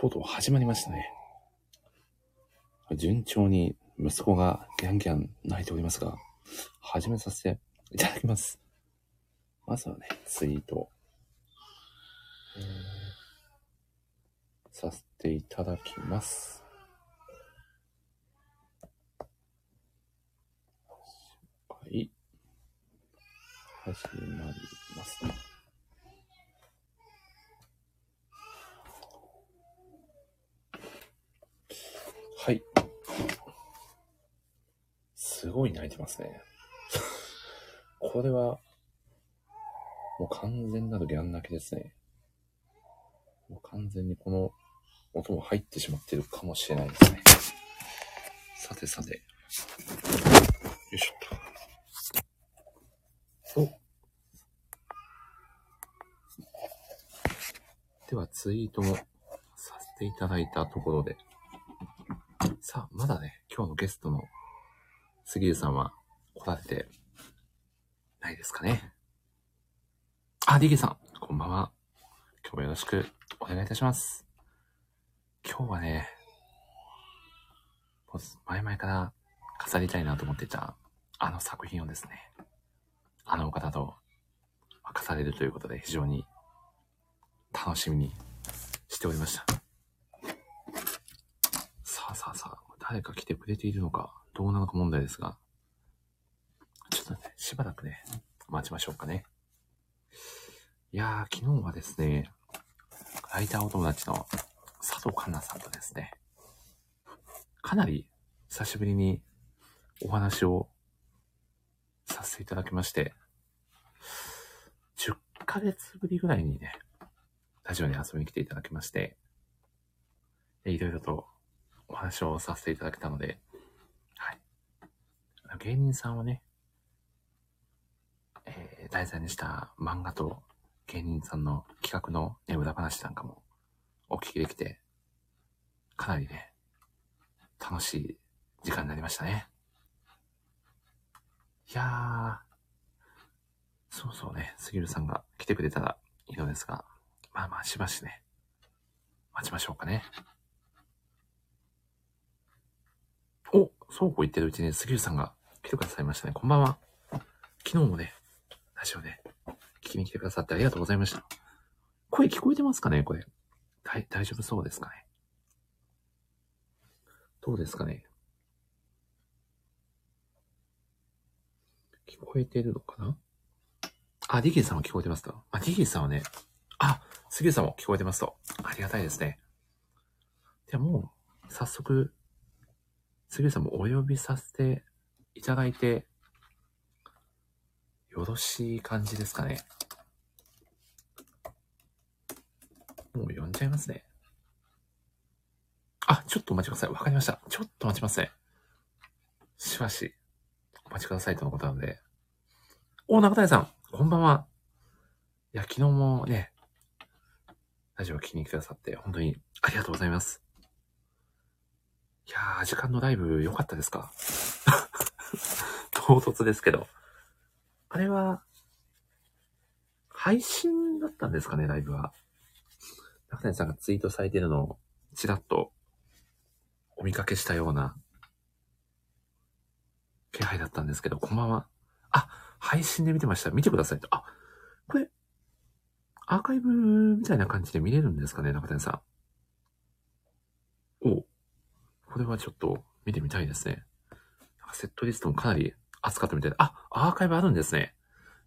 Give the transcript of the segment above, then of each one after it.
とうとう始まりましたね。順調に息子がギャンギャン泣いておりますが、始めさせていただきます。まずはね、ツイート、えーさせていただきます。はい。始まりますね。はい。すごい泣いてますね。これは、もう完全なるギャン泣きですね。もう完全にこの音も入ってしまっているかもしれないですね。さてさて。よいしょっと。お。ではツイートもさせていただいたところで。さあ、まだね、今日のゲストの杉浦さんは来られてないですかね。あ、ディギーさん、こんばんは。今日もよろしくお願いいたします。今日はね、前々から飾りたいなと思っていたあの作品をですね、あのお方と飾れるということで非常に楽しみにしておりました。さあさあさあ、誰か来てくれているのかどうなのか問題ですが、ちょっとね、しばらくね、待ちましょうかね。いやー、昨日はですね、ライターお友達の佐藤環奈さんとですね、かなり久しぶりにお話をさせていただきまして、10ヶ月ぶりぐらいにね、ラジオに遊びに来ていただきまして、いろいろとお話をさせていただけたので、はい。芸人さんをね、えー題材にした漫画と芸人さんの企画の、ね、裏話なんかもお聞きできて、かなりね、楽しい時間になりましたね。いやー、そうそうね、杉浦さんが来てくれたらいいのですが、まあまあしばしね、待ちましょうかね。お、そうこう言ってるうちに杉浦さんが来てくださいましたね。こんばんは。昨日もね、ラジオで聞きに来てくださってありがとうございました。声聞こえてますかねこれ。大、丈夫そうですかねどうですかね聞こえてるのかな？あ、ディギーさんは聞こえてますかあ、ディギーさんはね、あ、杉浦さんも聞こえてますと。ありがたいですね。ではもう、早速、杉浦さんもお呼びさせていただいて、よろしい感じですかね。もう呼んじゃいますね。あ、ちょっとお待ちください。わかりました。ちょっと待ちますね。しばし、お待ちくださいとのことなので。お、中谷さん、こんばんは。いや、昨日もね、ラジオを聞きに来てくださって、本当にありがとうございます。いやー、時間のライブ良かったですか？唐突ですけど。あれは、配信だったんですかね、ライブは。中谷さんがツイートされてるのを、ちらっと、お見かけしたような、気配だったんですけど、こんばんは。あ、配信で見てました。見てくださいと。あ、これ、アーカイブみたいな感じで見れるんですかね、中谷さん。おこれはちょっと見てみたいですね。セットリストもかなり熱かったみたいで、あ、アーカイブあるんですね。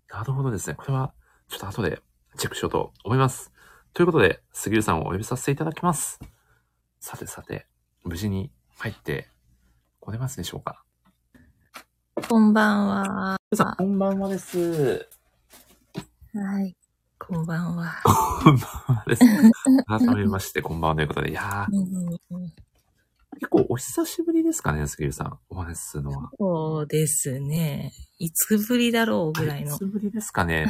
なるほどですね。これは、ちょっと後でチェックしようと思います。ということで、杉浦さんをお呼びさせていただきます。さてさて、無事に入ってこれますでしょうか？こんばんは。皆さん、こんばんはです。はい。こんばんは。こんばんはです。改めまして、こんばんはということで、いやー、うん結構お久しぶりですかね、杉浦さん。お話しするのは。そうですね。いつぶりだろうぐらいのい。つぶりですかね。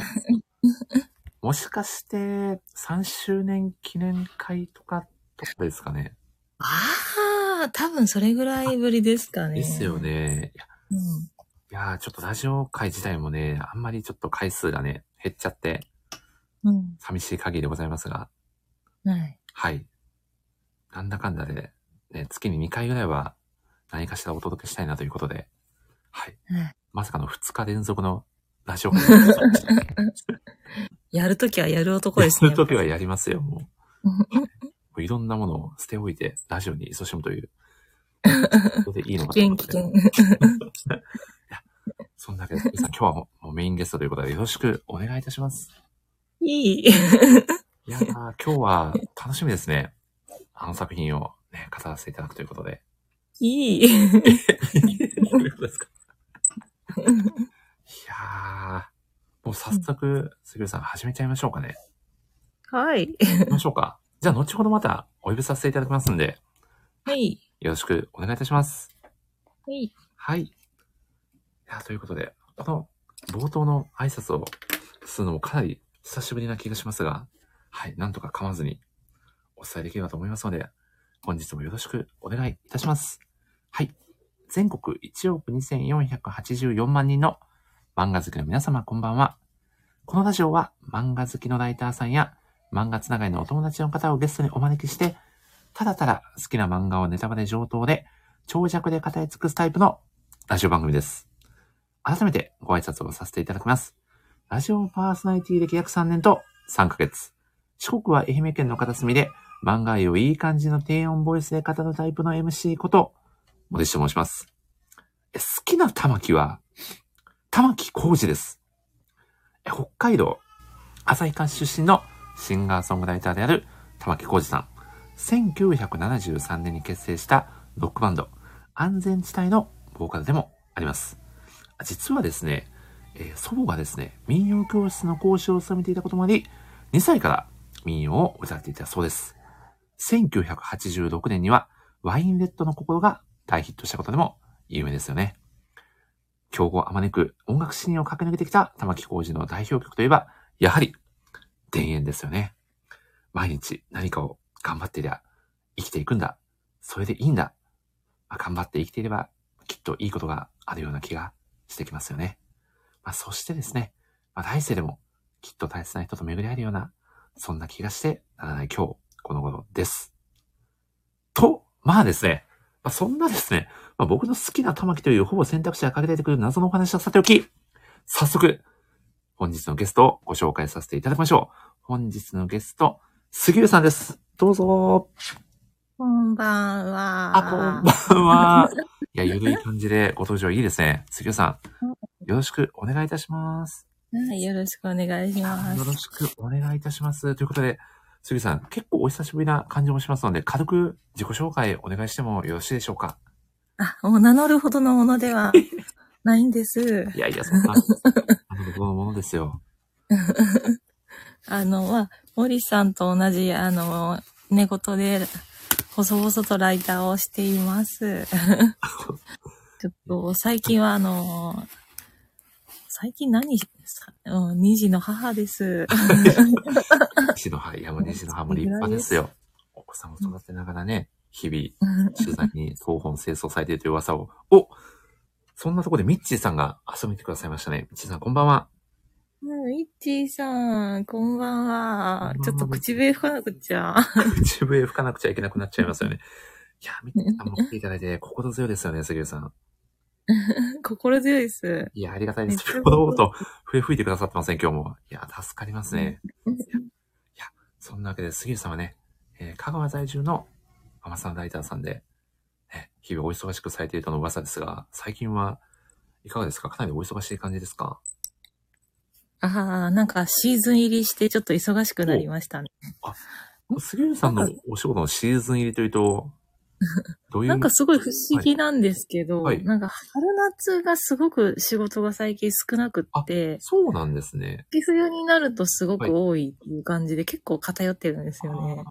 もしかして、3周年記念会とか、とかですかね。ああ、多分それぐらいぶりですかね。ですよ。ね。いやうん。いやー、ちょっとラジオ会自体もね、あんまりちょっと回数がね、減っちゃって、うん。寂しい限りでございますが、はい。はい。なんだかんだで、ね、月に2回ぐらいは何かしらお届けしたいなということで、はい。うんまさかの2日連続のラジオやるときはやる男ですね。やるときはやりますよ、もう。いろんなものを捨ておいて、ラジオに勤しむという。それでいいのかと思危険、危険。そんなわけで、今日はもうメインゲストということでよろしくお願いいたします。いい。いやー、今日は楽しみですね。あの作品をね、語らせていただくということで。いい。いうことですかいやー、もう早速、杉浦さん始めちゃいましょうかね。はい。行きましょうか。じゃあ、後ほどまたお呼びさせていただきますんで、はい。よろしくお願いいたします。はい。はい。いや、ということで、この冒頭の挨拶をするのもかなり久しぶりな気がしますが、はい、なんとか噛まずにお伝えできればと思いますので、本日もよろしくお願いいたします。はい。全国1億2484万人の漫画好きの皆様こんばんは。このラジオは漫画好きのライターさんや漫画つながりのお友達の方をゲストにお招きして、ただただ好きな漫画をネタバレ上等で長尺で語り尽くすタイプのラジオ番組です。改めてご挨拶をさせていただきます。ラジオパーソナリティ歴約3年と3ヶ月。四国は愛媛県の片隅で漫画をいい感じの低音ボイスで語るタイプの MC こと、森下と申します。好きな玉木は、玉木浩二です。北海道旭川市出身のシンガーソングライターである玉木浩二さん。1973年に結成したロックバンド、安全地帯のボーカルでもあります。実はですね、えー祖母がですね、民謡教室の講師を務めていたこともあり、2歳から民謡を歌っていたそうです。1986年には、ワインレッドの心が大ヒットしたことでも有名ですよね。競合あまねく音楽シーンを駆け抜けてきた玉置浩二の代表曲といえば、やはり、田園ですよね。毎日何かを頑張っていりゃ生きていくんだ。それでいいんだ。まあ頑張って生きていればきっといいことがあるような気がしてきますよね。まあ、そしてですね、まあ、来世でもきっと大切な人と巡り合えるような、そんな気がしてならない今日、この頃です。と、まあですね、まあ、そんなですね、まあ、僕の好きな玉木というほぼ選択肢がかけられてくる謎のお話はさておき、早速、本日のゲストをご紹介させていただきましょう。本日のゲスト、杉浦さんです。どうぞ。こんばんは。あ、こんばんは。いや、ゆるい感じでご登場いいですね。杉浦さん、よろしくお願いいたします。はい、よろしくお願いしますよ。ろしくお願いいたします。ということで、杉浦さん、結構お久しぶりな感じもしますので、軽く自己紹介お願いしてもよろしいでしょうか？あ、もう名乗るほどのものでは ないんです。いやいや、そんな、あの、僕のものですよ。あの、まあ、森さんと同じ、あの、寝言で、細々とライターをしています。ちょっと、最近はあの、最近何うん、二児の母です。西の葉、いやもう西の葉も立派ですよ。お子さんを育てながらね、日々、取材に東本清掃されているという噂を、おそんなところでミッチーさんが遊びに来てくださいましたね。ミッチーさん、こんばんは。うん、いっちーさん、こんばんはこんばん。はちょっと口笛吹かなくちゃ。口笛吹かなくちゃいけなくなっちゃいますよね。いや、ミッチーさんも来ていただいて心強いですよね、杉浦さん。心強いです。いや、ありがたいです。ちゃほど笛吹いてくださってません、今日も。いや、助かりますね。そんなわけで、杉浦さんはね、えー香川在住のママさんライターさんで、ね、日々お忙しくされているとの噂ですが、最近はいかがですか？かなりお忙しい感じですか？ああ、なんかシーズン入りしてちょっと忙しくなりましたね。杉浦さんのお仕事のシーズン入りというと、どういう？なんかすごい不思議なんですけど、はいはいなんか春夏がすごく仕事が最近少なくって、そうなんですね。秋冬になるとすごく多いっていう感じで結構偏ってるんですよね。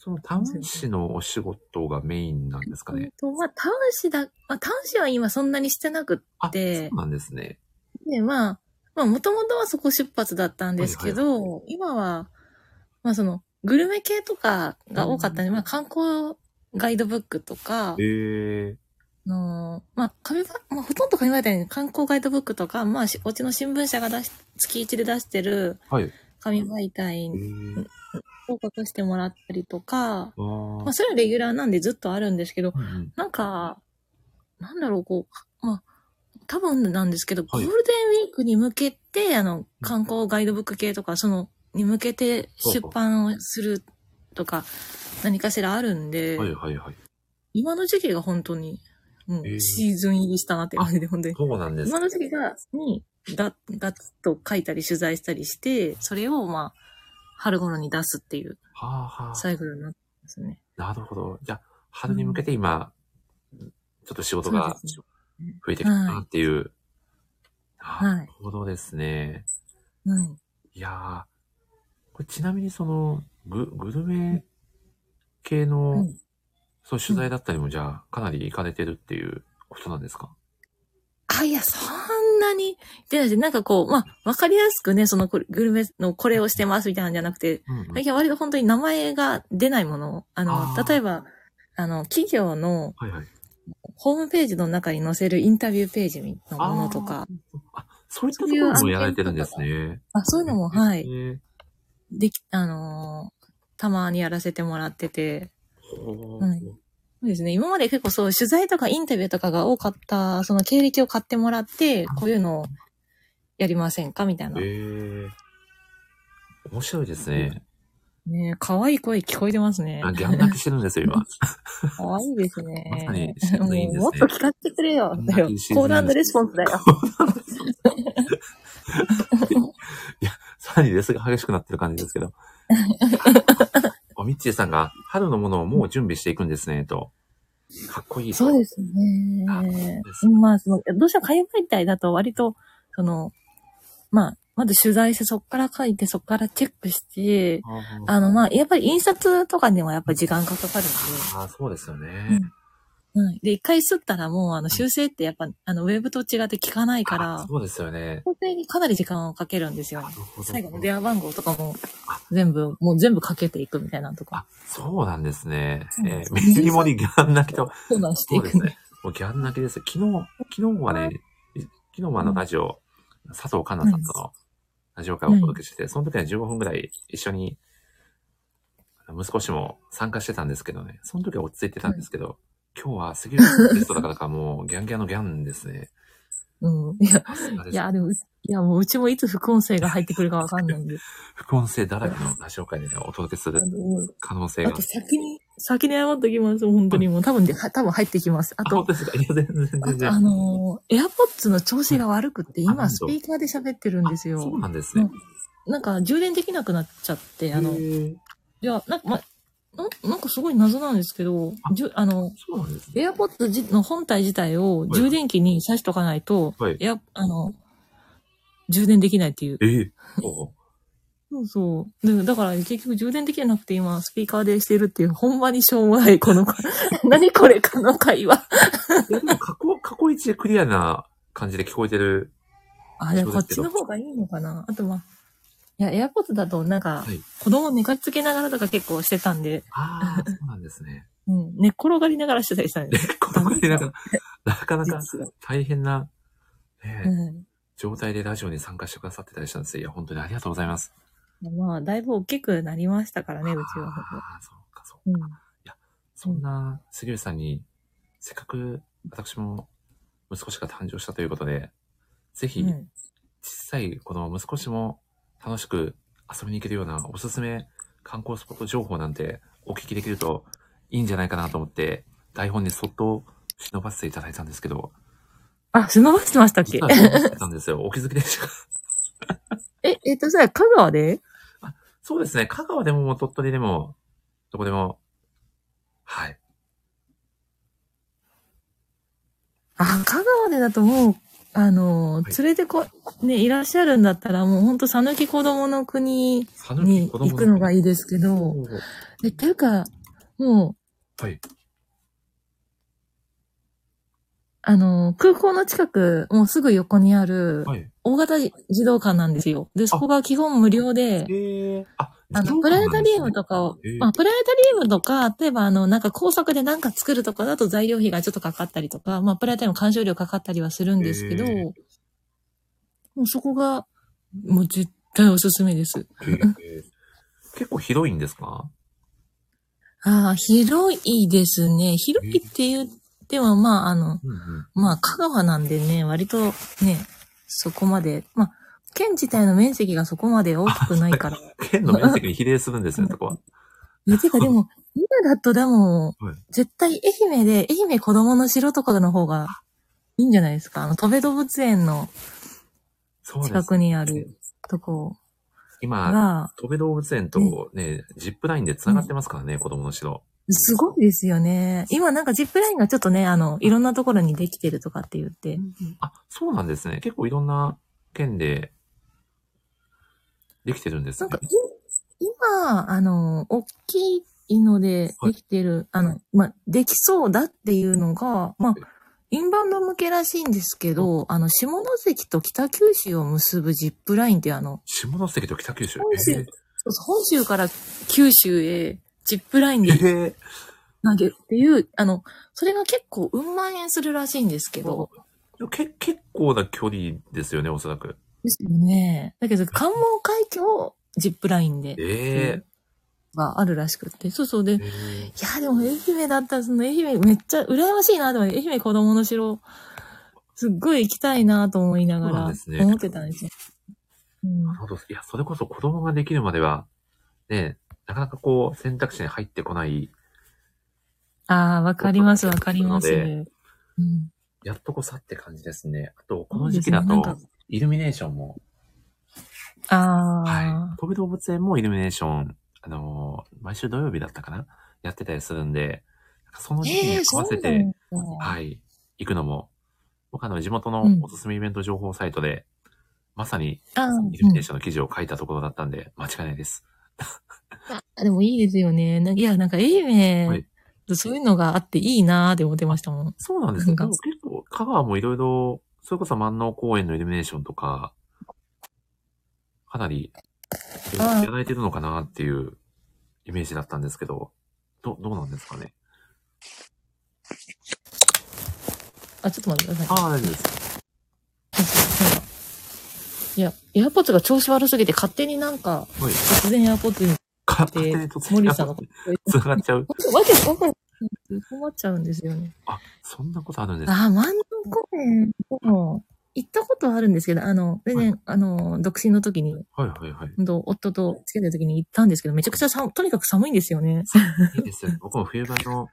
その端子のお仕事がメインなんですかね。とまあ、端子だ、まあ、端子は今そんなにしてなくあ、でそうなんですね。で、まあ、まあ、もともとはそこ出発だったんですけど、今は、まあその、グルメ系とかが多かったんで、まあ観光ガイドブックとか、えー、の、まあ、紙ば、まあ、ほとんど紙媒体に観光ガイドブックとか、まあ、しこっちの新聞社が出し、月1で出してるはい。紙媒体へにー。報告してもらったりとか、あー。まあ、それはレギュラーなんでずっとあるんですけど、うんうん。なんか、なんだろう、こう、まあ、多分なんですけど、はい。ゴールデンウィークに向けて、あの、観光ガイドブック系とか、その、に向けて出版をするとか、何かしらあるんで、はいはいはい。今の時期が本当に、シーズン入りしたなって感じで、本当に。そうなんです今。の時期が、に、ガッ、ガッと書いたり取材したりして、それをまあ、春頃に出すっていう。サイクルになってますね。なるほど。じゃあ、春に向けて今、ちょっと仕事が増えてきたなっていう。いなるほどですね。はい。いやー、これちなみにその、グ、グルメ系の、うんその取材だったりもじゃあ、かなり行かれてるっていうことなんですか？あ、いや、そんなに、でないしなんかこう、まあ、わかりやすくね、そのグルメのこれをしてますみたいなんじゃなくて、うん、うん。最近は割と本当に名前が出ないもの。あの、あー例えば、あの、企業のはいはい。ホームページの中に載せるインタビューページのものとか、あ、そういったところもやられてるんですね。あそういうのも、はい、ねでき、あのーたまにやらせてもらってて、ほはいそうですね。今まで結構そう、取材とかインタビューとかが多かった、その経歴を買ってもらって、こういうのをやりませんか？みたいなえ。ー、面白いですね。ねえ可愛い声聞こえてますね。あ、ギャン泣きしてるんですよ、今。可愛いですね。まさにもうもっと聞かせてくれよ。だよ。コールレスポンスだよ。さらにレスが激しくなってる感じですけど。おみっちーさんが、春のものをもう準備していくんですね、と。かっこいいと。そうですねあす。まあ、その、どうしても海媒体だと割と、その、まあ、まず取材して、そこから書いて、そこからチェックして、ああの、まあ、やっぱり印刷とかにもやっぱり時間がかかるんあー、そうですよね。うんで、はい。で、一回吸ったらもう、あの、修正ってやっぱ、あの、ウェブと違って聞かないから、あそうですよね。修正にかなり時間をかけるんですよ。最後の電話番号とかも、全部、もう全部かけていくみたいなのとか、あ、そうなんですね。すえー、水に森ギャン泣きと。相談していくそうですね。もうギャン泣きですよ。昨日、昨日はね、い昨日もあのラジオ、佐藤香奈さんとのラジオ会をお届けしてて、その時は15分ぐらい一緒に、息子氏も参加してたんですけどね、その時は落ち着いてたんですけど、今日は杉浦さんゲストだからかもうギャンギャンのギャンですね。うん。いや、いや、でも、いや、もううちもいつ副音声が入ってくるかわかんないんで。副音声だらけのラジオ会でね、お届けする可能性があと。先に、先に謝っときます。本当にもう多分で、は多分入ってきます。ああ、と本、当ですか？いや、全然全あ然。あのー、AirPods の調子が悪くって、あ今スピーカーで喋ってるんですよ。そうなんですね。なんか充電できなくなっちゃって、あの、いや、なんか、ま、ななんかすごい謎なんですけど、じゅあの、そうなんですね。AirPods じの本体自体を充電器に挿しとかないと、はいいや、あの、充電できないっていう。ええおそうそう。でだから結局充電できなくて今スピーカーでしてるっていう、ほんまにしょうもない、この、何これ、この会話。でも過去、過去一でクリアな感じで聞こえてる。あ、でもこっちの方がいいのかな。あとは、いや、AirPods だとなんか、はい。子供寝かしつけながらとか結構してたんで、ああ、そうなんですね。うん、寝っ転がりながらしてたりしたんで。このでなんか、なかなか大変な、ねえうん状態でラジオに参加してくださってたりしたんですよ。いや、本当にありがとうございます。まあ、だいぶ大きくなりましたからね、うちは。ああ、そうか、そううん。そんな杉浦さんに、せっかく私も息子氏が誕生したということで、ぜひ、うん小さいこの息子氏も楽しく遊びに行けるようなおすすめ観光スポット情報なんてお聞きできるといいんじゃないかなと思って、台本にそっと忍ばせていただいたんですけど、あ、忍ばしてましたっけ？忍ばせてたんですよ。お気づきでしたか え、えっと、それ香川で？そうですね。香川でももう鳥取でも、どこでも、はい。あ、香川でだともう、あの、はい連れてこ、ね、いらっしゃるんだったらもうほんと讃岐子供の国さに行くのがいい。ですけど、え、ていうか、もう、はい。あの、空港の近く、もうすぐ横にある、はい。大型児童館なんですよ。で、そこが基本無料で、えー、あ、あの、プラネタリウムとかを、えーまあ、プラネタリウムとか、例えばあの、なんか工作でなんか作るとかだと材料費がちょっとかかったりとか、まあ、プラネタリウム鑑賞料かかったりはするんですけど、えーもうそこが、もう絶対おすすめです。へー結構広いんですか？ああ、広いですね。広いって言っては、まあ、あの、うんうん。まあ、香川なんでね、割とね、そこまで、まあ、県自体の面積がそこまで大きくないから。県の面積に比例するんですね、そこは。いや、てかでも、今だとでも、はい絶対愛媛で、愛媛子供の城とかの方がいいんじゃないですか。あの、戸部動物園の。近くにあるとこ今、が、戸部動物園とね、ジップラインで繋がってますからね、子供の城。すごいですよね。今なんかジップラインがちょっとね、あの、いろんなところにできてるとかって言って。あ、そうなんですね。結構いろんな県で、できてるんですね。なんか、い今、あの、大きいのでできてる、あの、まあ、できそうだっていうのが、まあ、インバウンド向けらしいんですけど、あの、下関と北九州を結ぶジップラインってあの、下関と北九州？本州そうそう本州から九州へジップラインでえー、え投げるっていう、あの、それが結構うん万円するらしいんですけど、ー。け結構な距離ですよね、おそらく。ですよね。だけど、関門海峡をジップラインで、えがあるらしくって、そうそうで、ー、いえーや、でも愛媛だったら、その愛媛めっちゃ羨ましいなと思って、愛媛子供の城、すっごい行きたいなと思いながら思ってたんですよ。うんなるほど。いや、それこそ子供ができるまでは、ね、なかなかこう、選択肢に入ってこない、ああ、わかります、わかります。なのうんやっとこさって感じですね。あと、この時期だとねイルミネーションも、あはいあ、。飛び動物園もイルミネーション、あのー毎週土曜日だったかな？やってたりするんで、その時期に合わせて、だ。はい、行くのも、僕あの、地元のうんおすすめイベント情報サイトで、まさにああ、イルミネーションの記事を書いたところだったんで、間違いないです。うんでもいいですよね。ないや、なんか愛媛、はいそういうのがあっていいなーって思ってましたもん。そうなんですね。結構、香川もいろいろ、それこそ万能公園のイルミネーションとか、かなり、やられてるのかなっていうイメージだったんですけど、ど、どうなんですかね？あ、ちょっと待ってください。ああ、大丈夫です。いや、エアポッツが調子悪すぎて勝手になんか、はい。突然エアポッツに勝手でに突森さんがっちゃう。わけわ。困っちゃうんですよね。あ、そんなことあるんですあ、万能公園も行ったことはあるんですけど、あの、全然、あの、独身の時に、はいはいはい。夫と付き合ってる時に行ったんですけど、めちゃくちゃ寒、とにかく寒いんですよね。いいですよ。僕も冬場の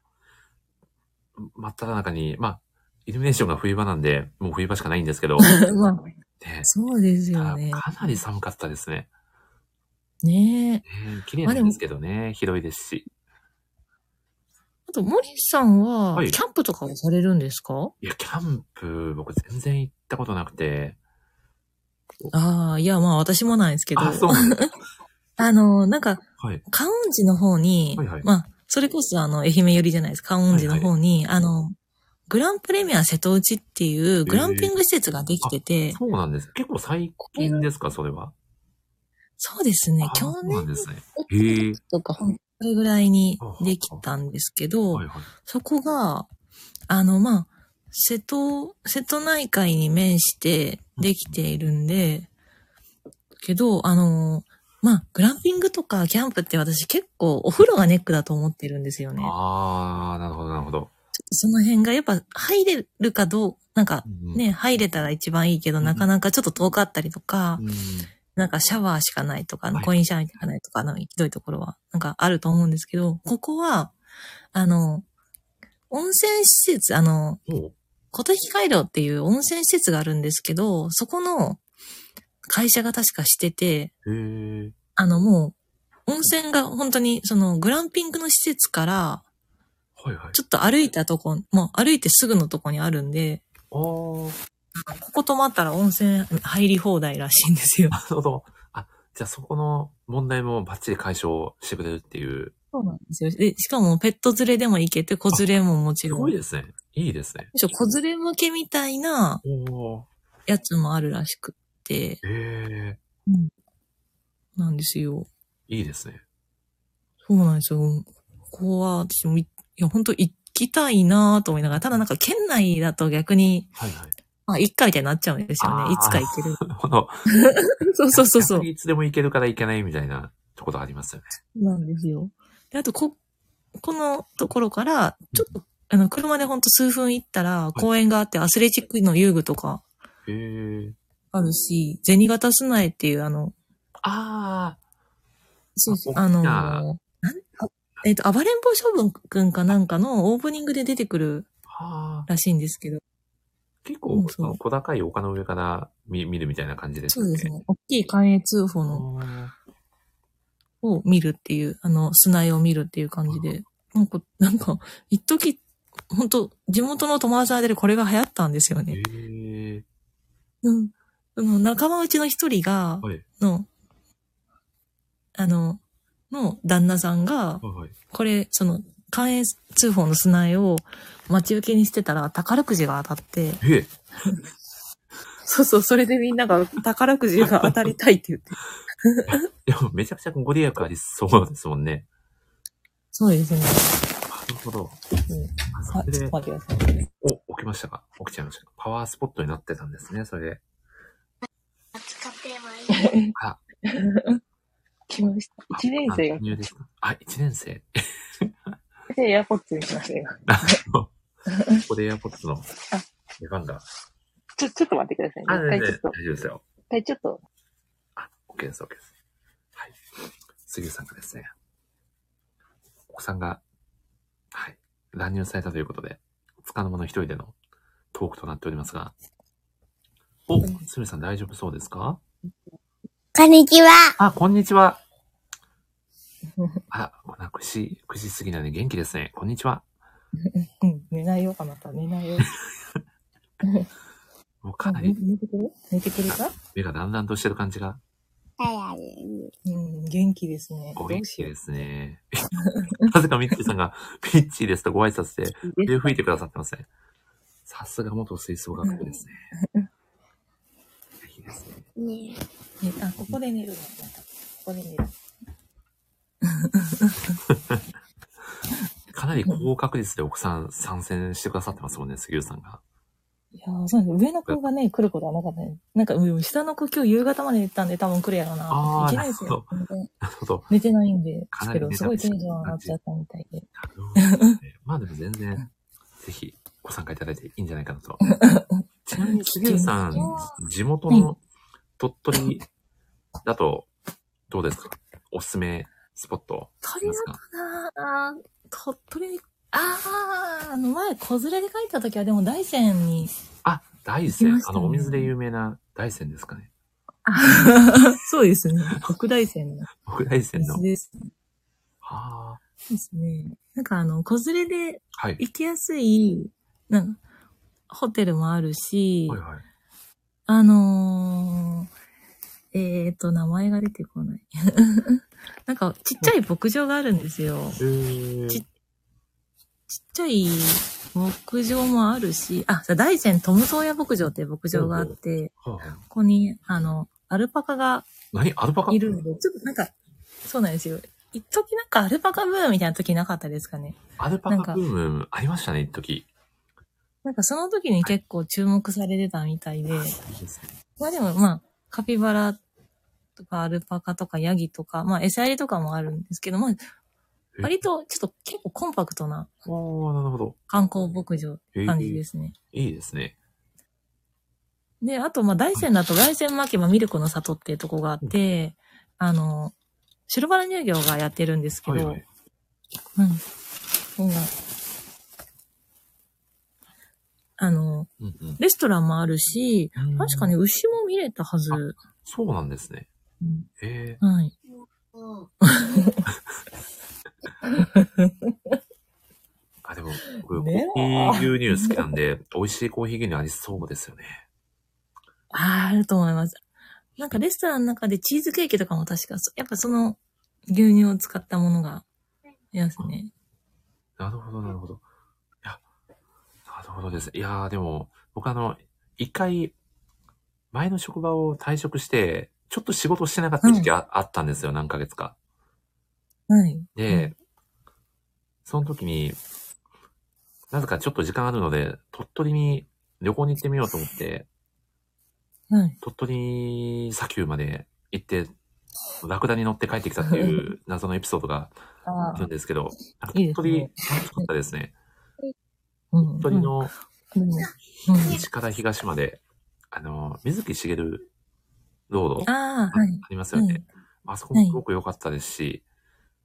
真っ只中に、まあ、イルミネーションが冬場なんで、もう冬場しかないんですけど、まあ、ね、そうですよね。かなり寒かったですね。ねえ。ね綺麗なんですけどね、広いですし。あと、森さんは、はいキャンプとかをされるんですか？いや、キャンプ、僕全然行ったことなくて。ああ、いや、まあ私もなんですけど、あ、そうなんですか。あの、なんか、はい。観音寺の方に、はいはいまあ、それこそあの、愛媛寄りじゃないですか、観音寺の方に、あの、グランプレミア瀬戸内っていうグランピング施設ができてて、そうなんです。結構最近ですか、それは？そうですねあ、去そうなん年ですね。へえ。とか、それぐらいにできたんですけど、はいはい。そこが、あの、まあ、瀬戸、瀬戸内海に面してできているんで、けど、あの、まあ、グランピングとかキャンプって私結構お風呂がネックだと思ってるんですよね。ああ、なるほど、なるほど。とその辺がやっぱ入れるかどう、なんかうんね、入れたら一番いいけど、なかなかちょっと遠かったりとか、うん。なんかシャワーしかないとか、はいコインシャワーしかないとか、のひどいところは、なんかあると思うんですけど、ここは、あの、温泉施設、あの、琴引街道っていう温泉施設があるんですけど、そこの会社が確かしてて。あのもう、温泉が本当にそのグランピングの施設から。ちょっと歩いたとこ、もう歩いてすぐのとこにあるんで、ああ、ここ泊まったら温泉入り放題らしいんですよ。なるほど。あ、じゃあそこの問題もバッチリ解消してくれるっていう。そうなんですよ。で、しかもペット連れでも行けて、子連れももちすろん。ごいですね。いいですね。むしろ子連れ向けみたいな。やつもあるらしくって、へえ。なんですよ。いいですね。そうなんですよ。ここは私もい、いや、本当行きたいなと思いながら、ただなんか県内だと逆に、はいはい。まあ、いっかみたいになっちゃうんですよあーね。いつか行ける。そうそうそうそういつでも行けるから行けないみたいなところありますよね。なんですよ。で、あと、こ、このところから、ちょっと、あの、車でほんと数分行ったら、公園があって、アスレチックの遊具とか。あるし、銭形砂絵っていう、あの、あそうそう、ああの、ななんあえっ、と、暴れん坊将軍くんかなんかのオープニングで出てくる。らしいんですけど、結構、うんその小高い丘の上から見見るみたいな感じですよね。そうですね。大きい関越通報のあを見るっていう、あの、砂絵を見るっていう感じで、なんか、なんか、一時本当地元の友達の間でこれが流行ったんですよーね。へえ。うん。その仲間内の一人が、はい。の、あの、の旦那さんが。これ、その、関越通報の砂絵を待ち受けにしてたら宝くじが当たって、ええ。そうそう、それでみんなが宝くじが当たりたいって言って。でもめちゃくちゃご利益ありそうですもんね。そうですね。なるほど。ああ、それでちょっと、待ってください。お、起きましたか？起きちゃいましたか？パワースポットになってたんですね、それで。使ってもいいあ、来ました。一年生があ、入ですか？あ、一年生。で、エアポッツにしました、今。ここでエアポッツの出番が。ちょ、ちょっと待ってくださいあ、ね。全然一回ちょっと、大丈夫ですよ。一回ちょっと、あ、OK です、OK です。はい。杉さんがですね、お子さんが、はい、乱入されたということで、つかの間の一人でのトークとなっておりますが、お、すみさん大丈夫そうですか？こんにちは。あ、こんにちは。あ、な9時、9時過ぎなので元気ですね。こんにちは。うん、寝ないよ、あなた。寝ないよ。もうかなり寝寝てくれ寝てくれた？目がだんだんとしてる感じがはいはい。うん、元気ですね。おどうしよう元気で。すね。なぜかミッチーさんが、ピッチーですとご挨拶で、笛吹いてくださってますね。さすが元吹奏楽部ですね。いいですね。ねねあ、ここで寝るの？ここで寝る。かなり高確率で奥さん参戦してくださってますもんね、杉浦さんが。いやーそうです。上の子がね、来ることはなかったね。なんか、うん下の子今日夕方まで寝てたんで多分来るやろうな。あー一年生なるほ全然なるほど。寝てないんで、かなりけど、すごいテンション上がっちゃったみたいで。なるほどねまあでも全然、ぜひご参加いただいていいんじゃないかなと。ちなみに杉浦さん、地元の鳥取だと、どうですか？おすすめスポットあ鳥だりますかなぁ、鳥取に、あー、あの前、子連れで帰った時はでも大山に、あ、大山ねあの、お水で有名な大山ですかね。そうですね。北大山の北大山の水。です。はあ。ですね。なんかあの、子連れではい。行きやすい、なんか、ホテルもあるし、はいはい。あのー、えーと、名前が出てこない。なんか、ちっちゃい牧場があるんですよ。えー、ちちっちゃい牧場もあるし、あ、さ大山トムソーヤ牧場っていう牧場があって、はあはあ、ここに、あの、アルパカが何？アルパカ？いるので、ちょっとなんか、そうなんですよ。一時なんかアルパカブームみたいな時なかったですかね。アルパカブームありましたね、一時。なんかその時に結構注目されてたみたいで、いい。まあでもまあ、カピバラとかアルパカとかヤギとか、まあ餌やりとかもあるんですけど、まあ、え割とちょっと結構コンパクトなおー、なるほど。観光牧場って感じですね。いいですね。で、あと、まあ、大山だと大山牧場ミルクの里っていうとこがあって、あの、白バラ乳業がやってるんですけど、はいはい。うん。みんな、あの、うんうん。レストランもあるし、確かに牛も見れたはず。そうなんですね。うんえはい。あ、でも、僕、コーヒねー牛乳好きなんで、美味しいコーヒー牛乳ありそうですよね。あーあると思います。なんかレストランの中でチーズケーキとかも確か、そやっぱその牛乳を使ったものが、いますね。なるほど、なるほど。いや、なるほどです。いやー、でも、僕あの、一回、前の職場を退職して、ちょっと仕事してなかった時期あ,、あったんですよ、何ヶ月か。はい。で、その時に、なぜかちょっと時間あるので、鳥取に旅行に行ってみようと思って、はい。鳥取砂丘まで行って、ラクダに乗って帰ってきたっていう 謎のエピソードがああるんですけど、鳥取、楽しかったですね。うん。鳥取の。西から東まで、あの、水木しげるロードああ、あはい。りますよね。あそこもすごく良かったですし、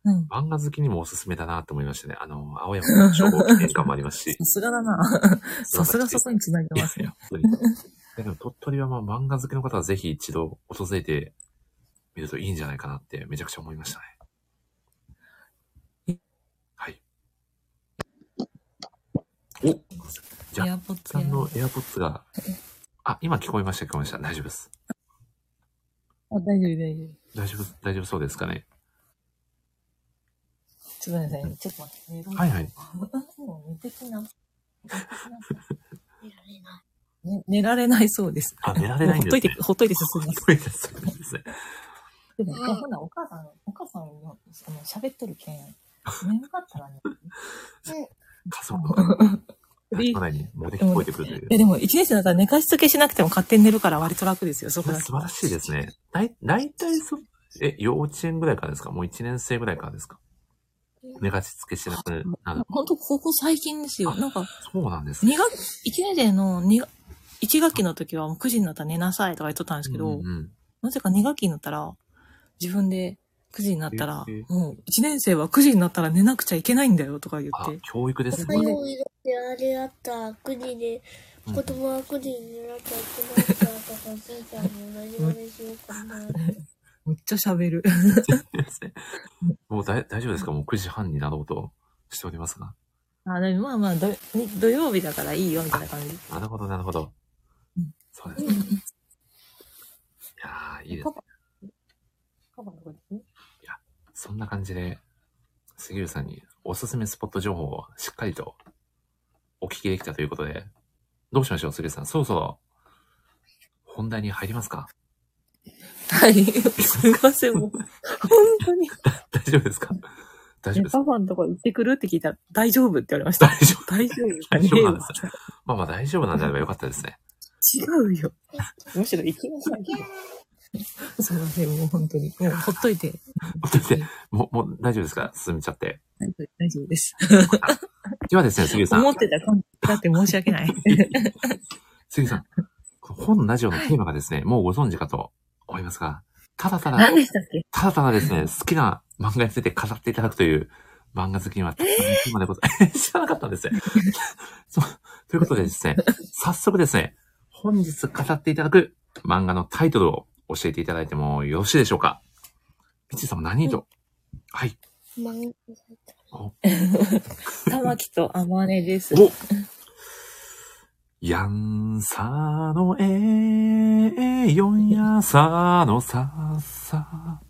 うん。漫画好きにもおすすめだなと思いましたね。あの、青山の消防記念館もありますし。さすがだな。さすがそこに繋いでますね。いやいや、本当に。でも鳥取はまあ漫画好きの方はぜひ一度訪れてみるといいんじゃないかなってめちゃくちゃ思いましたね。はい。おじゃあエアポッツさやんのエアポッツが、あ、今聞こえました、聞こえました。大丈夫です。あ、大丈夫、大丈夫。大丈夫、大丈夫そうですかね。ちょっと待ってください。ちょっと待って。寝ろはいはい。もう寝てきな。寝られない。ね寝られないそうです。あ、寝られないんですね。ほっといて、ほっといて進みます。ほっといて進みますね。でも、ほな、お母さん、お母さんの、喋っとるけん。眠かったらね。家族の方で前に漏れ聞こえてくるというえ、。でも、一年生だったら寝かしつけしなくても勝手に寝るから割と楽ですよ、そこだけ。素晴らしいですね。だい、たいそ、え、幼稚園ぐらいからですか？もう1年生ぐらいからですか？寝かしつけしなくなる。ほんと、ここ最近ですよ。なんか、そうなんですね。二学、一年生の二学、一学期の時はもう9時になったら寝なさいとか言っとったんですけど、うんうんなぜか二学期になったら、自分で9時になったらええ、もう1年生は9時になったら寝なくちゃいけないんだよとか言あって、、教育ですね。火曜日だってあった。国で、うん子供は国に寝なきゃいけないからとか、じいちゃんに何までしようかな。めっちゃ喋る。もうだい大丈夫ですか？もう9時半になろうとしておりますが。あ、でもまあまあ、土土曜日だからいいよみたいな感じ。なるほど、なるほどうん。そうですね。いやー、いいです。パパのとこですね。そんな感じで、杉浦さんにおすすめスポット情報をしっかりとお聞きできたということで、どうしましょう、杉浦さん。そろそろ本題に入りますか？はい。すいません、もう。本当に。大丈夫ですか？大丈夫ですパパのとこ行ってくるって聞いたら、大丈夫って言われました。大丈夫大丈夫大丈夫なんですまあまあ大丈夫なんであればよかったですね。違うよ。むしろ行きなさいよ。すいません、もう本当に。もうほっといて。だって、もう、もう大丈夫ですか？進めちゃって。大丈夫です。ではですね、杉浦さん思。ってた感じだって申し訳ない。杉浦さん。本のラジオのテーマがですね、もうご存知かと思いますが、ただただ、何でしたっけ？ただただですね、好きな漫画について語っていただくという漫画好きにはたくさんのテーマでございます。知らなかったんですね。そう。ということでですね、早速ですね、本日語っていただく漫画のタイトルを教えていただいてもよろしいでしょうか？みちさんも何と、はい。玉木とあまねです。おやんさのえよんやさのささっ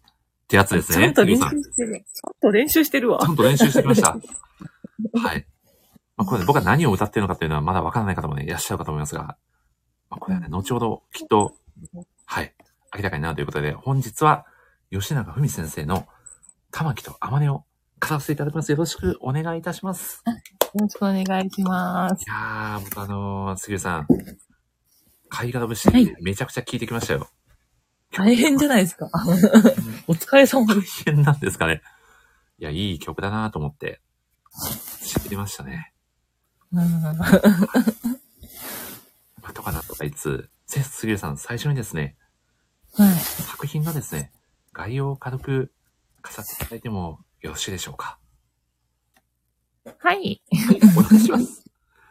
てやつですね。ちゃんと練習してる。ちゃんと練習してるわちゃ。んと練習してきました。はい。まあ、これね、僕は何を歌ってるのかというのはまだわからない方もね、いらっしゃるかと思いますが、まあ、これはね、後ほどきっと、はい、明らかになるということで、本日は吉永文先生の玉木と天音を語らせていただきます。よろしくお願いいたします。よろしくお願いします。いやー、僕あのー、杉浦さん、貝殻節、はいめちゃくちゃ聞いてきましたよ。大変じゃないですか。お疲れ様です。大変なんですかね。いや、いい曲だなと思って、知ってましたね。うんまあ、とかなとかいつ、せ杉浦さん、最初にですね、はい。作品のですね、概要を軽く飾っていただいてもよろしいでしょうか？はい。はい、お願いします。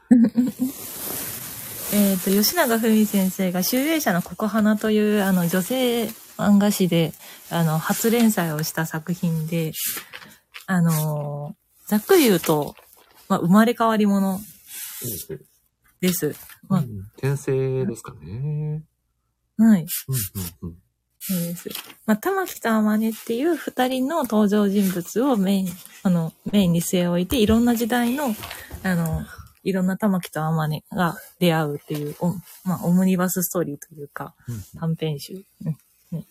えっ、と、吉永文先生が、集英社のココハナという、あの、女性漫画誌で、あの、初連載をした作品で、あのざっくり言うと、まあ、生まれ変わり者です。まあうん転生ですかね。はい。うんうんうん。そうです。まあ、玉木と天音っていう二人の登場人物をメイン、あの、メインに据え置いて、いろんな時代の、あの、いろんな玉木と天音が出会うっていう、おまあ、オムニバスストーリーというか、うん短編集。うんうん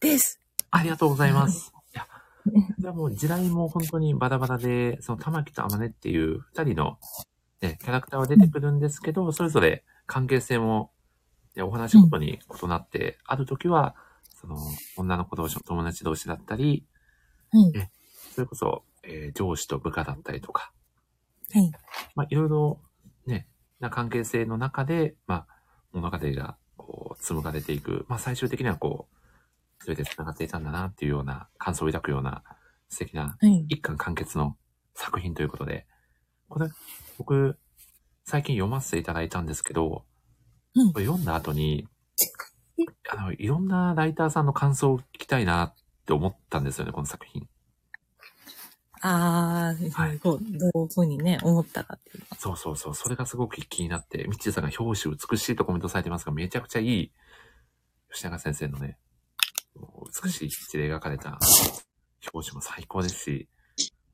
です。ありがとうございます。いや、じゃあもう時代も本当にバラバラで、その玉木と天音っていう二人のね、キャラクターは出てくるんですけど、それぞれ関係性も、ね、お話ごとに異なって、ある時は、その、女の子同士の友達同士だったり、はい。それこそ、えー上司と部下だったりとか、はい。まあ、いろいろ、ね、な関係性の中で、まあ、物語が、こう、紡がれていく。まあ、最終的にはこう、それで繋がっていたんだなっていうような感想を抱くような素敵なはい。一巻完結の作品ということで、これ、僕、最近読ませていただいたんですけど、うんこれ読んだ後に、あの、いろんなライターさんの感想を聞きたいなって思ったんですよね、この作品。あー、はいどう、どういうふうにね、思ったかっていうか。そうそうそう、それがすごく気になって、ミッチーさんが表紙美しいとコメントされてますが、めちゃくちゃいい、吉永先生のね、美しい筆で描かれた表紙も最高ですし、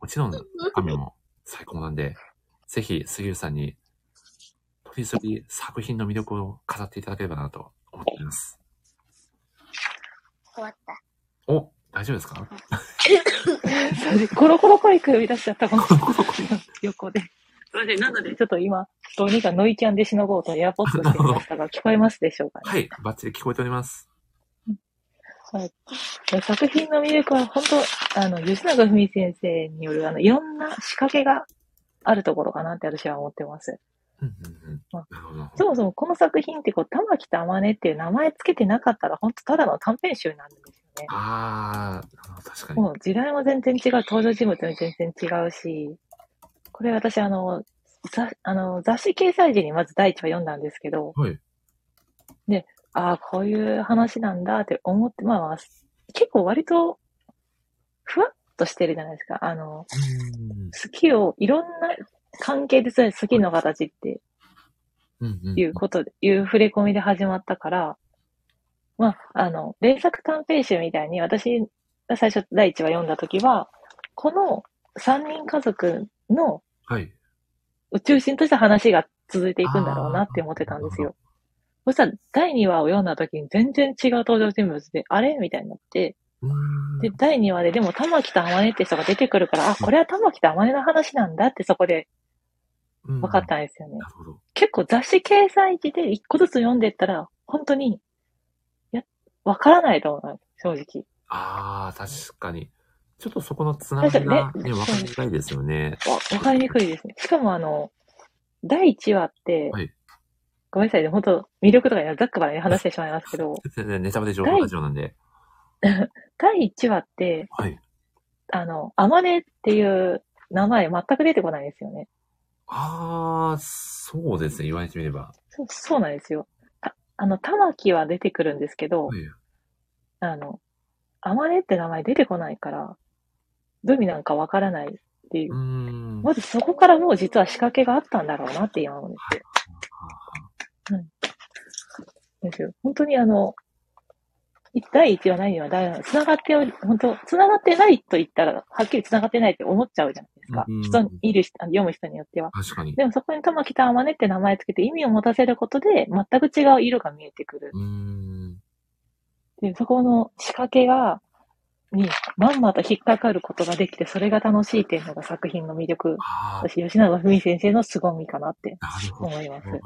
もちろん 中身も最高なんで、ぜひ杉浦さんに、取り急ぎ作品の魅力を語っていただければなと思っています。終わった。お、大丈夫ですか？コロコロコイク呼び出しちゃった、この横で。それで、なので、ちょっと今、どうにかノイキャンでしのごうとエアポッドしてみましたが、聞こえますでしょうかね？はい、バッチリ聞こえております。はい。作品の魅力は本当、あの、吉永文先生による、あの、いろんな仕掛けがあるところかなって私は思ってます。うんうんうん。あなるほど。そもそもこの作品って、こう、玉木と天音っていう名前つけてなかったら、本当ただの短編集なんですよね。あー、なるほど確かに。もう時代も全然違う、登場人物も全然違うし、これ私あの、ざあの雑誌掲載時にまず第一話読んだんですけど、はい。ああ、こういう話なんだって思って、まあまあ、結構割と、ふわっとしてるじゃないですか。あの、うん好きをいろんな関係でそれ好きの形って。いうことで、いう触れ込みで始まったから、まあ、あの、連作短編集みたいに私が最初第一話読んだ時は、この三人家族のはい。中心とした話が続いていくんだろうなって思ってたんですよ。そしたら第2話を読んだ時に全然違う登場人物で、あれみたいになって、で、第2話ででも玉木と天音って人が出てくるから、あ、これは玉木と天音の話なんだってそこでうん分かったんですよね。なるほど。結構雑誌掲載時で一個ずつ読んでったら、本当に、いや、わからないと思う、正直。ああ、確かに。ちょっとそこのつながりがね、わかりづらいですよね。わ、わかりにくいですね。しかもあの、第1話って、はいごめんなさいね、本当魅力とかにざっくばらに話してしまいますけど、全 然ネタバレ情報ラジオなんで。第1話って、はい。あの、アマネっていう名前全く出てこないんですよね。ああ、そうですね。言われてみれば。そう、そうなんですよ。ああの、玉木は出てくるんですけど、はい。あの、アマネって名前出てこないから、どういう意味なんかわからないっていうう。まずそこからもう実は仕掛けがあったんだろうなって今思うんですよ。ですよ。本当にあの、第1話何は第2話、繋がっており、本当、繋がってないと言ったら、はっきり繋がってないって思っちゃうじゃないですか。うん人に、いる人、読む人によっては。確かに。でもそこに玉木と天音って名前つけて意味を持たせることで、全く違う色が見えてくる。うーん。で、そこの仕掛けが、に、まんまと引っかかることができて、それが楽しいっていうのが作品の魅力。ああ、私、吉永文先生の凄みかなってなるほど。思います。いや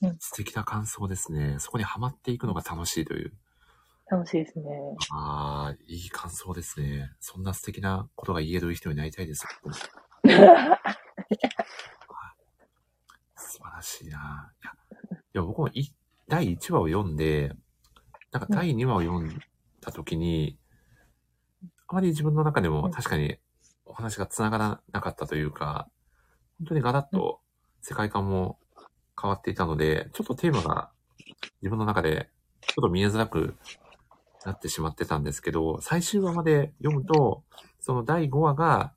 うん、素敵な感想ですね。そこにはまっていくのが楽しいという。楽しいですね。ああ、いい感想ですね。そんな素敵なことが言える人になりたいです。素晴らしいな。いや、いや僕もい第1話を読んで、なんか第2話を読んだ時に、あまり自分の中でもうん確かにお話が繋がらなかったというか、本当にガラッと世界観も変わっていたので、ちょっとテーマが自分の中でちょっと見えづらくなってしまってたんですけど、最終話まで読むと、その第5話が、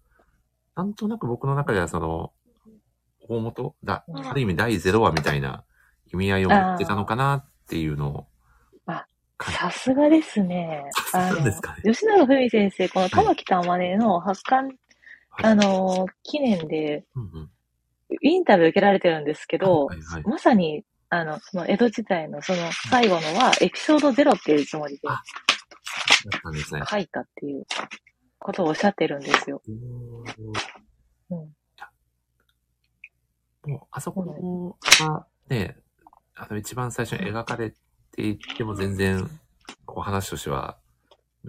なんとなく僕の中ではその、大元だ、うん。ある意味第0話みたいな意味合いを持ってたのかなっていうのをあさすがですね。さすがですかね。吉永文先生、この玉木玉音の発刊、はい。あの、記念でうんうん。インタビュー受けられてるんですけど、はいはい。まさに、あの、その江戸時代のその最後のは、エピソードゼロっていうつもりであだったんですね。書いたっていうことをおっしゃってるんですよ。うんもう、あそこがね、あの、一番最初に描かれていっても全然、こう話としては、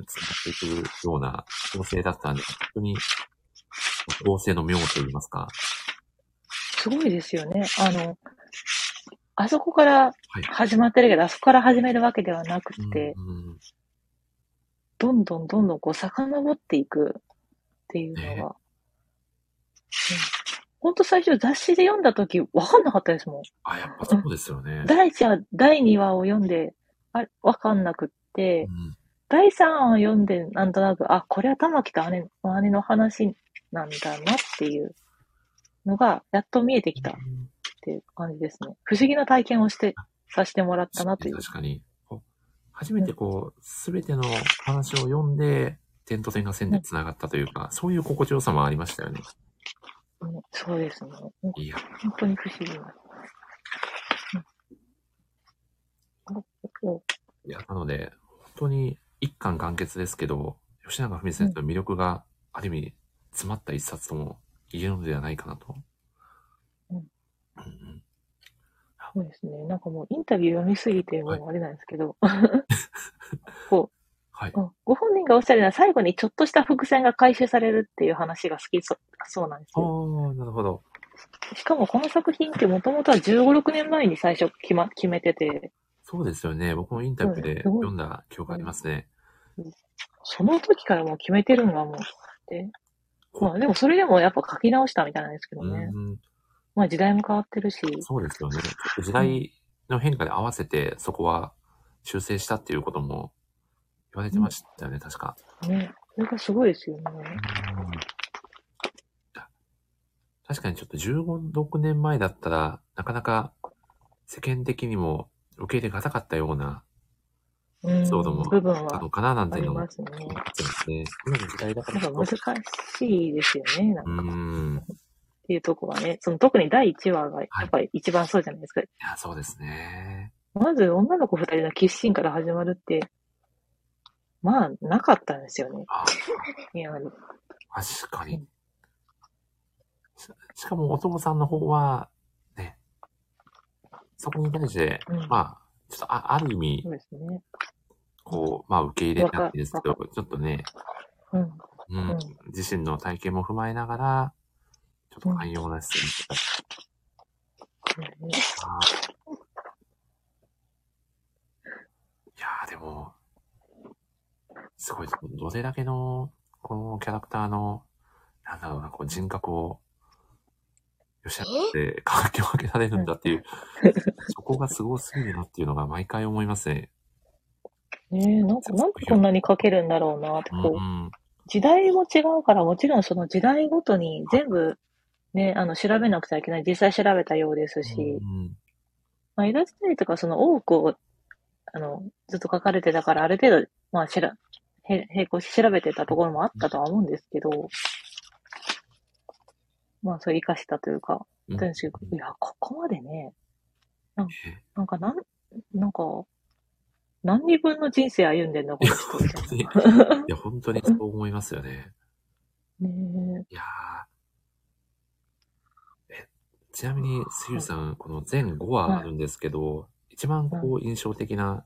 つながっていくような構成だったんで、本当に、構成の妙と言いますか。すごいですよね。あの、あそこからはい。始まってるけど、あそこから始めるわけではなくて、うんうんどんどんどんどんこう遡っていくっていうのが、ねうん本当最初雑誌で読んだ時わかんなかったですもん。あ、やっぱそうですよね。第1話、第2話を読んで、あわかんなくって、うん第3話を読んで、なんとなく、あ、これは玉木と姉姉の話なんだなっていうのが、やっと見えてきたっていう感じですね。不思議な体験をして、させてもらったなという。確かに。初めてこう、すべての話を読んで、点と点が線で繋がったというか、そういう心地よさもありましたよね。うんそうですね。うんいや、本当に不思議な。いや、なので、本当に一巻完結ですけど、吉永文先生の魅力がある意味詰まった一冊とも言えるのではないかなと。そうですね。なんかもうインタビュー読みすぎて、もはいうあれなんですけど、こはい。う、うんご本人がおっしゃるのは最後にちょっとした伏線が回収されるっていう話が好きそそうなんですよ。ああ、なるほど。しかもこの作品ってもともとは15、6年前に最初決,、ま、決めてて、そうですよね。僕もインタビューで読んだ記憶ありますね。その時からもう決めてるのがもうって。まあでもそれでもやっぱ書き直したみたいなんですけどね。うん、まあ時代も変わってるし。そうですよね。時代の変化で合わせて、そこは修正したっていうことも言われてましたよね、確か。ね。それがすごいですよね。確かにちょっと15、6年前だったら、なかなか世間的にも受け入れがたかったようなうん。そうども部分はあのかななんていうのもありますね。今の時代だかなんら難しいですよね。なんうかーん。いっていうところはね。その特に第1話がやっぱり一番そうじゃないですか。や、そうですね。まず女の子二人のキッシンから始まるって、まあ、なかったんですよね。あいや、確かにうん。ししかもお父さんの方は、ね、そこに対して、うんまあ、ちょっとあある意味そ、うですね。こう、まあ受け入れたんですけどわ、ちょっとね、うん。うんうん自身の体験も踏まえながら、ちょっと寛容な姿勢にそうねあーいやーでも、すごい、どれだけの、このキャラクターの、なんだろうな、こう人格を、吉原って書き分けられるんだっていう、そこがすごすぎるなっていうのが毎回思いますね。ねえ、なんか、なんでこんなに書けるんだろうなって、こう、うん。時代も違うから、もちろんその時代ごとに全部、ね、あの、調べなくちゃいけない。実際調べたようですし、うんまあ、江戸時代とかその多くを、あの、ずっと書かれてたから、ある程度、まあ、しら、へ、並行して調べてたところもあったとは思うんですけど、まあ、それ活かしたというか、うん。いや、ここまでね、なんえなんか、なん、なんか、何人分の人生歩んでんだ、こいや、の人みた本当に、い。や、本当にそう思いますよね。ねいやー。え、ちなみに、杉浦さん、この全5話あるんですけど、一番こう印象的な、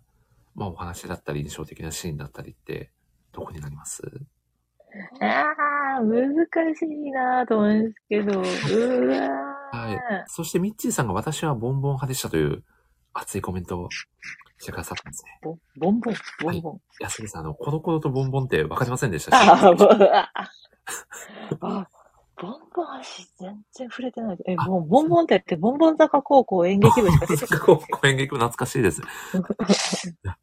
まあお話だったり印象的なシーンだったりって、どこになります？えああ、難しいなぁと思うんですけど、うーわー。はい。そしてミッチーさんが私はボンボン派でしたという熱いコメントをしてくださったんですね。ボボンボン、ボンボン？いや、杉さん、あの、コロコロとボンボンってわかりませんでしたああ、ぼああ、ボンボン足全然触れてない。え、もうボンボンってやって、ボンボン坂高校演劇部しか出てここう、演劇も懐かしいです。いや、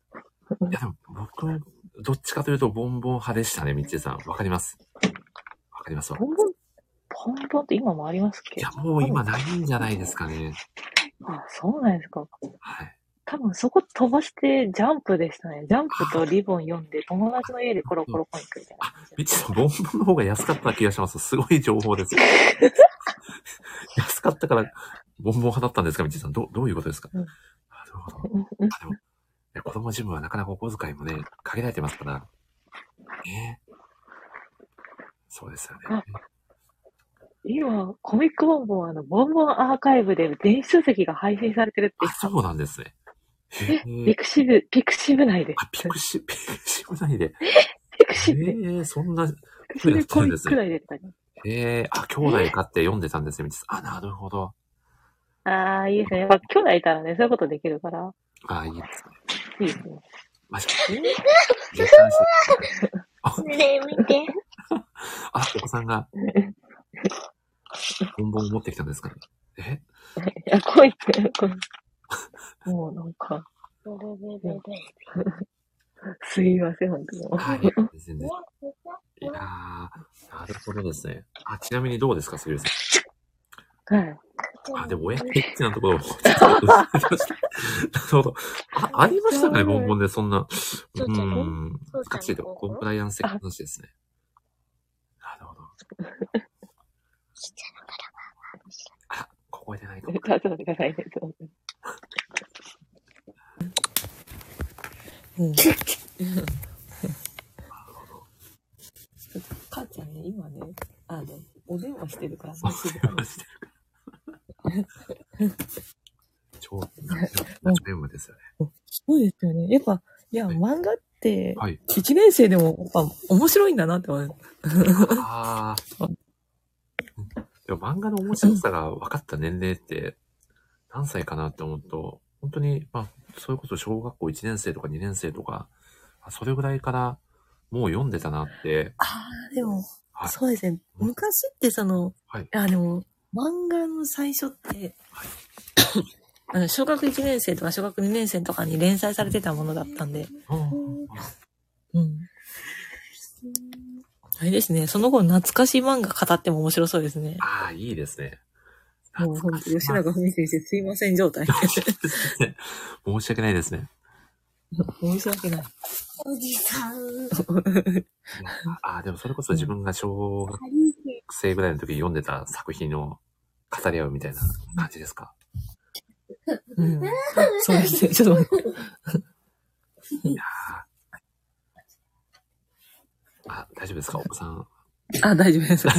でも僕は、どっちかというと、ボンボン派でしたね、ミッチーさん。わかります。わかりますわボ。ンボン、ボンボンって今もありますっけ？いや、もう今ないんじゃないですかね。あ、そうなんですか。はい。多分そこ飛ばしてジャンプでしたね。ジャンプとリボン読んで友達の家でコロコロコニックみたいな感じミッチーさん、ボンボンの方が安かった気がします。すごい情報です。安かったから、ボンボン派だったんですか、ミッチーさん。どどういうことですか、うんなるほど。でも、ね子供ジムはなかなかお小遣いもね、限られてますから。ねそうですよね。え今、コミックボンボン、あの、ボンボンアーカイブで電子書籍が配信されてるってあ、そうなんですね。へえ、ピえ。クシブ、ピクシブ内で。あ、ピクシ、ピクシブ内で。ピクシブ、ピええ、そんな、クシブコミック内でって書いてええ、あ、兄弟買って読んでたんですね、み。あ、なるほど。あるあー、いいですね。やっぱ兄弟いたらね、そういうことできるから、あ、いいですね。いいですね。マジか。ねえ、見て。あ、お子さんが、ボンボンを持ってきたんですかね。え？いや、こう言って、こう もうなんか、すいません、本当に。はい、全然。いやー、なるほどですね。あ、ちなみにどうですか、杉浦さん？はい。あ、でも、親エッチなところを、ちょっと なるほど。あ、ありましたかね、ボンボンで、そんな。うーん。難しいとこ、コンプライアンス的な話ですね。なるほど。あ、ここでないかも。うん。母ちゃんね、今ね、あの、お電話してるから、そう静かにしてる超、ナチュラルですよね。そうですよね。やっぱ、いや、漫画って、一年生でも、やっぱ、面白いんだなって思う。ああ。でも漫画の面白さが分かった年齢って何歳かなって思うと、本当に、まあ、それこそ小学校1年生とか2年生とか、あそれぐらいからもう読んでたなって、ああ、でも、はい。そうですね。昔ってその、はい。あ、でも、漫画の最初って、はいあの小学1年生とか小学2年生とかに連載されてたものだったんで、うん。あれですね、その頃懐かしい漫画語っても面白そうですね。あー、いいですね。もう本当吉永文先生すいません状態。申し訳ないですね。申し訳ない。おじさん。あー、でもそれこそ自分が小学生ぐらいの時に読んでた作品を語り合うみたいな感じですか？うん。そうですね、ちょっと待って。いやーあ、大丈夫ですか？お子さん。あ、大丈夫です。もう、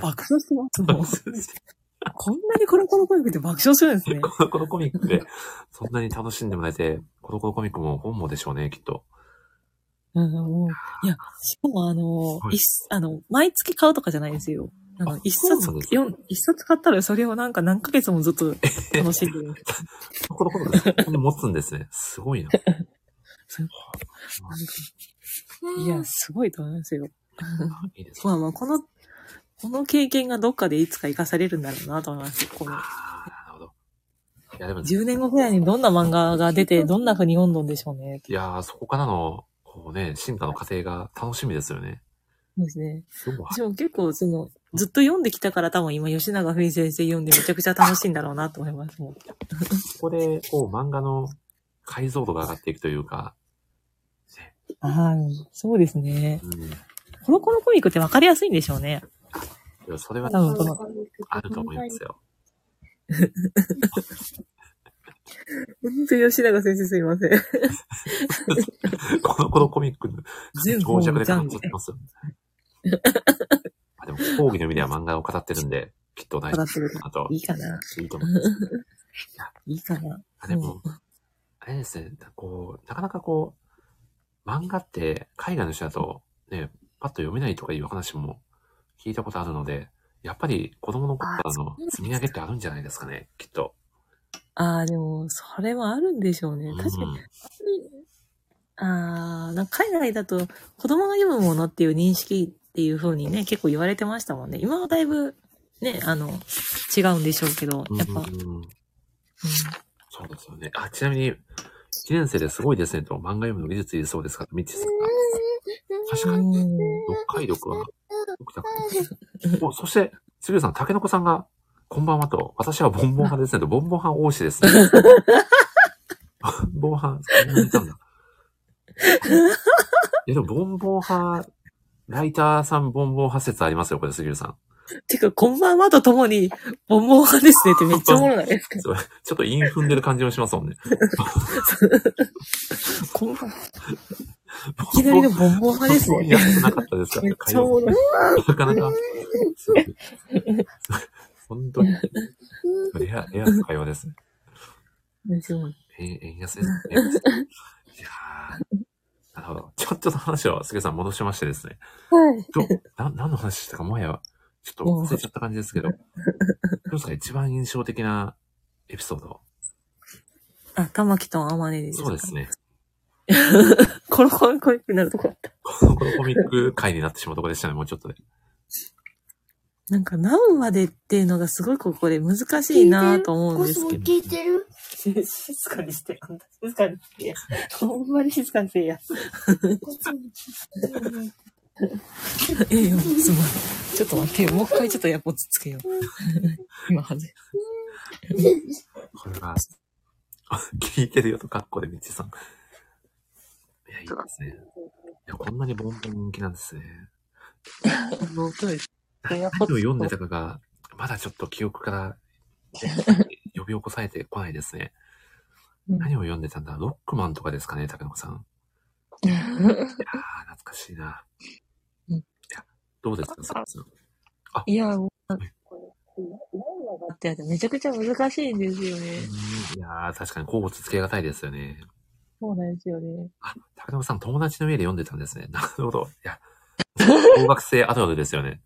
爆笑してます。もう、こんなにコロコロコミックって爆笑するんですね。コロコロコミックで、そんなに楽しんでもらえて、コロコロコミックも本望でしょうね、きっと。うん、もう、いや、しかもあの、はい一あの、毎月買うとかじゃないんですよ。あのあ、一冊四一冊買ったらそれをなんか何ヶ月もずっと楽しんでる。コロコロ持つんですね。すごいな。いや、すごいと思いますよ。いいですね。まあまあ、この、この経験がどっかでいつか活かされるんだろうなと思います。このああ、なるほど。いや、でも、10年後くらいにどんな漫画が出て、どんな風に読んどんでしょうね。いやー、そこからの、こうね、進化の過程が楽しみですよね。そうですね。すごい。私も結構、その、ずっと読んできたから多分今、吉永文先生読んでめちゃくちゃ楽しいんだろうなと思います。もうここで、こう、漫画の解像度が上がっていくというか、ああ、そうですね。うん。いコロコロコミックってわかりやすいんでしょうね。やそれは多分この、あると思いますよ。本当吉永先生すいません。コロコロコミックの全長尺で語ってますよ。あでも、講義の意味では漫画を語ってるんで、きっと大丈夫。あと、いいかな。いいと思います。いいかな。あでも、あれですね、こう、なかなかこう、漫画って海外の人だとね、パッと読めないとかいう話も聞いたことあるので、やっぱり子供の頃からの積み上げってあるんじゃないですかね、きっと。ああ、でも、それはあるんでしょうね。確かに。うんああ、なんか海外だと子供が読むものっていう認識っていう風にね、結構言われてましたもんね。今はだいぶ、ね、あの、違うんでしょうけど、やっぱ、うんうんそうですよね。あ、ちなみに、1年生ですごいですねと、漫画読むの技術いいそうですかミッチーさんが。確かに、うん読解力は。お、そして、杉浦さん、竹の子さんが、こんばんはと、私はボンボン派ですねと、ボンボン派王子ですね。ボンボン派、そんなにいたんだ。いや、でも、ボンボン派、ライターさんボンボン派説ありますよ、これ、杉浦さん。てか、こんばんはとともに、ボンボン派ですねってめっちゃおもろないですか？ちょっと韻踏んでる感じもしますもんね。こんばんは。いきなりのボンボン派ですね。やってなかったですか？めっちゃおもろい。なかなか、本当に、レア、レアな会話ですね。ですよえ円安ですね。いやーなるほど。ちょっと話を、すげさん戻しましてですね。はい。どな、何の話したか、もはや、ちょっと忘れちゃった感じですけど。どうですか、一番印象的なエピソード。あ、玉木と天音ですか？そうですね。コロコロコロってなるとこだった。このこのコミック回になってしまうところでしたね、もうちょっとで。なんか何話でっていうのがすごいここで難しいなと思うんですけど。聞いてる？静かにして、あんた静かにしてや。ほんまに静かにしてや。ええよ、すまん。ちょっと待ってよ。もう一回ちょっとやっぽつつけよう。今はずい。これが、あ 聞いてるよと、カッコで、みちさん。いや、いいですね。いや、こんなにボンボン人気なんですね。本当です。何を読んでたかが、まだちょっと記憶から呼び起こされてこないですね。うん何を読んでたんだ？ロックマンとかですかね、竹野さん。いやー、懐かしいな。うんいや、どうですか、さっさん。いや、もう、ってめちゃくちゃ難しいんですよね。いやー、確かに交互つけがたいですよね。そうなんですよね。あ、高野さん、友達の家で読んでたんですね。なるほど。いや、小学生あるあるですよね。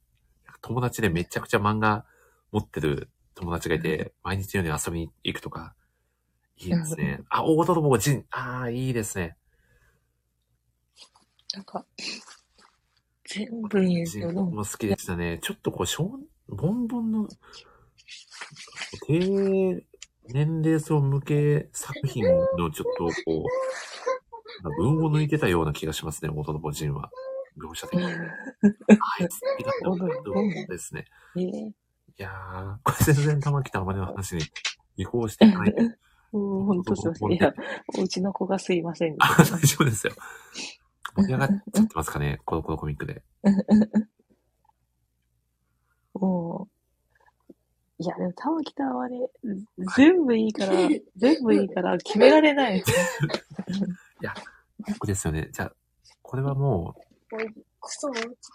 友達でめちゃくちゃ漫画持ってる友達がいて、毎日のように遊びに行くとか、いいですね。あ、大泥棒ジン。ああ、いいですね。なんか、全部いいですジよ。でも、好きでしたね。ちょっとこう、少ボンボンの、低年齢層向け作品のちょっとこう、文を抜いてたような気がしますね、大泥棒ジンは。描写的に。あいつ好きだった大泥棒ですね。ええいやー、これ全然玉木たまりの話に移行してない。もう本当すいません。いや、おうちの子がすいません。あ、大丈夫ですよ。盛り上がっちゃってますかね、このこのコミックで。もう、いや、でも玉木たはね、全部いいから、全部いいから決められない。僕ですよね。じゃあ、これはもう、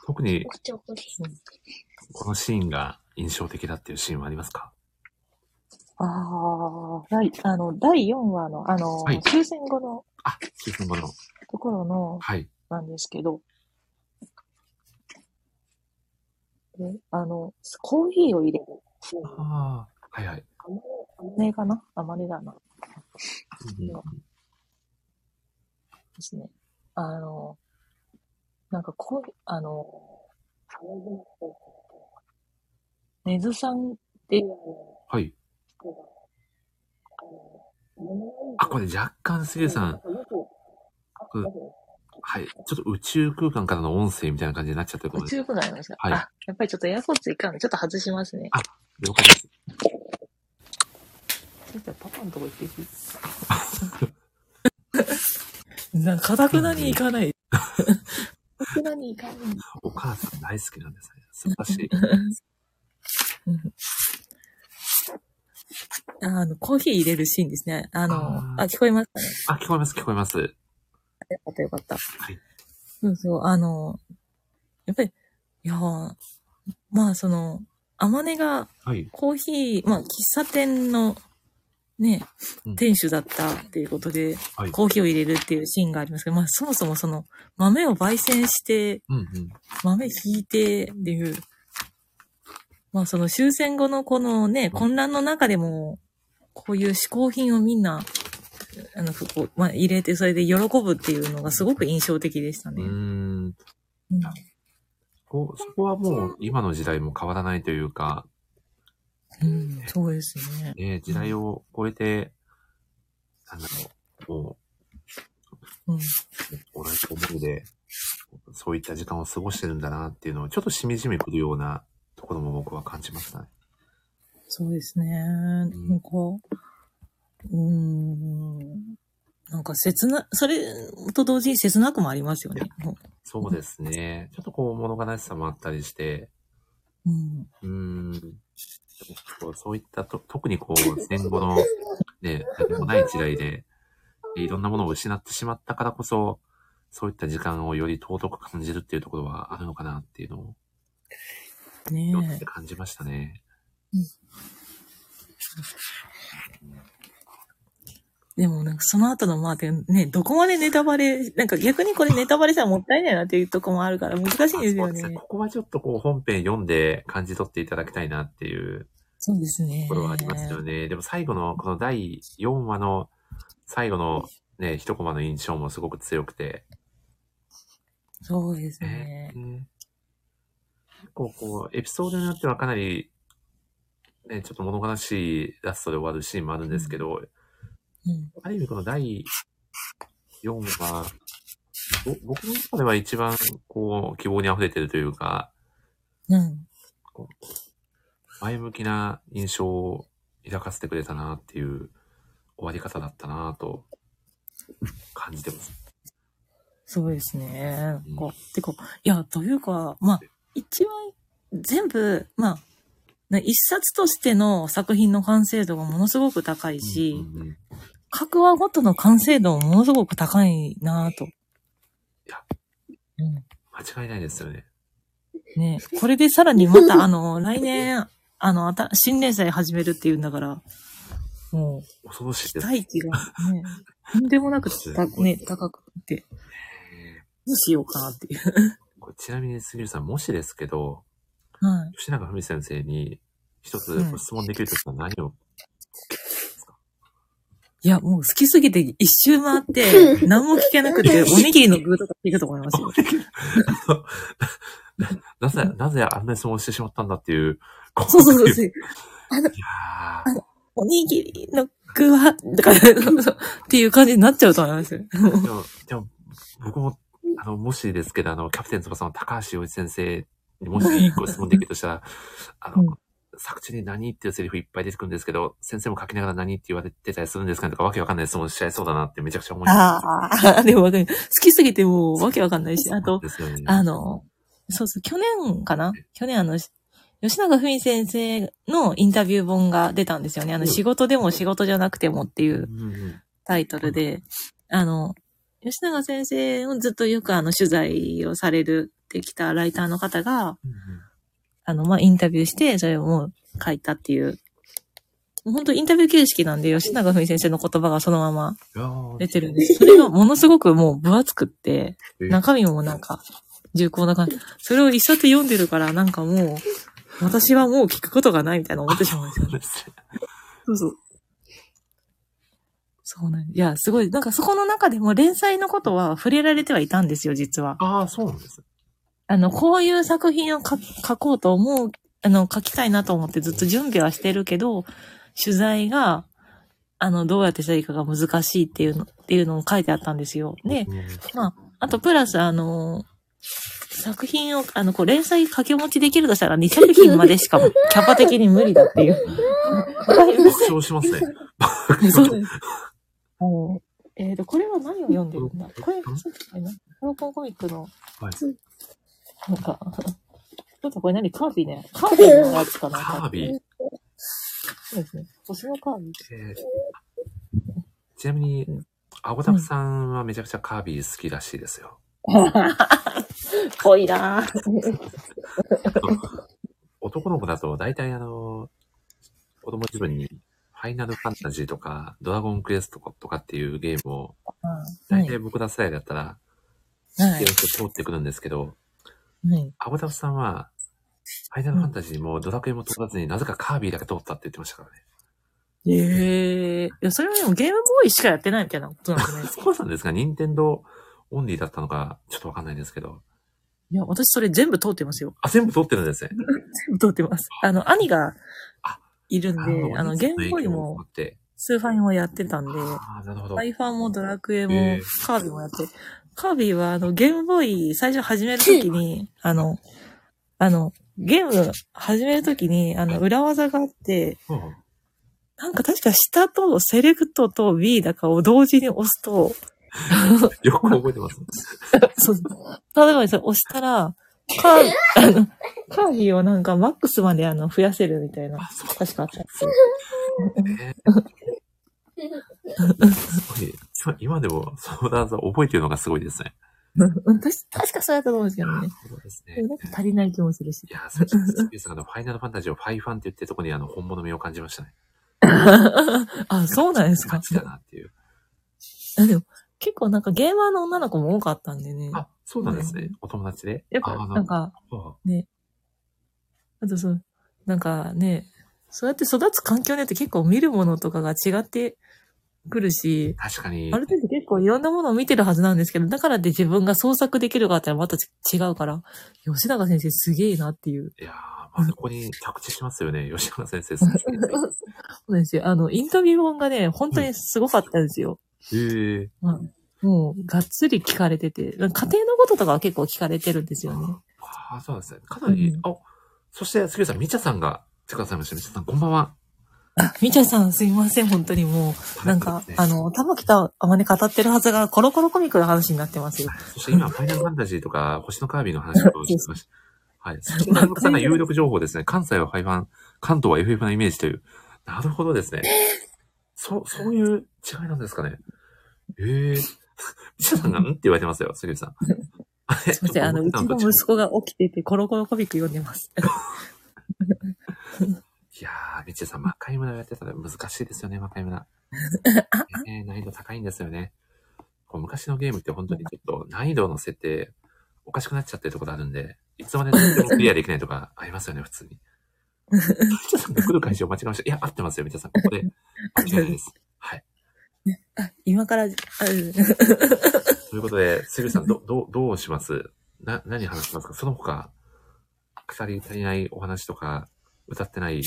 特におこちょこし。このシーンが印象的だっていうシーンはありますか？ああ、第、あの、第4話の、あの、はい終戦後のあ、シーズン5の。ところの、はい。なんですけど、で、あの、コーヒーを入れる。ああ、はいはい。ねかな？あまねだな。ですね。あの、なんかこう、あの、ねずさんって、はい。あ、これ若干杉浦さん、うんはい。ちょっと宇宙空間からの音声みたいな感じになっちゃってる宇です。宙くなりますか、はいあ、やっぱりちょっとエアポッツいかんのちょっと外しますね。了解です。そしたらパパのとこ行っていい？なんか、かたくなに行かない。かたくなに行かない。お母さん大好きなんですね。素晴らしい。あの、コーヒー入れるシーンですね。あの、あーあ聞こえます？かねあ、聞こえます、聞こえます。よかったよかった。はい。そうそう、あの、やっぱり、いやーまあその、あまねがはい。コーヒー、まあ喫茶店のねうん、店主だったっていうことで、はい。コーヒーを入れるっていうシーンがありますけど、まあそもそもその豆を焙煎して、うんうん。豆ひいてっていう、まあその終戦後のこのね、混乱の中でも、こういう嗜好品をみんな、あの、こうまあ入れてそれで喜ぶっていうのがすごく印象的でしたね。うーん。うんこうそこはもう今の時代も変わらないというか、うん、そうですね。ね、時代を超えて、なんだろう、もうん。う、同じ思いで、そういった時間を過ごしてるんだなっていうのを、ちょっとしみじみくるようなところも僕は感じましたね。そうですね。なんか、うーん。なんか切な、それと同時に切なくもありますよね。そうですね。ちょっとこう物悲しさもあったりして、うん。うーん。そういったと、特にこう戦後のね、何もない時代で、いろんなものを失ってしまったからこそ、そういった時間をより尊く感じるっていうところはあるのかなっていうのを、ねえ。感じましたね。でもなんかその後のまあでね、どこまでネタバレ、なんか逆にこれネタバレしたらもったいないなっていうとこもあるから難しいんですよね。ね。ここはちょっとこう本編読んで感じ取っていただきたいなっていうそうですね。ところはありますよね。でも最後のこの第4話の最後のね、一コマの印象もすごく強くて、そうですねね。結構こう、エピソードによってはかなり、ね、ちょっと物悲しいラストで終わるシーンもあるんですけど、うん。ある意味この第4話、ぼ僕の中では一番こう、希望に溢れてるというか、うん。前向きな印象を抱かせてくれたなっていう終わり方だったなと感じてます。そうですねうん。こう、てか、いや、というか、まあ、一番、全部、まあ、ね一冊としての作品の完成度がものすごく高いし、うんうんうん各話ごとの完成度もものすごく高いなぁと。やうん。間違いないですよね。ねこれでさらにまた、あの、来年、あの、新連載始めるっていうんだから、もう、恐ろしいで待値がね、とんでもなくた、ね、高くて、えどうしようかなっていう。ーこれちなみに杉浦さん、もしですけど、はい。吉永文先生に一つ質問できるとしたら何を、いや、もう好きすぎて一周回って、何も聞けなくて、おにぎりの具とか聞くと思いますよ。なぜ、なぜあんな質問してしまったんだっていう。そうそうそうそう。いやーおにぎりの具は、だから、っていう感じになっちゃうと思いますよ。でも、でも、僕も、あの、もしですけど、あの、キャプテン翼の高橋洋一先生にもしご質問できるとしたら、あの、うん作中に何っていうセリフいっぱい出てくるんですけど、先生も書きながら何って言われてたりするんですかねとか、わけわかんない質問しちゃいそうだなってめちゃくちゃ思います。ああ、でもわかる。好きすぎてもうわけわかんないし、あと、ね。あの、そうそう、去年かな？去年あの、し吉永文先生のインタビュー本が出たんですよね。あの、うん仕事でも仕事じゃなくてもっていうタイトルで、あの、吉永先生をずっとよくあの、取材をされるってきたライターの方が、うんうんあの、まあ、インタビューして、それをもう書いたっていう、もう本当インタビュー形式なんで、吉永文先生の言葉がそのまま出てるんです。それがものすごくもう分厚くって、え中身もなんか、重厚な感じ。それを一冊読んでるから、なんかもう、私はもう聞くことがないみたいな思ってしまうんですよそうそう。そうなんいや、すごい。なんかそこの中でも連載のことは触れられてはいたんですよ、実は。ああ、そうなんです。あの、こういう作品を書書こうと思う、あの、書きたいなと思ってずっと準備はしてるけど、取材が、あの、どうやってしたらいいかが難しいっていうの、っていうのを書いてあったんですよ。で、うんまあ、あとプラス、あの、作品を、あの、こう、連載掛け持ちできるとしたら2作品までしかキャパ的に無理だっていう。わかりま爆笑しますね。すそうです。あの、えっ、と、これは何を読んでるんだ？これ、そうですロコロコミックの、はいなんか、ちょっとこれ何カービィね。カービィのやつかなカービィ。そうですね。星のカービィ。えーちなみに、アゴタフさんはめちゃくちゃカービィ好きらしいですよ。ぽいなぁ。男の子だと大体あの、子供自分にファイナルファンタジーとか、ドラゴンクエストとかっていうゲームを、はい。大体僕ら世代だったら、はい。通ってくるんですけど、はい。アゴタフさんは、ファイナルファンタジーもドラクエも通らずになぜかカービィだけ通ったって言ってましたからね。ええいや、それはでもゲームボーイしかやってないみたいなことなんじゃないですか。そうなんですか？任天堂オンリーだったのか、ちょっとわかんないですけど。いや、私それ全部通ってますよ。あ、全部通ってるんですね。全部通ってます。あの、兄があいるんで、あの、ゲームボーイも。スーファイもやってたんで、ああ、なるほど。ファイファンもドラクエもカービィもやって、カービィはあの、ゲームボーイ最初始めるときに、あの、あの、ゲーム始めるときに、あの、裏技があって、うん。なんか確か下とセレクトと B だかを同時に押すと、よく覚えてます。そう。例えばそれ押したら、カー、あの、カービィをなんかマックスまであの、増やせるみたいな。確かあったすごい。今今でも、そのダンス覚えてるのがすごいですね。私、確かそうやったと思うんですけどね。そうですねで。もなんか足りない気もするしい。や、さっき、スピースがあの、ファイナルファンタジーをファイファンって言ってるところにあの、本物味を感じましたね。あ、そうなんですかガ。チだなっていう。あでも、結構なんかゲーマーの女の子も多かったんでね。あ、そうなんですね。お友達で？やっぱあ、なんか、ああとそう、なんかね、そうやって育つ環境によって結構見るものとかが違ってくるし、確かにあ、る程度結構いろんなものを見てるはずなんですけど、だからって自分が創作できるかってまた違うから、吉永先生すげえなっていう。いやー、まあ、そこに着地しますよね。吉永先生。そうですよ。あの、インタビュー本がね、本当にすごかったんですよ。へえ。もう、がっつり聞かれてて、家庭のこととかは結構聞かれてるんですよね。ああ、そうなんですね。かなり、うんあ、そして、杉浦さん、みちゃさんが来てくださいました。みちゃさん、こんばんは。あ、みちゃさんすいません、本当にもう。なんか、あの、玉木とあまね語ってるはずが、コロコロコミックの話になってますよ。そして今、ファイナルファンタジーとか、星のカービィの話をしてました。はい。そして、南さんが有力情報ですね。関西はファイファン、関東は FF なイメージという。なるほどですね。そう、そういう違いなんですかね。ええー。みちゃさんが、んって言われてますよ、杉浦さん。すいません、あの、うちの息子が起きてて、コロコロコミック読んでます。いやー、みちさん、魔界村やってたら難しいですよね、魔界村。ね、難易度高いんですよね。こう昔のゲームって本当にちょっと難易度の設定、おかしくなっちゃってるところあるんで、いつまででも クリアできないとかありますよね、普通に。みちさんが来る会場間違えました。いや、合ってますよ、みちさん。ここで。間違いないです。はい。あ、今から、あということで、杉浦さん、ど、どう、どうします？な、何話しますか？その他、腐り足りないお話とか、歌ってない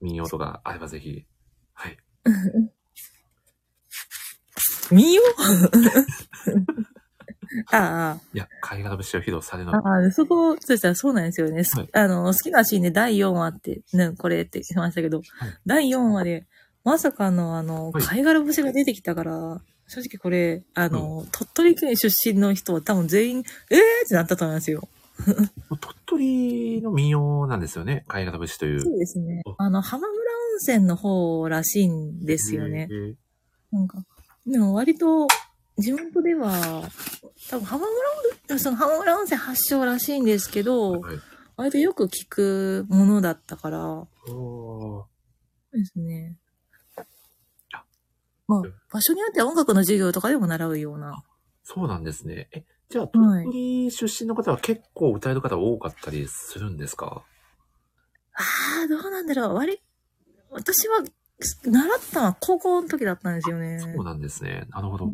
民謡とかあればぜひ。はい。見よ あいや、貝殻節を披露されるあ、の。ああ、そこ、そうしたらそうなんですよね。すはいあの、好きなシーンで第4話って、ね、これって言いましたけど、はい第4話で、まさかのあの、はい貝殻節が出てきたから、正直これ、あの、鳥取県出身の人は多分全員、えーってなったと思いますよ。鳥取の民謡なんですよね。貝殻節という。そうですねお。あの、浜村温泉の方らしいんですよね。なんか、でも割と、地元では、多分浜村温、その浜村温泉発祥らしいんですけど、はい。割とよく聞くものだったから、そうですねあ。まあうん、場所によっては音楽の授業とかでも習うような。そうなんですね。え、じゃあ、鳥取出身の方は結構歌える方多かったりするんですか？ああ、どうなんだろう。割り、私は、習ったのは高校の時だったんですよね。そうなんですね。なるほど。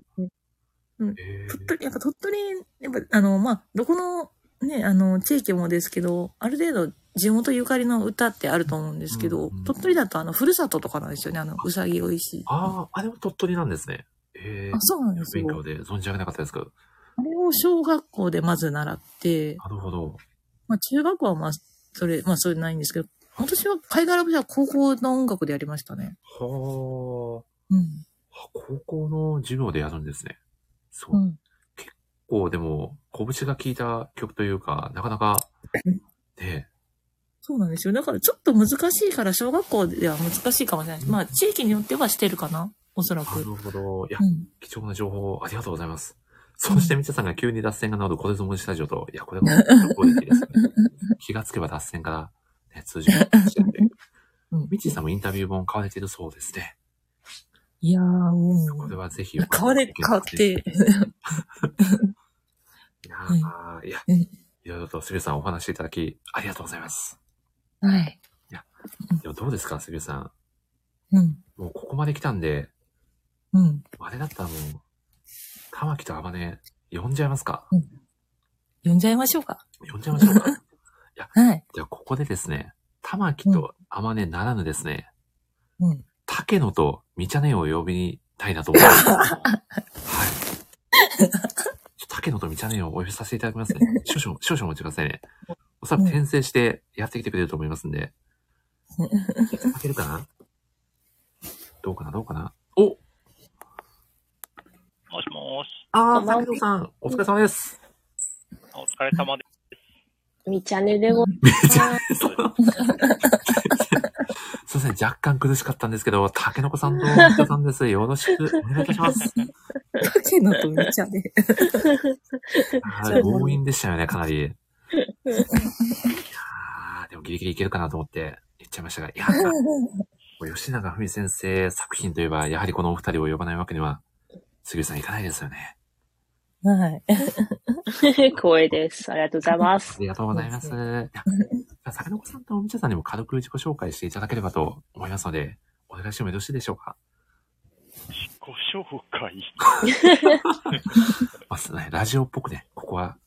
うんえ鳥取、やっぱ鳥取、やっぱ、あの、まあ、どこの、ね、あの、地域もですけど、ある程度、地元ゆかりの歌ってあると思うんですけど、うんうん鳥取だと、あの、ふるさととかなんですよね。あの、うさぎおいしい。ああ、あれも鳥取なんですね。ええあ、そうなんです勉強よ。で存じ上げなかったですけど。あれを小学校でまず習って、なるほど。まあ、中学校はまあ、それ、まあ、それないんですけど、私は貝殻節は高校の音楽でやりましたね。はうん。あ、高校の授業でやるんですね。そう。うん。こう、でも、拳が効いた曲というか、なかなか、ねそうなんですよ。だからちょっと難しいから、小学校では難しいかもしれない。まあ、地域によってはしてるかなおそらく。なるほど。いやう、ん。貴重な情報ありがとうございます。そして、みちゃさんが急に脱線が治るこれぞ文字スタジオと、いや、これもですね。気がつけば脱線から、ね、通じるかもしれない。うんみちさんもインタビュー本買われているそうですね。いやー、うん。これはぜひ。買われ、買って。いやーいや、うんいろいろと杉浦さんお話しいただき、ありがとうございます。はい。でもどうですか、杉浦さん。うん。もうここまで来たんで、うん。あれだったらもう、玉木と天音、呼んじゃいますか？呼んじゃいましょうか。呼んじゃいましょうか？はい。じゃあ、ここでですね、玉木と天音ならぬですね、うん。竹野とみちゃねを呼びたいなと思います。はい。竹野とみちゃねをお呼びさせていただきますね。少々、少々お待ちくださいね。おそらく転生してやってきてくれると思いますんで。いけるかな？どうかな？どうかな？おもしもし、あー、こんばんは竹野さん、お疲れ様です。お疲れ様でみちゃねでございます。す。すいません、若干苦しかったんですけど、竹の子さんとみちゃさんです。よろしくお願いいたします。竹野とめちゃで。あー強引でしたよね、かなり。いやーでもギリギリいけるかなと思って言っちゃいましたが、いやー、吉永文先生作品といえば、やはりこのお二人を呼ばないわけには、杉浦さんいかないですよね。はい。光栄です。ありがとうございますあ。りがとうございます。いや、じゃあ坂本さんとおみちゃさんにも軽く自己紹介していただければと思いますので、お願いしてもよろしいでしょうか？自己紹介？まあ、ね、ラジオっぽくね、ここは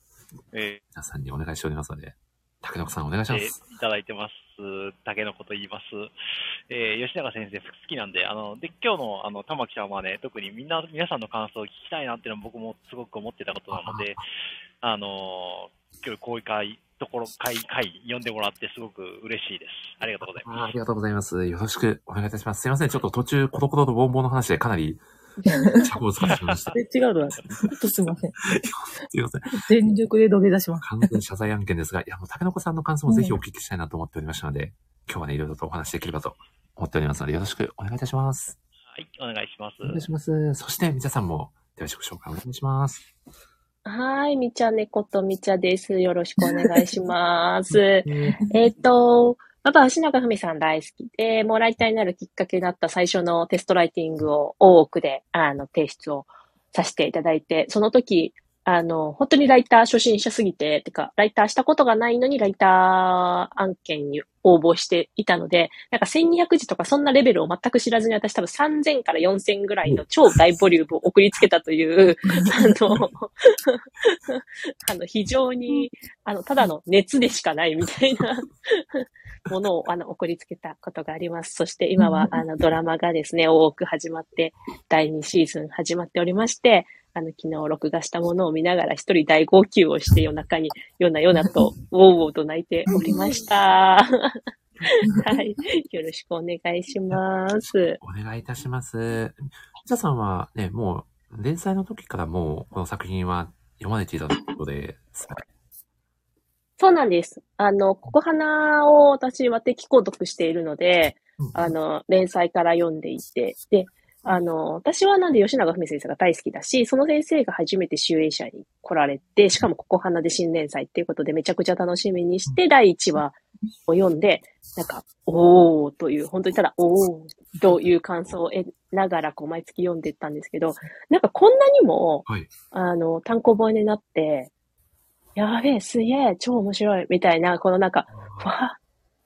え皆さんにお願いしておりますので、竹野さんお願いします。ーいただいてます。竹のこと言います。えー吉永先生好きなんで、あの、で、今日の、あの、玉木さんはね、特にみんな、皆さんの感想を聞きたいなっていうのは僕もすごく思ってたことなので、あのー今日こういう会、ところ、会、会、呼んでもらってすごく嬉しいです。ありがとうございます。ありがとうございます。よろしくお願いいたします。すいません。ちょっと途中、コトコトとボンボンの話でかなり尺を使ってしまいました。え、違うのは、ほんとすいません。すいません。全力で土下座します。完全謝罪案件ですが、いや、もう竹の子さんの感想もぜひお聞きしたいなと思っておりましたので、今日はね、いろいろとお話しできればと思っておりますので、よろしくお願いいたします。はい、お願いします。お願いします。そして、みちゃさんも、よろしく紹介お願いします。はい、みちゃ猫とみちゃです。よろしくお願いします。えーえっと、やっぱ足長文さん大好きで、もうライターになるきっかけだった最初のテストライティングを大奥で、あの、提出をさせていただいて、その時、あの、本当にライター初心者すぎて、てか、ライターしたことがないのにライター案件に応募していたので、なんか1200字とかそんなレベルを全く知らずに私多分3000から4000ぐらいの超大ボリュームを送りつけたという、あの、あの、非常に、あの、ただの熱でしかないみたいな ものを、あの、送りつけたことがあります。そして今は、あの、ドラマがですね、多く始まって、第2シーズン始まっておりまして、あの、昨日録画したものを見ながら一人大号泣をして夜中に、夜な夜なと、ウォーウォーと泣いておりました。はい。よろしくお願いします。お願いいたします。みちゃさんはね、もう、連載の時からもう、この作品は読まれていたということで、そうなんです。あの、ここ花を私は定期購読しているので、あの、連載から読んでいて、で、あの、私はなんで吉永文先生が大好きだし、その先生が初めて集英社に来られて、しかもここ花で新連載っていうことでめちゃくちゃ楽しみにして、第1話を読んで、なんか、おーという、本当にただ、おーという感想を得ながら、こう、毎月読んでいったんですけど、なんかこんなにも、はい。あの、単行本になって、やべえ、すげえ、超面白い、みたいな、このなんか、ふわ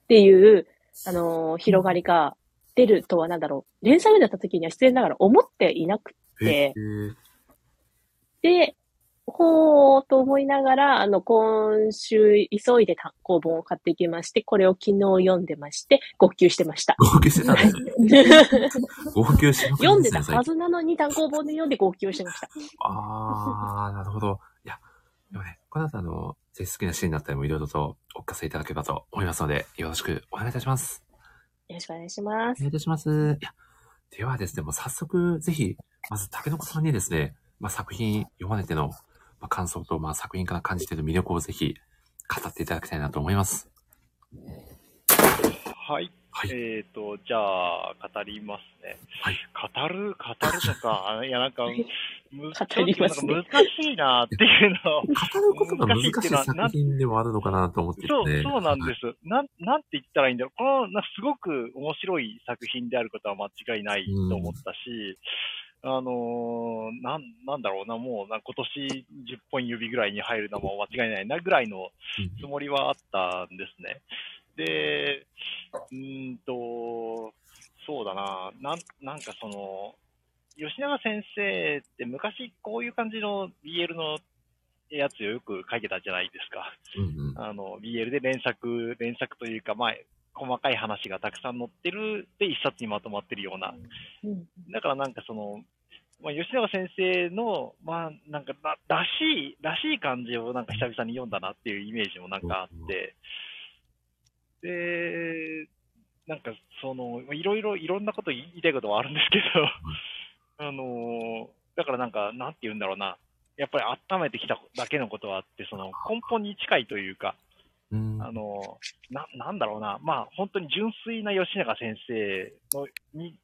っていう、あのー広がりが出るとはなんだろう。連載目だった時には失礼ながら思っていなくえて、ー、で、ほーと思いながら、あの、今週急いで単行本を買ってきまして、これを昨日読んでまして、号泣してました。号泣してたんですね。号泣しまくり読んでたはずなのに単行本で読んで号泣してました。あー、なるほど。いや、でもね、この後あの、ぜひ好きなシーンだったりもいろいろとお聞かせいただければと思いますので、よろしくお願いいたします。よろしくお願いしますお願い。いたします。いや、ではですね、もう早速、ぜひ、まず、竹の子さんにですね、まあ、作品読まれての、まあ、感想と、まあ、作品から感じている魅力をぜひ、語っていただきたいなと思います。はい。はい。えっ、と、じゃあ、語りますね。はい語る、語る のか。いや、なんか、む語りますねなんか難しいなっていうのを。語ることが難しい作品でもあるのかなと思ってて、そう、そうなんではいす。なん、なんて言ったらいいんだろう。この、なすごく面白い作品であることは間違いないと思ったし、あのーなん、なんだろうな、もうな、今年10本指ぐらいに入るのも間違いないなぐらいのうんつもりはあったんですね。で、うーんと、そうだな、なん、なんかその、吉永先生って昔こういう感じの BL のやつをよく書いてたじゃないですか。うんうん。あの、BL で連作、連作というか、まあ、細かい話がたくさん載ってるで一冊にまとまってるような。うん。だからなんかその、まあ、吉永先生の、まあ、なんから、らしい、らしい感じをなんか久々に読んだなっていうイメージもなんかあって、で、なんかその、いろいろ、いろんなこと言いたいことはあるんですけど、あの、だからなんか、なんて言うんだろうな、やっぱり温めてきただけのことはあって、その根本に近いというか、うん。あの、な、なんだろうな、まあ、本当に純粋な吉永先生の、に、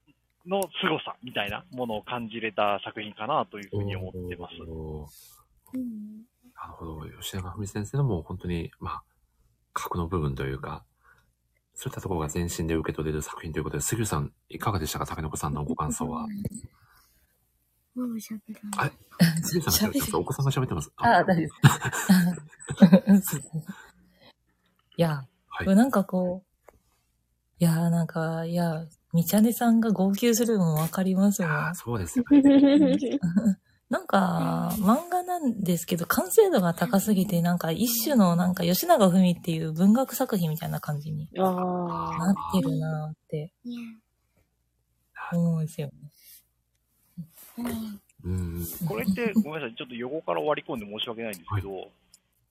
の凄さみたいなものを感じれた作品かなというふうに思ってます。なるほど。吉永文先生のもう本当に、まあ、核の部分というか、そういったところが全身で受け取れる作品ということで、杉浦さん、いかがでしたか？竹の子さんのご感想は。もう喋らない。あ杉浦さんが喋ってます。お子さんが喋ってます。あ、大丈夫です。いや、はいこれなんかこう、いや、なんか、いや、みちゃねさんが号泣するのもわかりますも。そうですよね。なんか、漫画なんですけど、完成度が高すぎて、なんか一種の、なんか吉永文っていう文学作品みたいな感じにあなってるなーって。思うんですよ。これって、ごめんなさい、ちょっと横から割り込んで申し訳ないんですけど、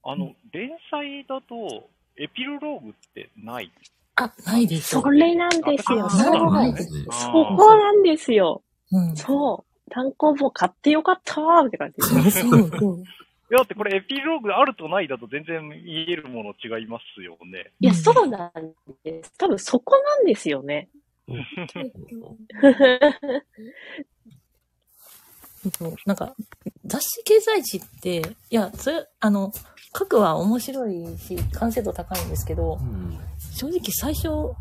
あの、連載だと、エピローグってない？あ、ないですよ。それなんですよ。あそうなんです。ですね。そこなんですよ。うん。そう。単行本買ってよかったーって感じです。そうそう。いや、だってこれエピローグあるとないだと全然言えるもの違いますよね。いや、そうなんです。多分そこなんですよね。そうなんか、雑誌掲載誌って、いや、それ、あの、書くは面白いし、完成度高いんですけどう、ん。正直最初、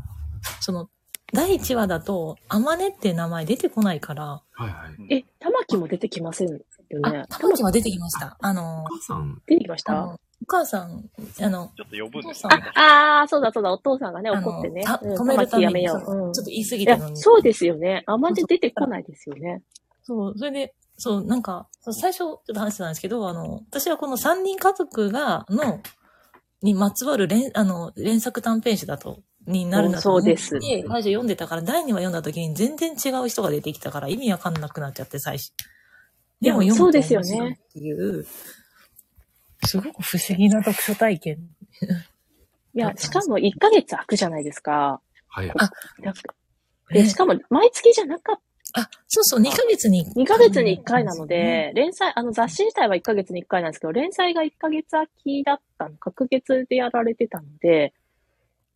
その、第1話だと、あまねって名前出てこないから、はいはい。え、玉木も出てきませんよねあ、。たまちは出てきました。あのお、母さん、出てきました？お母さん、あの、ちょっと呼ぶんです。あ、あー、そうだそうだ、お父さんがね、怒ってね。止めるためやめよそうう。うんちょっと言い過ぎたの、に。そうですよね。あまり出てこないですよね。そう、それで、そう、なんか、最初、ちょっと話してたんですけど、あの、私はこの三人家族が、の、にまつわる連、あの、連作短編集だと、になるんだと思って、最初読んでたから、第2話読んだ時に全然違う人が出てきたから、意味わかんなくなっちゃって、最初。でも読むとそうですよね面白いっていう、すごく不思議な読書体験。いや、しかも1ヶ月空くじゃないですか。はい。あだで、しかも毎月じゃなかっあ、そうそう、2ヶ月に。2ヶ月に1回なので、連載、あの雑誌自体は1ヶ月に1回なんですけど、連載が1ヶ月空きだったの、隔月でやられてたので、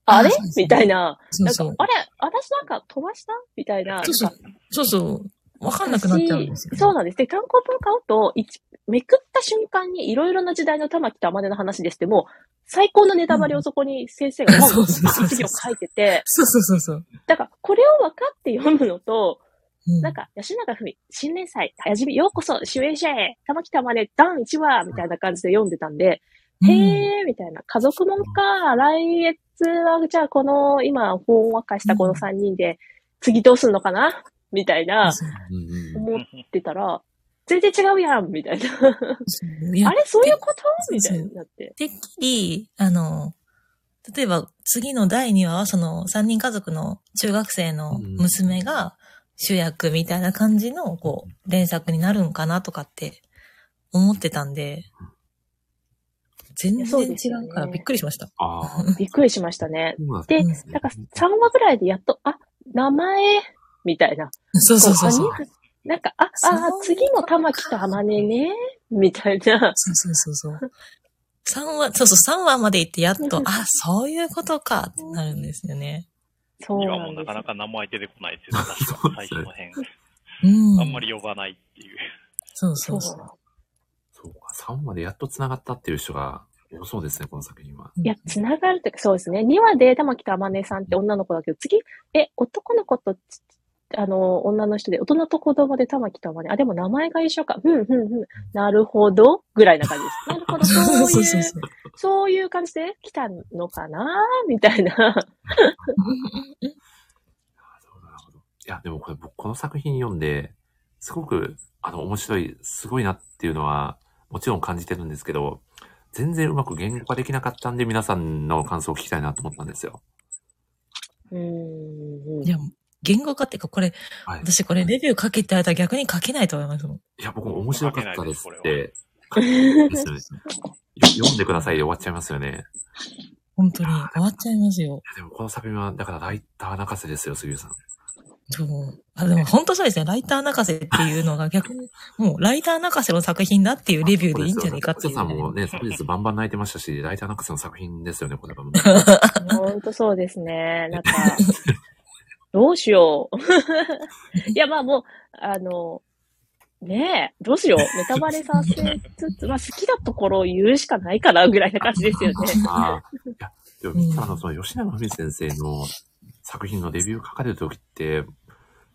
あれ？みたいな。そうそう、。あれ？私なんか飛ばした？みたいな。そうそうそうそう。わかんなくなっちゃうんですよ、ね。そうなんです。で、単行本買うと、一めくった瞬間にいろいろな時代の玉木と天音の話ですって、もう、最高のネタバレをそこに先生がバン そうそうそう一行書いてて、そうそうそうそう。だから、これを分かって読むのと、うんなんか、吉永文、新年祭、はじめ、ようこそ、主演者へ、玉木玉音、ダン1話、みたいな感じで読んでたんで、うんへー、みたいな、家族もんか、来月は、じゃあ、この、今、ほんわかしたこの3人で、次どうすんのかな？みたいな。思ってたら、全然違うやんみたいな。あれそういうこと？みたいになって。てっきり、あの、例えば次の第2話はその3人家族の中学生の娘が主役みたいな感じのこう連作になるんかなとかって思ってたんで、全そう然違うからびっくりしました。ああ。びっくりしましたね。そうなんから3話ぐらいでやっと、あ、名前、みたいな。そうそうそうそう。なんか、あ、あ、次の玉木と天音ね、みたいな。そうそうそうそう。3話、そうそう、3話まで行ってやっと、あ、そういうことかってなるんですよね。そう今なんですもなかなか名前出てこないですよね、確かに最初の辺。うん。あんまり呼ばないっていう。そうそそううそう。そうか。3話でやっと繋がったっていう人が多そうですね、この作品は。いや、つながるというか、そうですね。2話で玉木と天音さんって女の子だけど、次、え、男の子と、あの、女の人で、大人と子供で玉木と天音。あ、でも名前が一緒か。うん、うん、うん。なるほど。ぐらいな感じです。なるほど。そういう、そうそうそう。そういう感じで来たのかな？みたいな。いや、でもこれ僕この作品読んで、すごく、あの、面白い、すごいなっていうのは、もちろん感じてるんですけど、全然うまく言語化できなかったんで、皆さんの感想を聞きたいなと思ったんですよ。うーん。いや、言語化っていうか、これ、はい。私これレビュー書けって言われたら逆に書けないと思いますもん。いや、僕も面白かったですっ書て、読んでくださいで終わっちゃいますよね。本当に。終わっちゃいますよ。でもこの作品は、だからライター泣かせですよ、杉浦さん。そう。あ、でも本当そうですね。ライター泣かせっていうのが逆に、もうライター泣かせの作品だっていうレビューでいいんじゃないかっていう、さんもね、昨日バンバン泣いてましたし、ライター泣かせの作品ですよね、これがもう。ほんとそうですね。なんか、どうしよう。いや、まあもう、あの、ねえ、どうしよう。ネタバレさせつつ、まあ好きなところを言うしかないかな、ぐらいな感じですよね。あ あ。いや、でも、うんあの、その、吉永文先生の作品のレビュー書かれるときって、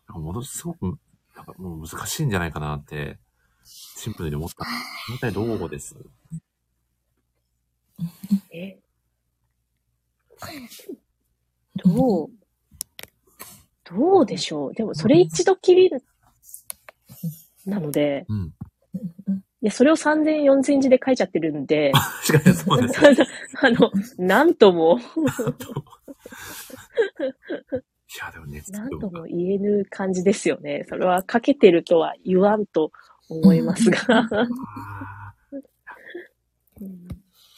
なんかものすごく、なんかもう難しいんじゃないかなって、シンプルに思った。本当にどうです？え？どう、どうでしょう？でも、それ一度きりなので、うん。いや、それを3000、4000字で書いちゃってるんで、確かにそうです あの、なんとも、や、でもね、なんとも言えぬ感じですよね。それは書けてるとは言わんと思いますが。あ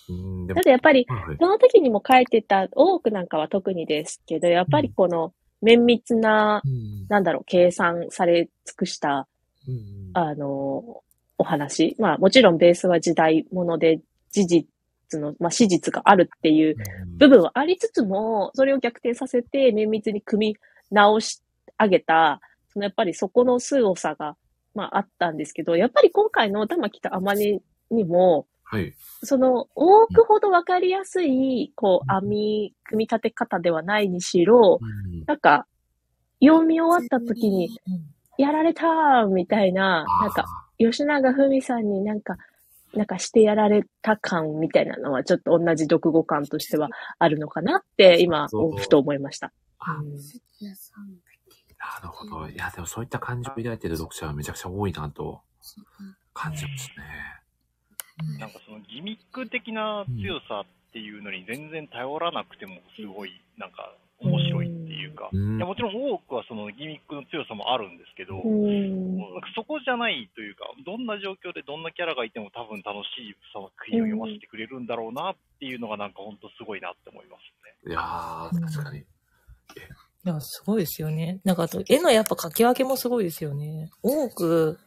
うん。た、だやっぱり、はいその時にも書いてた、多くなんかは特にですけど、やっぱりこの綿密な、うん。なんだろう、計算され尽くした、うんあの、お話。まあもちろんベースは時代物で事実の、まあ史実があるっていう部分はありつつも、それを逆転させて綿密に組み直し上げた、そのやっぱりそこの凄さが、まああったんですけど、やっぱり今回の玉木と天音にも、はい。その多くほどわかりやすい、こう、編み、組み立て方ではないにしろ、うん。なんか、読み終わった時に、やられたーみたいな、なんか、吉永文さんになんか、なんかしてやられた感みたいなのは、ちょっと同じ読語感としてはあるのかなって、今、ふと思いました。あうんなるほど。いや、でもそういった感情を抱いてる読者はめちゃくちゃ多いなと感じますね。なんかそのギミック的な強さっていうのに全然頼らなくてもすごいなんか面白いっていうか、うんいやもちろん多くはそのギミックの強さもあるんですけど、うんなんかそこじゃないというか、どんな状況でどんなキャラがいても多分楽しい作品を読ませてくれるんだろうなっていうのがなんか本当すごいなって思いますね。いやー、確かに。いや、すごいですよね。なんかあと、絵のやっぱ描き分けもすごいですよね。多く、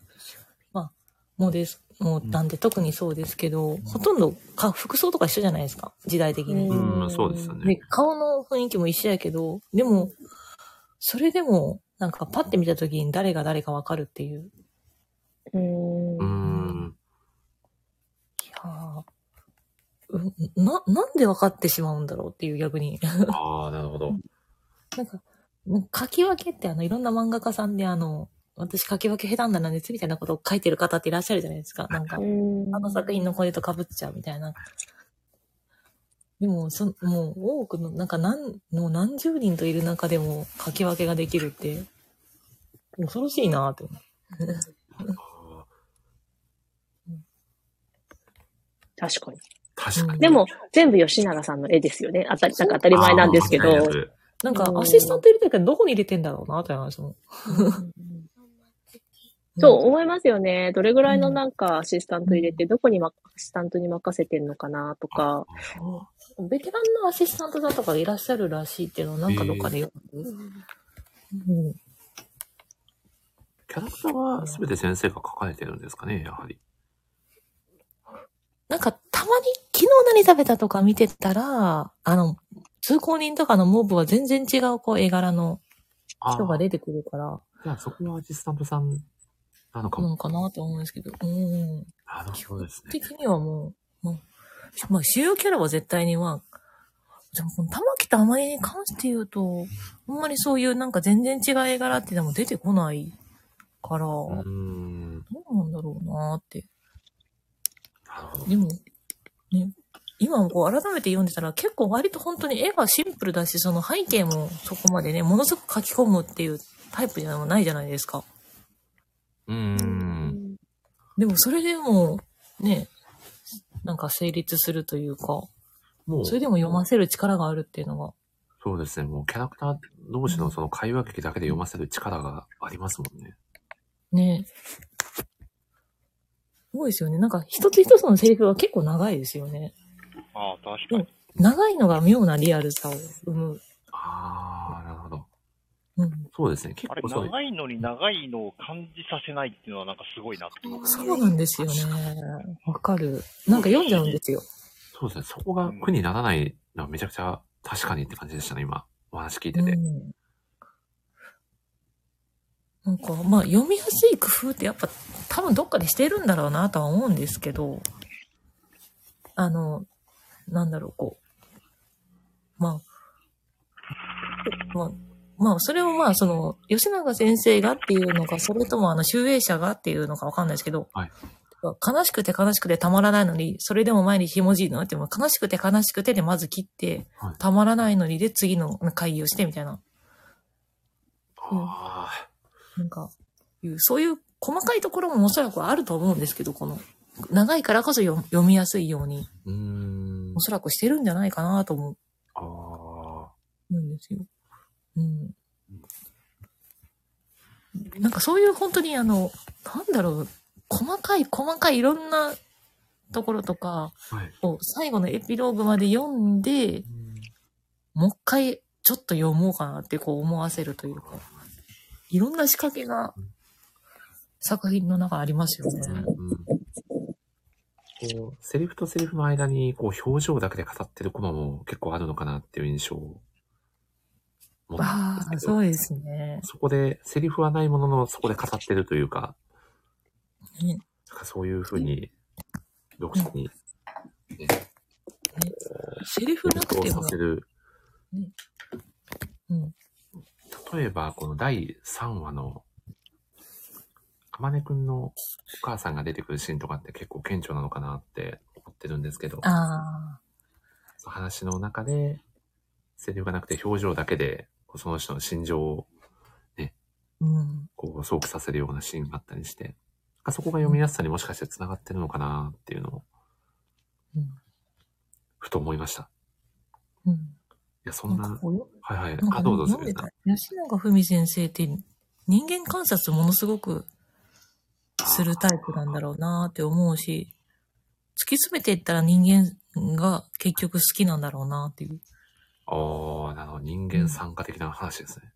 まあ、もうです、もうなんで特にそうですけど、ほとんどか服装とか一緒じゃないですか。時代的に。うん、そうですよでね。、顔の雰囲気も一緒やけど、でも、それでも、なんかパッて見た時に誰が誰かわかるっていう。うんう。ん。いやな、なんで分かってしまうんだろうっていう逆に。ああ、なるほど。なんか、なんか書き分けってあの、いろんな漫画家さんであの、私書き分け下手なんですみたいなことを書いてる方っていらっしゃるじゃないですか。なんか、うんあの作品のこれと被っちゃうみたいな。でも、そもう多くの、なんか何、もう何十人といる中でも書き分けができるって、恐ろしいなって思う。確かに。確かに。でも、全部吉永さんの絵ですよね。あたり、なんか当たり前なんですけど。なんかう、んアシスタント入れてるけど、どこに入れてんだろうなって話も。そう思いますよね。どれぐらいのなんかアシスタント入れて、どこにまアシスタントに任せてんのかなとか。うん。ベテランのアシスタントだとかいらっしゃるらしいっていうのをなんかどっかで読む。うんキャラクターは全て先生が書かれてるんですかね、やはり。なんか、たまに昨日何食べたとか見てたら、あの、通行人とかのモブは全然違うこう絵柄の人が出てくるから、じゃあそこはアシスタントさんなのかも。なのかなって思うんですけど、うん。なるほどですね。的にはもう、もうまあ、主要キャラは絶対には、でもこの玉木とあまりに関して言うと、あんまりそういうなんか全然違う絵柄ってでも出てこないから、うどーん。うなんだろうなって。でも、ね、今こう改めて読んでたら結構割と本当に絵がシンプルだし、その背景もそこまでね、ものすごく書き込むっていうタイプじゃないじゃないですか。うーん。でもそれでも、ね、なんか成立するというか、もう、それでも読ませる力があるっていうのが、そうですね。もうキャラクター同士のその会話劇だけで読ませる力がありますもんね。ね。すごいですよね。なんか一つ一つのセリフは結構長いですよね。ああ、確かに。長いのが妙なリアルさを生む。ああ、なるほど。うん。そうですね。結あれ、構。長いのに長いのを感じさせないっていうのはなんかすごいなって僕そうなんですよね。わかる。なんか読んじゃうんですよ。そうですね。そこが苦にならないのはめちゃくちゃ確かにって感じでしたね、今。お話聞いてて。うんなんか、まあ、読みやすい工夫ってやっぱ多分どっかでしてるんだろうなとは思うんですけど、あの、なんだろう、こう。まあ、まあ、まあ、それをまあ、その、吉永先生がっていうのか、それともあの、集英社がっていうのかわかんないですけど、はい。悲しくて悲しくてたまらないのに、それでも毎日ひもじいの？っても悲しくて悲しくてでまず切って、はい。たまらないのにで次の会議をしてみたいな。あ。なんか、そういう細かいところもおそらくあると思うんですけど、この、長いからこそ読読みやすいように、ーうーん。お。そらくしてるんじゃないかなと思あうんですよ。うん。なんかそういう本当にあの、なんだろう、細かい細かいいろんなところとか。を最後のエピローグまで読んで、もう一回ちょっと読もうかなってこう思わせるというか、いろんな仕掛けが作品の中ありますよね。うんこうセリフとセリフの間に、こう、表情だけで語ってるコマも結構あるのかなっていう印象を持ったんああ、ですけど、そうですね。そこで、セリフはないものの、そこで語ってるというか、ねなんかそういうふうに、読者に、ね、セリフなく想ても像させる。うん。例えば、この第3話の、かまねくんのお母さんが出てくるシーンとかって結構顕著なのかなって思ってるんですけど、話の中で、セリフがなくて表情だけで、その人の心情をあ、うん。こう、想起させるようなシーンがあったりして、そこが読みやすさにもしかして繋がってるのかなっていうのを、うん。ふと思いました。うん。いや、そんな、なはいはいあ、どうぞ、すみま吉永文先生って人間観察ものすごくするタイプなんだろうなって思うし、突き詰めていったら人間が結局好きなんだろうなっていう。おー、なるほど。人間参加的な話ですね。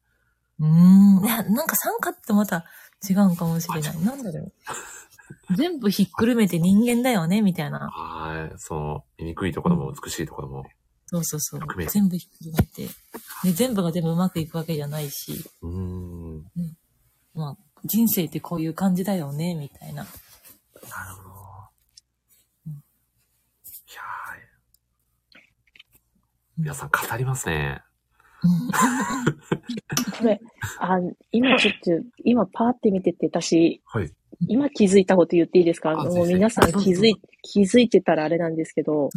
うーん。いや、なんか参加ってまた違うかもしれない。なんだろう。全部ひっくるめて人間だよね、みたいな。はい。その、醜いところも美しいところも。そうそうそう全部ひっくるめて。で、全部が全部うまくいくわけじゃないし、うーん。まあ、人生ってこういう感じだよね、みたいな。なるほど。いやー、皆さん語りますね。うんこれ、あ、今ちょっと、今パーって見てて、私、はい。今気づいたこと言っていいですか？もう皆さん気づい、気づいてたらあれなんですけど、うん。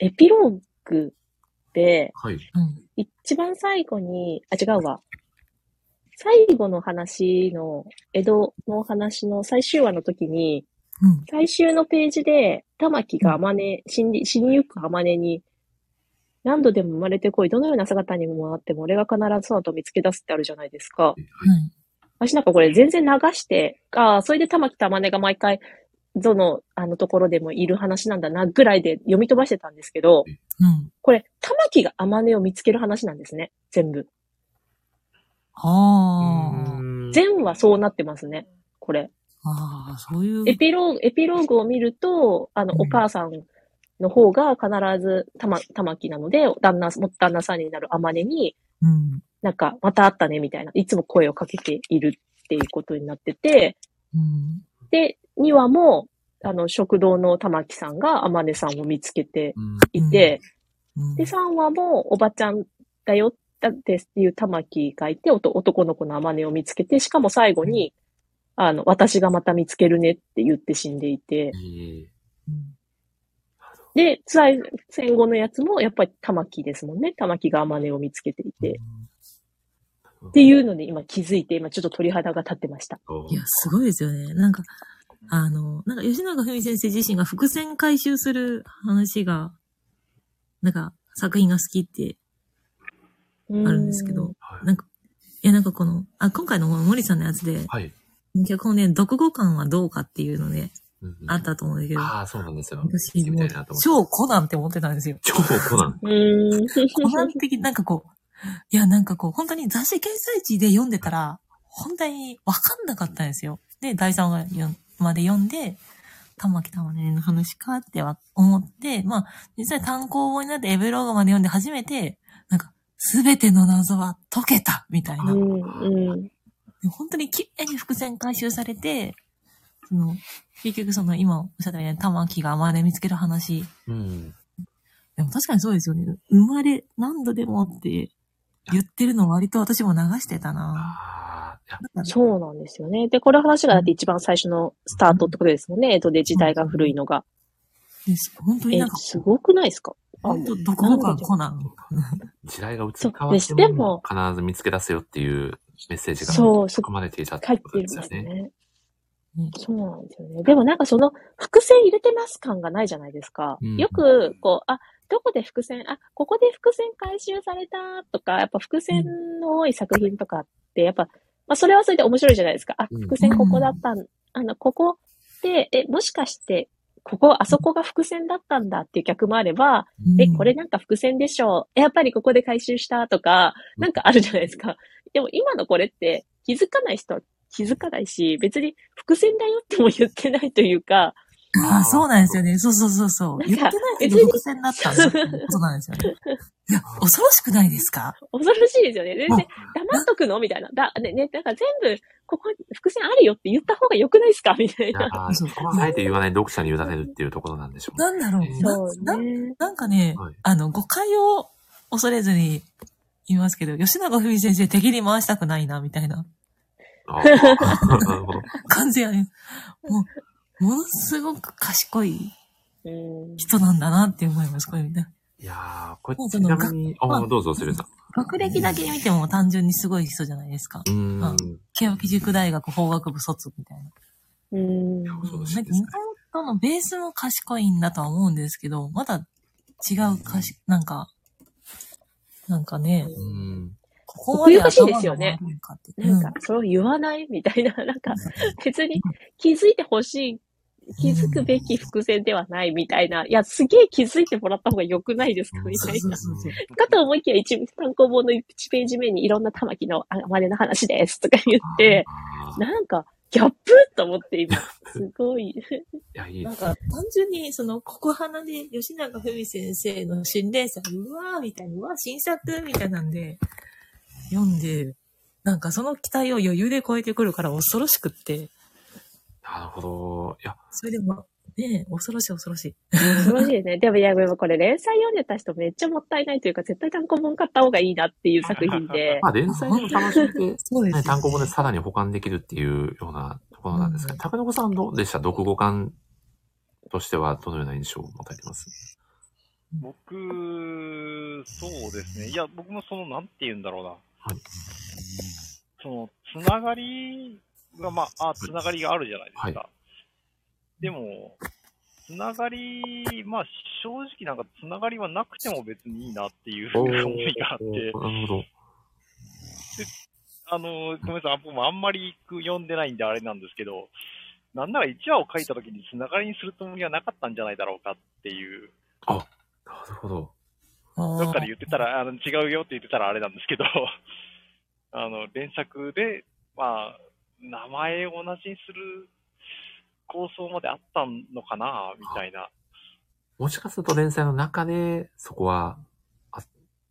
エピローグで、はい。うん。一番最後に、あ、違うわ。最後の話の、江戸の話の最終話の時に、うん。最終のページで、玉木が天音、死に、死にゆく天音に、何度でも生まれてこい、どのような姿にもあっても、俺が必ずその後見つけ出すってあるじゃないですか。はい。うん。私なんかこれ全然流して、ああ、それで玉木と天音が毎回、どの、あのところでもいる話なんだな、ぐらいで読み飛ばしてたんですけど、うん。これ、玉木が天音を見つける話なんですね、全部。ああ。全話そうなってますね、これ。ああ、そういう。エピローグ、エピローグを見ると、あの、うんお母さんの方が必ず玉、玉木なので、旦那、も旦那さんになる天音に、うん。なんか、また会ったね、みたいな。いつも声をかけているっていうことになってて、うん。で、2話も、あの、食堂の玉木さんが天音さんを見つけてうんいて、うん。で、3話もおばちゃんだよだっていう玉木がいて、男の子の天音を見つけて、しかも最後に、あの、私がまた見つけるねって言って死んでいて、いいうんで、最戦後のやつもやっぱり玉木ですもんね。玉木が天音を見つけていて。っていうので今気づいて、今ちょっと鳥肌が立ってました。おいや、すごいですよね。なんか、あの、なんか吉永文先生自身が伏線回収する話が、なんか作品が好きってああるんですけど、はいなんか、いやなんかこの、あ、今回の森さんのやつで、はい。脚本で読後感はどうかっていうのね、うんうんあったと思うんだけど、ああ、そうなんですよ。私もみたいなと思って。超コナンって思ってたんですよ。超コナン。うーん。コナン的、なんかこう、いや、なんかこう、本当に雑誌掲載地で読んでたら、本当にわかんなかったんですよ。で、第3話よまで読んで、玉木玉ねの話かっては思って、まあ、実際単行本になってエブローグまで読んで初めて、なんか、すべての謎は解けたみたいな。うん、うん。本当に綺麗に伏線回収されて、その、結局その今おっしゃったように玉木が生まれ見つける話。うん。でも確かにそうですよね。生まれ何度でもって言ってるの割と私も流してたな。そうなんですよね。で、この話がだって一番最初のスタートってことですもんね。江戸で時代が古いのが。です本当にえなんか、、すごくないですか？あ本当どこどこがコナン。時代が移り変わってもも必ず見つけ出せよっていうメッセージがそうそ含まれていたってことですよね。そうなんですよね。でもなんかその伏線入れてます感がないじゃないですか。うんよく、こう、あ、どこで伏線、あ、ここで伏線回収されたとか、やっぱ伏線の多い作品とかって、やっぱ、まあそれはそれで面白いじゃないですか。あうん、伏線ここだったん、あの、ここで、え、もしかして、ここ、あそこが伏線だったんだっていう客もあれば、え、これなんか伏線でしょう。やっぱりここで回収したとか、なんかあるじゃないですか。でも今のこれって気づかない人は気づかないし、別に伏線だよっても言ってないというか、ああ、そうなんですよね。そうそうそうそう。言ってないけど伏線だったんだってことなんですよね。いや、恐ろしくないですか？恐ろしいですよね。全然黙っとくの？みたいな。だ、ね、ね、なんか全部、ここ伏線あるよって言った方が良くないですか？みたいな。ーそこはあえて言わない読者に委ねるっていうところなんでしょうね。なんだろう。そうななね。なんかね、はいあの、誤解を恐れずに言いますけど、吉永文先生敵に回したくないな、みたいなあーなるほど。感じがね、もう、ものすごく賢いうん。人なんだなって思います、これみたいな。いやー、これちなみに、あまあーどうぞ、セルさん。学歴だけ見ても単純にすごい人じゃないですか。うーん。あ慶塾大学法学部卒みたいな。うん。そうですねなんか元々のベースも賢いんだとは思うんですけど、まだ違うかし、なんか、なんかね、うん。ここまで奥ゆかしいですよね。なんか、それを言わないみたいな、なんか、別に気づいてほしい、気づくべき伏線ではないみたいな、いや、すげえ気づいてもらった方が良くないですかうんみたいな。かと思いきや、一単行本の1ページ目にいろんな玉木のあまれの話ですとか言って、なんか、ギャップと思って今、すごい。いや、いいですなんか、単純に、その、ここ花で吉永文先生の新連載、うわーみたいに、うわー新作みたいなんで、読んで、なんかその期待を余裕で超えてくるから恐ろしくって、なるほど。いや、それでも、ねえ恐ろしい恐ろしい。恐ろしいですね。でも、いや、でもこれ連載読んでた人めっちゃもったいないというか、絶対単行本買った方がいいなっていう作品で。まあ、連載の楽しみで、そうね、単行本でさらに保管できるっていうようなところなんですが、うん高野さんどうでした？読後感としてはどのような印象を持たれてます？僕、そうですね。いや、僕もその、なんて言うんだろうな。はいその、つながりが、まあ、あ、つながりがあるじゃないですか。でも、つながり、まあ、正直なんかつながりはなくても別にいいなっていう思いがあって、なるほど。あの、ごめんなさい、僕もあんまり読んでないんであれなんですけど、なんなら1話を書いた時につながりにするつもりはなかったんじゃないだろうかっていう、なるほど。どっかで言ってたら、あの違うよって言ってたらあれなんですけど、あの、連作で、まあ、名前を同じにする構想まであったのかな、みたいな。もしかすると連載の中で、そこは、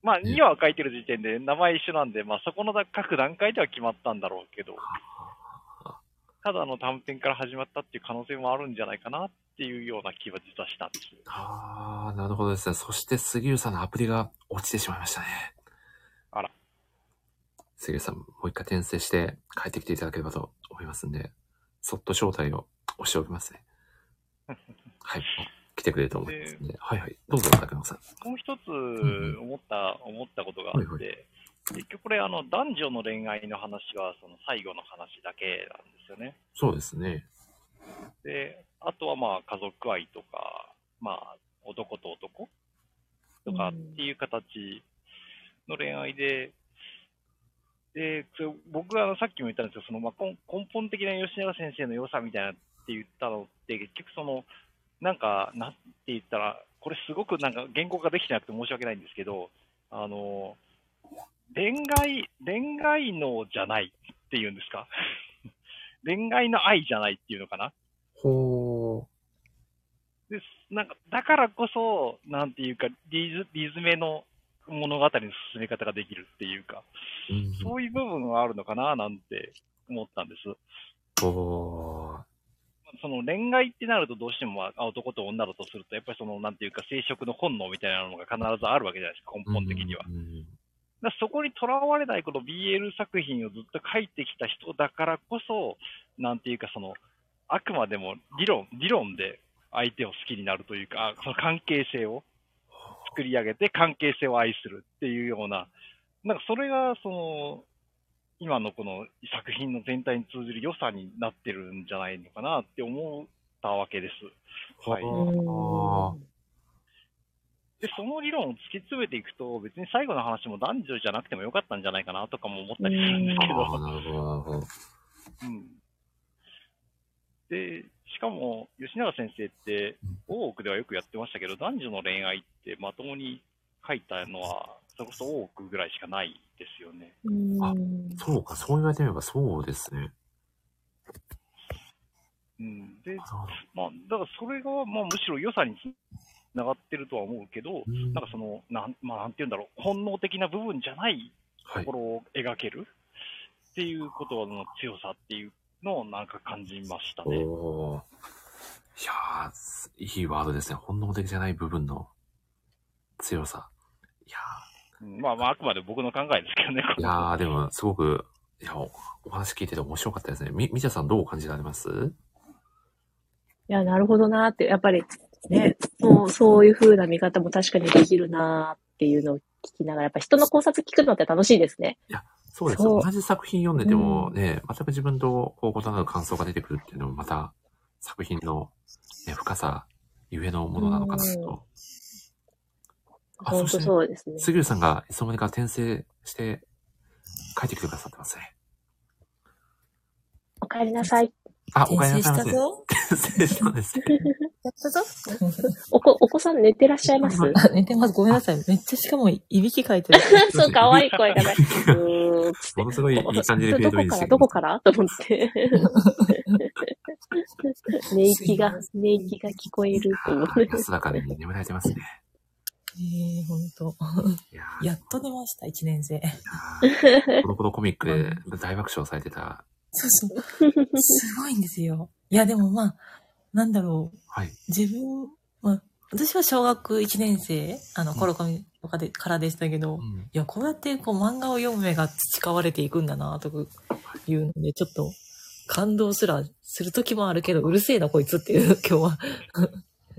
まあ、ね2話書いてる時点で名前一緒なんで、まあ、そこの各段階では決まったんだろうけど、ただの短編から始まったっていう可能性もあるんじゃないかなっていうような気は実はしたんです。ああ、なるほどですね。そして杉浦さんのアプリが落ちてしまいましたね。あら。杉浦さん、もう一回転生して帰ってきていただければと思いますんで、そっと招待を押しておきますね。はい。来てくれると思いますね。はいはい。どうぞ、中野さん。もう一つん思った、思ったことがあって、はいは結局これあの男女の恋愛の話はその最後の話だけなんですよね。そうですね。で、あとはまあ家族愛とか、まあ男と男とかっていう形の恋愛で、で、それ僕はさっきも言ったんですけど、そのまあ根根本的な吉永先生の良さみたいなって言ったのって、結局その、なんか、なんて言ったら、これすごくなんか原稿ができてなくて申し訳ないんですけど、あの、恋愛、恋愛能じゃないっていうんですか？恋愛の愛じゃないっていうのかな？ほう。で、なんか、だからこそ、なんていうか、リズ、リズメの物語の進め方ができるっていうか、う。うんそういう部分があるのかな、なんて思ったんです。おー。その恋愛ってなるとどうしてもあ男と女だとすると、やっぱりその、なんていうか生殖の本能みたいなのが必ずあるわけじゃないですか、根本的には。うんうんだそこにとらわれないこの BL 作品をずっと書いてきた人だからこそ、なんていうかその、あくまでも理論、理論で相手を好きになるというか、その関係性を作り上げて関係性を愛するっていうような、なんかそれがその、今のこの作品の全体に通じる良さになってるんじゃないのかなって思ったわけです。はい。はで、その理論を突き詰めていくと、別に最後の話も男女じゃなくてもよかったんじゃないかなとかも思ったりするんですけど。うん。で、しかも、吉永先生って、大奥ではよくやってましたけど、男女の恋愛ってまともに書いたのは、それこそ大奥ぐらいしかないですよね。あそうか、そう言われてみればそうですね。うん。で、まあ、だからそれが、まあ、むしろ良さにつながってるとは思うけど、うんなんかその、なん、まあ、なんて言うんだろう、本能的な部分じゃないとこ。ろを描けるっていうことの強さっていうのをなんか感じましたね。おー。いやいいワードですね。本能的じゃない部分の強さ。いやうんまあまあ、あくまで僕の考えですけどね。ー、いやーでも、すごく、いや、おお話聞いてて面白かったですね。み、みちゃさんどう感じられます？いや、なるほどなーって、やっぱりね、そう、そういう風な見方も確かにできるなーっていうのを聞きながら、やっぱ人の考察聞くのって楽しいですね。そうです。そう同じ作品読んでてもね、全く自分とこう異なる感想が出てくるっていうのもまた作品の、ね、深さゆえのものなのかなと。あそしてそうですね。杉浦さんがいつの間にか転生して帰ってきてくださってますね。お帰りなさい。あ、お転生した帰りなさいませ。ぞ。転生したんですね。やったぞ。お子、お子さん寝てらっしゃいます？あ寝てます。ごめんなさい。めっちゃしかもいびきかいてる。そう、かわいい声がね。うーんつってものすごいいい感じでフェードインしてどこからどこから？と思って。寝息が、寝息が聞こえると思って。安らかに眠られてますね。ええほんと。いやっと出ました、一年生。コロコロコミックで大爆笑されてた。そうそう。すごいんですよ。いや、でもまあ、なんだろう。はい。自分、まあ、私は小学1年生、あの、コロコミとかで、からでしたけど、いうんや、こうやってこう漫画を読む目が培われていくんだな、とかいうので、ちょっと感動すらする時もあるけど、うるせえな、こいつっていう、今日は。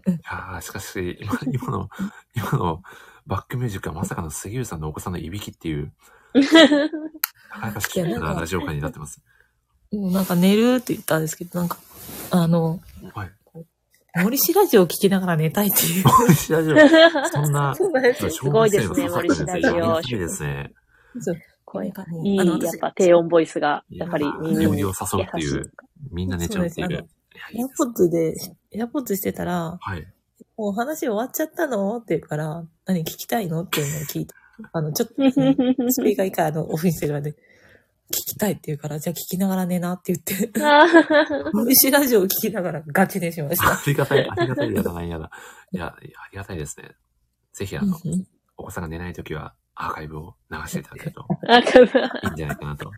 いやーしかし、今、今の、今のバックミュージックはまさかの杉浦さんのお子さんのいびきっていう、なかなかシュールなラジオ会になってます。もうなんか寝るって言ったんですけど、なんか、あの、はい。森氏ラジオを聞きながら寝たいっていう。森氏ラジオ、そんな、そうなんですよすごいですね森氏ラジオいいですね。そう声がいい、あのやっぱ低音ボイスが、いやっぱり耳にを誘うっていう、みんな寝ちゃうっていう。そうですいやいいですエアポッツで、エアポッツしてたら、はい。もう話終わっちゃったの？って言うから、何聞きたいの？っていうのを聞いて、あの、ちょっと、スピーカー以下のオフィスではね、聞きたいって言うから、じゃあ聞きながら寝なって言って、あー 森氏ラジオを聞きながらガチ寝しました。ありがたい、ありがたい、やだな、やだ。いや、いやありがたいですね。ぜひ、あの、うんお子さんが寝ないときは、アーカイブを流していただけるとなんかいいんじゃないかなと。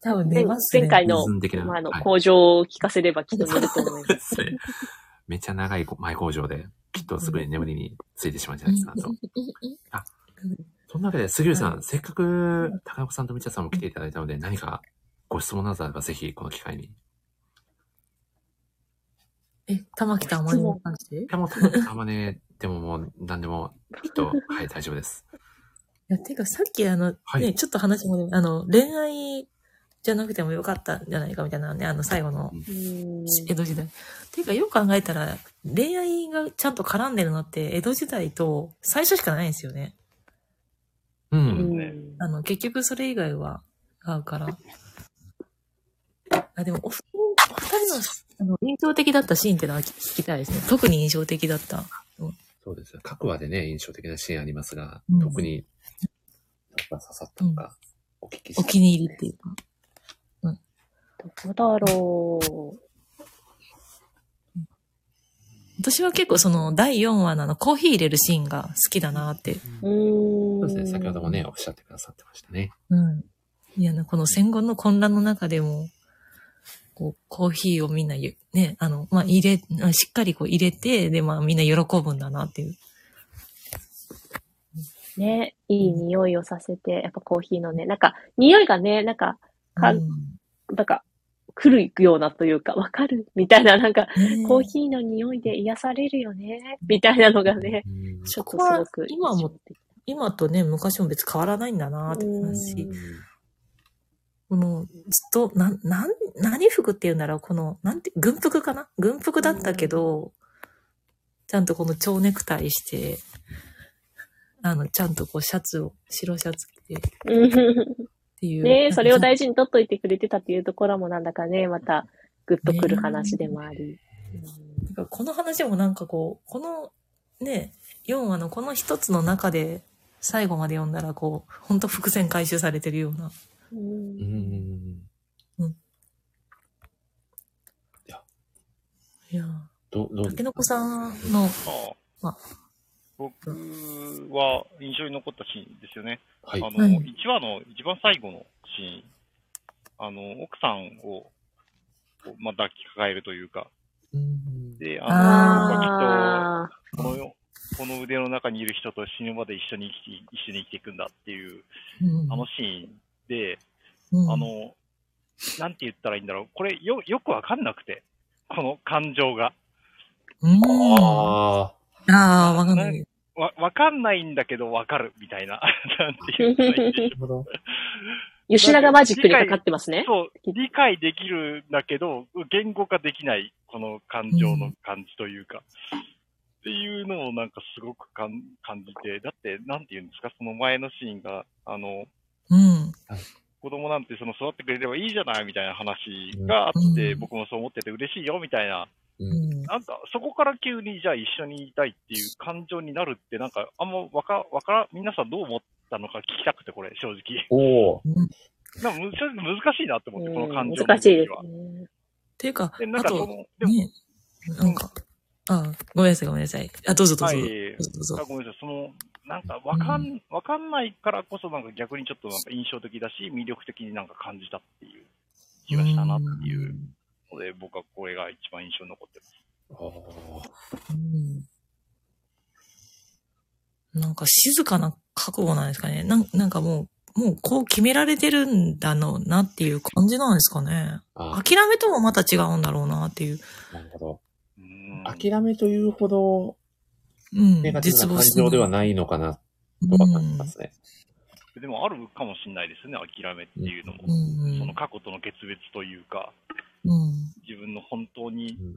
多分寝ますね。前回の。まあ、あの、はい工場を聞かせればきっと寝ると思いま。ですすね。めっちゃ長い前工場で、きっとすぐに眠りについてしまうんじゃないですかなと。そんなわけで、杉浦さん、はせっかく高岡さんとみちゃさんも来ていただいたので、何かご質問などあれば、ぜひこの機会に。いえ、玉木とあまりに関していや、もう、たまね、でももう、何でも、きっと、はい、大丈夫です。や、てかさっきあの、はいね、ちょっと話も、あの、恋愛じゃなくてもよかったんじゃないかみたいなね、あの、最後の江戸時代。ていうか、よく考えたら、恋愛がちゃんと絡んでるのって、江戸時代と最初しかないんですよね。う。うんんあの、結局それ以外は合うから。あ、でも、お二人、お二人の、あの、印象的だったシーンってのは聞きたいですね。特に印象的だった。そうです。各話でね、印象的なシーンありますが、うん特に、刺さったのか、お聞きしお気に入りっていうか。どこだろ私は結構その、第4話のあの、コーヒー入れるシーンが好きだなって。そうですね、先ほどもね、おっしゃってくださってましたね。うん。いやな、この戦後の混乱の中でも、こう、コーヒーをみんなゆ、ね、あの、まあ、入れ、あしっかりこう入れて、で、まあ、みんな喜ぶんだなっていう。ね、いい匂いをさせて、やっぱコーヒーのね、なんか、匂いがね、なんか、かうんなんか、来るようなというか、わかる。みたいな、なんか、ね。コーヒーの匂いで癒されるよね、みたいなのがね、うん。ちょっとすごく今も今とね、昔も別に変わらないんだなって思いますしうん、この、ずっと、なん、なん、何服って言うんだろうこの、なんて、軍服かな？軍服だったけど、ちゃんとこの蝶ネクタイして、あの、ちゃんとこうシャツを、白シャツ着てていう。ねそれを大事事に取っといてくれてたっていうところもなんだかね、また、グッとくる話でもあり。この話もなんかこう、このね、4話のこの一つの中で最後まで読んだらこう、ほんと伏線回収されてるような。うんうん。いやど、どうたけのこさんの、ああ僕は印象に残ったシーンですよね。はいあ。の、はい1話の一番最後のシーン、あの、奥さんを、まあ、抱きかかえるというか、うんで、ああの、この、この腕の中にいる人と死ぬまで一緒に生きて、一緒に生きていくんだっていう、うんあのシーンで、うんあの、なんて言ったらいいんだろう。これ、よ、よくわかんなくて、この感情が。うん。あああ、わかんない。わ、わかんないんだけどわかる、みたいな。なんていうなるほど。ー。吉永マジックにかかってますね。そう、理解できるんだけど、言語化できない、この感情の感じというか、っていうのをなんかすごくかん感じて、だって、なんて言うんですか、その前のシーンが、あの、うん。子供なんてその育ってくれればいいじゃないみたいな話があって、うん僕もそう思ってて嬉しいよみたいな、う。うんん。なんかそこから急にじゃあ一緒にいたいっていう感情になるって、なんかあんまわか、わから、皆さんどう思ったのか聞きたくて、これ、正直。おお。なんかむ正直難しいなって思って、この感情の難しいですは。ね。っていうか、で、なんあと、かその、でも、ね、なんか、あごめんなさい、ごめんなさい。あ、どうぞどうぞ。はいどうぞごめんなさい、その、なんかわかん、わかんないからこそなんか逆にちょっとなんか印象的だし、魅力的になんか感じたっていう気がしたなっていうので、僕はこれが一番印象に残ってます。うんなんか静かな覚悟なんですかね。なんなんかもう、もうこう決められてるんだろうなっていう感じなんですかね。あ諦めともまた違うんだろうなっていう。なるほど。うん諦めというほど、うん。ネガティブな感情ではないのかな、とは感じますね。でもあるかもしれないですね、諦めっていうのも。うん。その過去との決別というか、うん。自分の本当にうん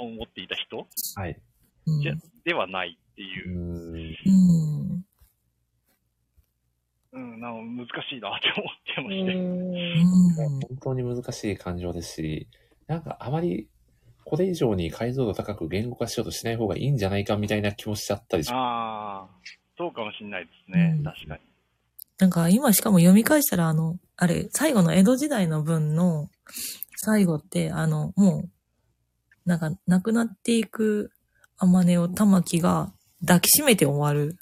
思っていた人はい。うん。じゃではないってういう、ん。うん。うん、な難しいなって思ってまうして。うん。本当に難しい感情ですし、なんかあまりこれ以上に解像度高く言語化しようとしない方がいいんじゃないかみたいな気もしちゃったりします。ああ、そうかもしれないですね、うん確かに。なんか今しかも読み返したらあの、あれ、最後の江戸時代の文の最後って、あの、もう、なんか亡くなっていく天音を玉木が抱きしめて終わる。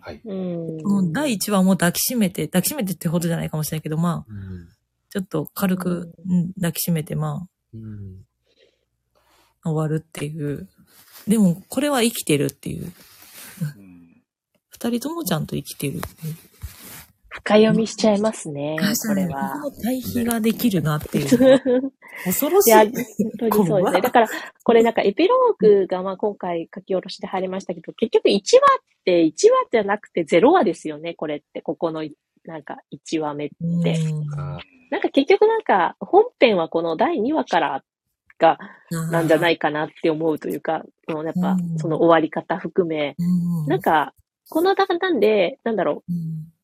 はい。うん。この第1話も抱きしめて、抱きしめてってほどじゃないかもしれないけど、まあ、うん。ちょっと軽くうん抱きしめて、まうん。あ、終わるっていう。でも、これは生きてるっていう。うん、二人ともちゃんと生きてるっていう。深読みしちゃいますね、これは。対比ができるなってい う。恐ろしい。いや、本当にそうですね。だから、これなんかエピローグがまあ今回書き下ろしで入りましたけど、結局1話って1話じゃなくて0話ですよね、これって。ここのなんか1話目って。なんか結局なんか本編はこの第2話からがなんじゃないかなって思うというか、そのやっぱうんその終わり方含め、うんなんか、この段なんで、なんだろう、うん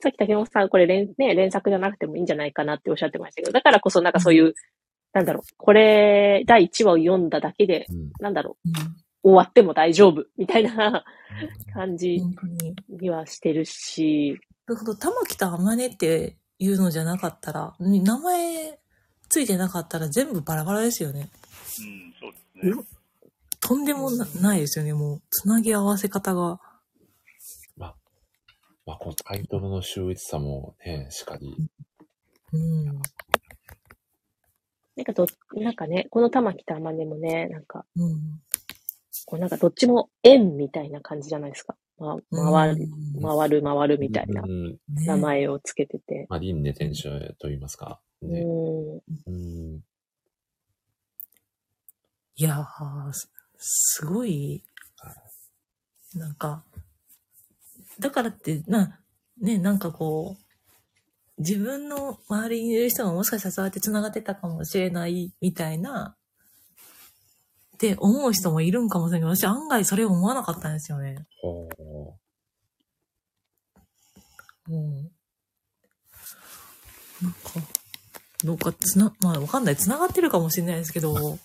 さっき竹本さん、これ連,、ね、連作じゃなくてもいいんじゃないかなっておっしゃってましたけど、だからこそなんかそういう、なんだろう、これ、第1話を読んだだけで、うん。なんだろう終わっても大丈夫、みたいな感じに。にはしてるし、なるほど、玉木と天音っていうのじゃなかったら、に名前ついてなかったら全部バラバラですよね。うん、そうですね。とんでもなないですよね、もう。つなぎ合わせ方が。まあ、このタイトルの秀逸さもね、しかり。うん。なんかど、なんかね、この玉木玉ねもね、なんか、うん。こうなんかどっちも円みたいな感じじゃないですか。ま、回る、うん回る回るみたいな名前をつけてて。まあ、輪廻転生と言いますか。うね。ん。うん。いやー、すすごい、なんか、だからって、な、ね、なんかこう、自分の周りにいる人がもしかしたらそうやって繋がってたかもしれないみたいな、って思う人もいるんかもしれないけど、私案外それを思わなかったんですよね。ほうん。なんか、どうかつな、まあわかんない。繋がってるかもしれないですけど、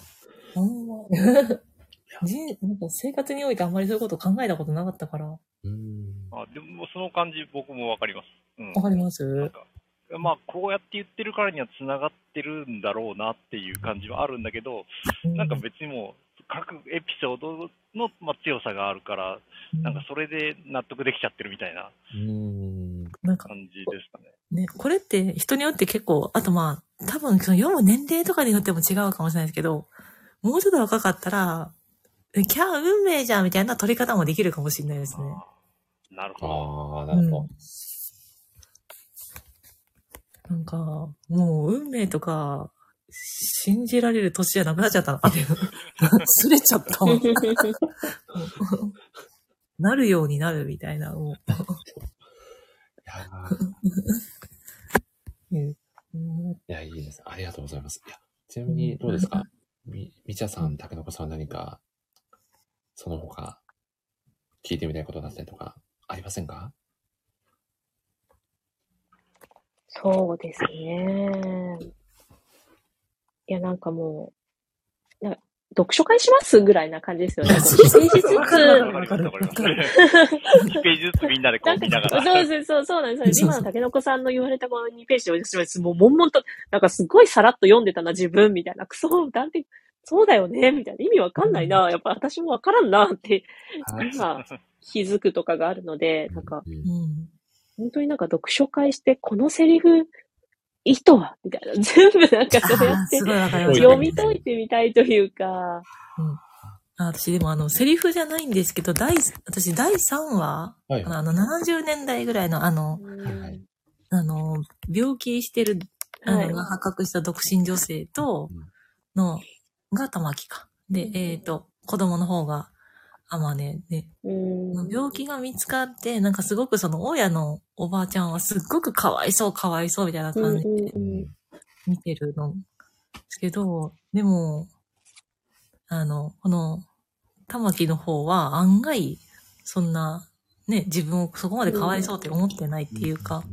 あんま、人なんか生活においてあんまりそういうこと考えたことなかったから。わう。うん。あでも、その感じ僕もわかります。うん。かります？なんかまあ、こうやって言ってるからには繋がってるんだろうなっていう感じはあるんだけど、なんか別にもう、各エピソードの、まあ、強さがあるから、なんかそれで納得できちゃってるみたいなうん。なんか感じですかね。ね、これって人によって結構、あとまあ、多分その読む年齢とかによっても違うかもしれないですけど、もうちょっと若かったら、えキャー運命じゃんみたいな取り方もできるかもしれないですね。なるほど。ああ、なるほど。なんか、もう運命とか、信じられる年じゃなくなっちゃったなっていう。すれちゃったわ。なるようになるみたいな。もいやーううんいや、いいです。ありがとうございます。いや、ちなみにどうですか？み、みちゃさん、たけのこさん何か、その他、聞いてみたいことだったりとか、ありませんか？そうですね。いや、なんかもう、なんか読書会しますぐらいな感じですよね。そうそう一ページずわかるわわかるかるわかるわかる。1ページずつみんなでこう見ながら。そうそうそう、そうなんです今の竹の子さんの言われたこの2ページを私はもう悶々と、なんかすごいさらっと読んでたな、自分、みたいな。クソ、なんて、そうだよね、みたいな。意味わかんないな。やっぱ私もわからんな、って、今、気づくとかがあるので、なんか。本当になんか読書会して、このセリフ、意図は？みたいな。全部なんかそうやって。読み解いてみたいというか、あ私でもあの、セリフじゃないんですけど、第、私第3話、はい。あの、70年代ぐらいのあの、はいはいあの、病気してる、あはいの、が発覚した独身女性とうん、の、が玉木か。で、えっ、と、子供の方が、あまね、で、うん。病気が見つかって、なんかすごくその、親のおばあちゃんはすっごくかわいそう、かわいそうみたいなうん感じで見てるの。ですけど、でも、あの、この、玉木の方は案外、そんな、ね、自分をそこまでかわいそうって思ってないっていうか、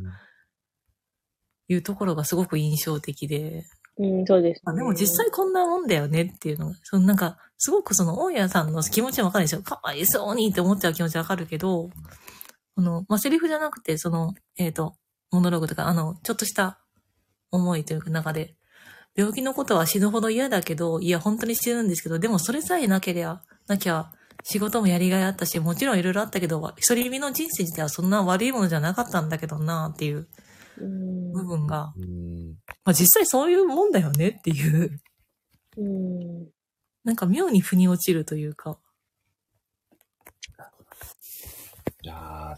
いうところがすごく印象的で、うん、そうです、あでも実際こんなもんだよねっていうのが、そのなんか、すごくその大家さんの気持ちはわかるでしょ。かわいそうにって思っちゃう気持ちわかるけど、この、まあ、セリフじゃなくて、その、えっ、と、モノローグとか、あの、ちょっとした思いというか中で、病気のことは死ぬほど嫌だけど、いや、本当に死ぬんですけど、でもそれさえなけりゃ、なきゃ、仕事もやりがいあったし、もちろんいろいろあったけど、一人身の人生自体はそんな悪いものじゃなかったんだけどなっていう部分が、うん。まあ実際そういうもんだよねっていう、うん。なんか妙に腑に落ちるというか、いや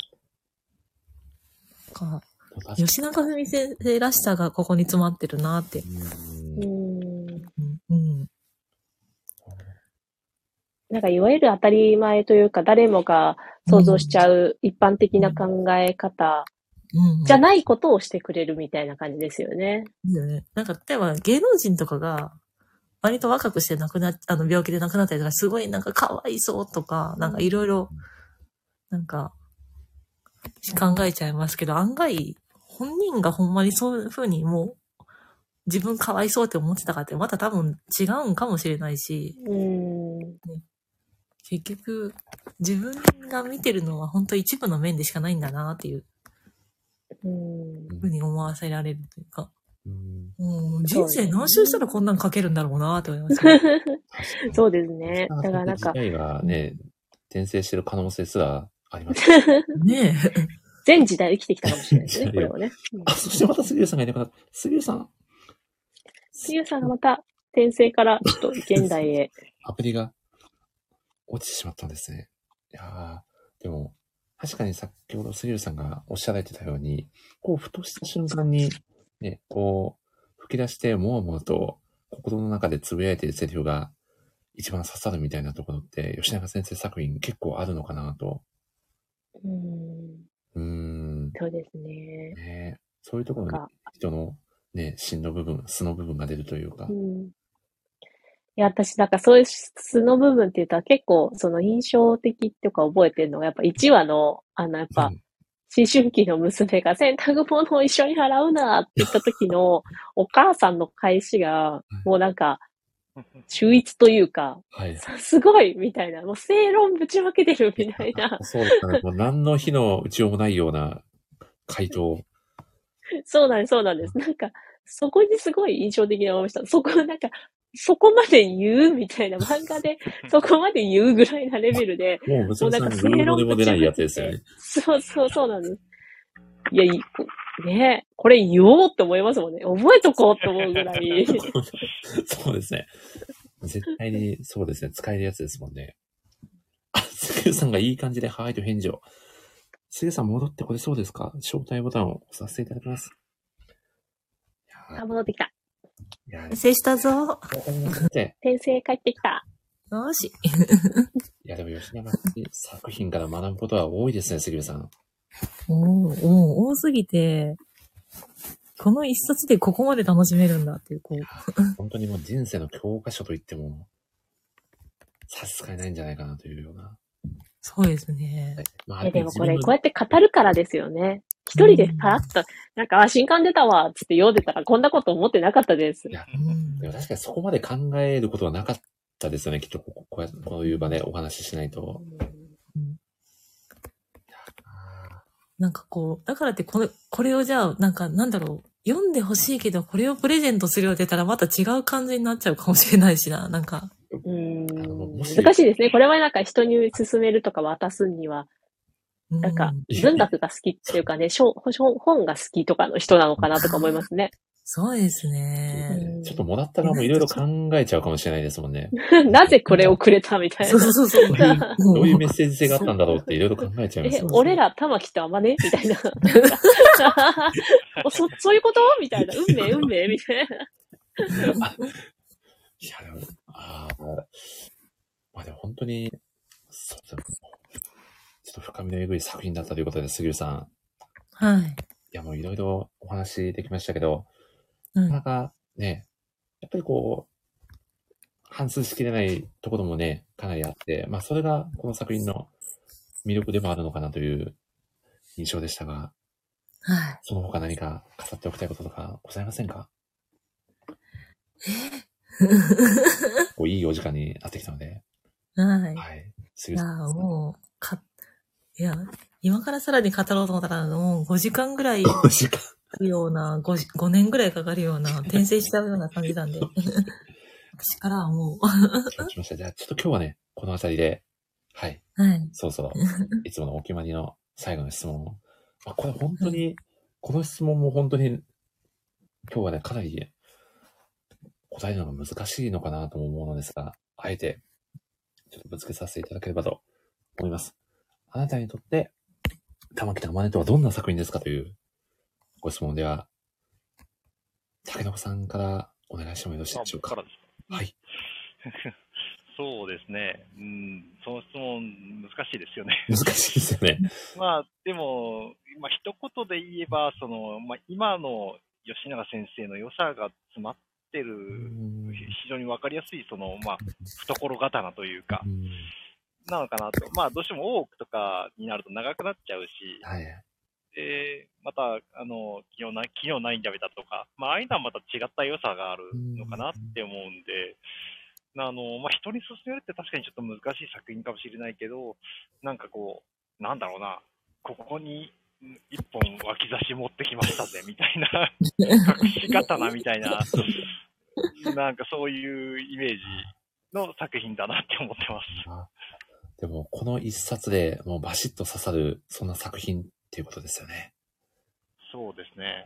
か吉永文先生らしさがここに詰まってるなって。うん。うん。なんか、いわゆる当たり前というか、誰もが想像しちゃう一般的な考え方うん。じゃないことをしてくれるみたいな感じですよね。よね。なんか、例えば芸能人とかが、割と若くして亡くなっ、あの、病気で亡くなったりとか、すごいなんかかわいそうとか、なんかいろいろ、なんか、考えちゃいますけど、案外、本人がほんまにそういうふうにもう、自分かわいそうって思ってたかって、また多分違うんかもしれないし、うん。結局、自分が見てるのは本当一部の面でしかないんだなっていううん。ふうに思わせられるというか、うんうん、人生何周したらこんなん書けるんだろうなって思いますね。そうですね。だからなんか時、代がね、転生してる可能性すらあります。ね全時代生きてきたかもしれないですね、これをね。うんあ、そしてまた杉浦さんがいなくなった。杉浦さん、杉浦さんがまた転生からちょっと現代へ。アプリが落ちてしまったんですね。いやーでも、確かに先ほど杉浦さんがおっしゃられてたように、こう、ふとした瞬間に、ね、こう、吹き出して、もわもわと心の中でつぶやいているセリフが一番刺さるみたいなところって、吉永先生作品結構あるのかなと。うん、うーん。そうですね。ねそういうところに人のね、芯の部分、素の部分が出るというかう。ん。いや、私、なんかそういう素の部分って言ったら結構、その印象的っていうか覚えてるのが、やっぱ1話の、あの、やっぱ、うん思春期の娘が洗濯物を一緒に洗うなって言った時の お母さんの返しが、もうなんか、秀逸というか、はい。さすごいみたいな、もう正論ぶちまけてるみたいな、そうですね。もう何の火の打ちようもないような回答。そうなんです、そうなんです。なんか、そこにすごい印象的に思いました。そこ、なんか、そこまで言う？みたいな、漫画で そこまで言うぐらいなレベルで、もう娘さんもうなんかにルーモでも出ないやつですよね。そうそうそうなんです。いや、いねこれ言おうって思いますもんね。覚えとこうって思うぐらい。そうですね。絶対にそうですね。使えるやつですもんね。あ、杉浦さんがいい感じでハワイと返事を。杉浦さん戻ってこれそうですか？招待ボタンを押させていただきます。あ、戻ってきた。ーいや成したぞ。で転生帰ってきた。よし。いやでも吉永作品から学ぶことは多いですね、杉浦さん。おーおー多すぎて、この一冊でここまで楽しめるんだっていう、こう。本当にもう人生の教科書と言っても、差し支えないんじゃないかなというような。そうですね。まあえ、でもこれ、こうやって語るからですよね。一人でパラッと、なんか、あ、新刊出たわ、つって読んでたら、こんなこと思ってなかったですい。や、うんでも確かにそこまで考えることはなかったですよね、きっとこここうやこういう場でお話ししないと。あなんかこう、だからってこれ、これをじゃあ、なんかなんだろう、読んでほしいけど、これをプレゼントするよって言ったらまた違う感じになっちゃうかもしれないしな。なんか、うん難しいですね。これはなんか人に勧めるとか渡すには、うなんか文学が好きっていうかね、本が好きとかの人なのかなとか思いますね。そうですーね。ちょっともらった側もいろいろ考えちゃうかもしれないですもんね。なぜこれをくれたみたいそうな。そうそうそう。どういうメッセージ性があったんだろうって いろいろ考えちゃいますね。、俺ら玉木とあまね？みたいな。おそ、そういうこと？みたいな。運命、運命？みたいな。いや、でも、ああ、まあでも本当に、そうですね。ちょっと深みのえぐい作品だったということで、杉浦さん。はい。いや、もういろいろお話できましたけど、うんなかなかね、やっぱりこう、反数しきれないところもね、かなりあって、まあそれがこの作品の魅力でもあるのかなという印象でしたが、はい。その他何か語っておきたいこととかございませんか？こういいお時間になってきたので、はい。はい。杉いや浦さん。もう、か、いや、今からさらに語ろうと思ったら、もう5時間ぐらいかお時間。ような、5, 5年ぐらいかかるような、転生しちゃうような感じなんで。私からはも承知しました。じゃあちょっと今日はね、この辺りで、はい。う、はい。そろそろ、いつものお決まりの最後の質問を。まあ、これ本当に、この質問も本当に、今日はね、かなり答えるのが難しいのかなとも思うのですが、あえて、ちょっとぶつけさせていただければと思います。あなたにとって、玉木たまねとはどんな作品ですかというご質問では、竹野さんからお願いしてもよろしいあでしょうか。僕かはい。そうですね。うん、その質問難しいですよね。難しいですよね。まあ、でも、まあ、一言で言えば、その、まあ、今の吉永先生の良さが詰まってる、非常にわかりやすい、その、まあ、懐刀というかう、んなのかなと。まあ、どうしても多くとかになると長くなっちゃうし、はい。で、また、あの、昨日な、昨日ないんだべたとか、まあ、ああいうのはまた違った良さがあるのかなって思うんで、あの、まあ、人に勧めるって確かにちょっと難しい作品かもしれないけど、なんかこう、なんだろうな、ここにん一本脇差し持ってきましたぜ、みたいな、隠し刀みたいな、なんかそういうイメージの作品だなって思ってます。あでも、この一冊でもうバシッと刺さる、そんな作品っていうことですよね。そうですね。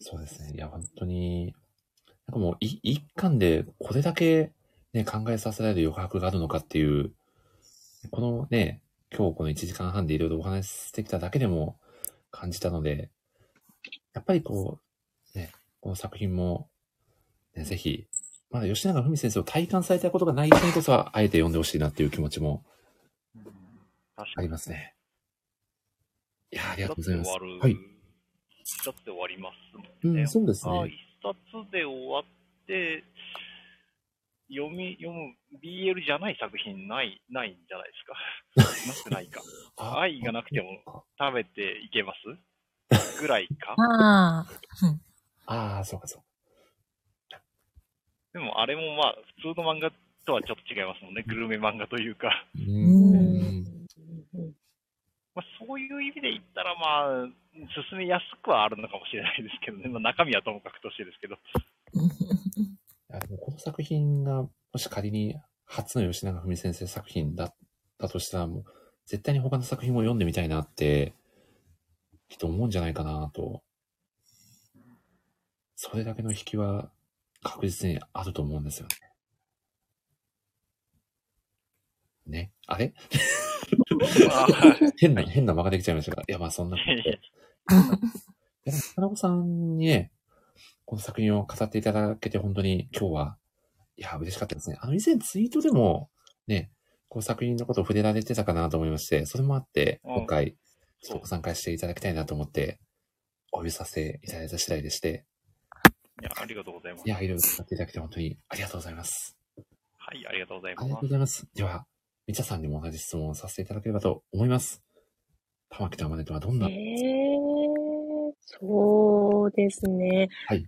そうですね。いや、本当に、なんかもう、い一巻でこれだけね、考えさせられる余白があるのかっていう、このね、今日この1時間半でいろいろお話ししてきただけでも感じたので、やっぱりこう、ね、この作品も、ね、ぜひ、まだ吉永文先生を体感されたことがない人にこそは、あえて読んでほしいなっていう気持ちもあり確かに。ますね。いや、ありがとうございます。はい。一冊で終わりますもうんん、ね。そうですあ、ね一。冊で終わって、読み、読む BL じゃない作品ない、ないんじゃないですか？なくないか？あ愛がなくても食べていけます？ぐらいか？ああ。ああ、そうかそうか。でもあれもまあ、普通の漫画とはちょっと違いますもんね。グルメ漫画というか。まあ、そういう意味で言ったら、まあ、進めやすくはあるのかもしれないですけどね。まあ、中身はともかくとしてですけど。この作品が、もし仮に初の吉永文先生作品だったとしたら、もう絶対に他の作品も読んでみたいなって、きっと思うんじゃないかなと。それだけの引きは確実にあると思うんですよね。ね？あれ？変な、変な間ができちゃいましたが。いや、まあそんなことで。いや、でも、金子さんにね、この作品を語っていただけて本当に今日は、いや、嬉しかったですね。あの、以前ツイートでも、ね、この作品のことを触れられてたかなと思いまして、それもあって、うん今回、ちょっとご参加していただきたいなと思って、お呼びさせていただいた次第でして、いや、ありがとうございます。いや、いろいろ使っていただきて本当にありがとうございます。はい、ありがとうございありがとうます。ございます。では、みちゃさんにも同じ質問をさせていただければと思います。玉木と天音とはどんな、えー、そうですね。はい。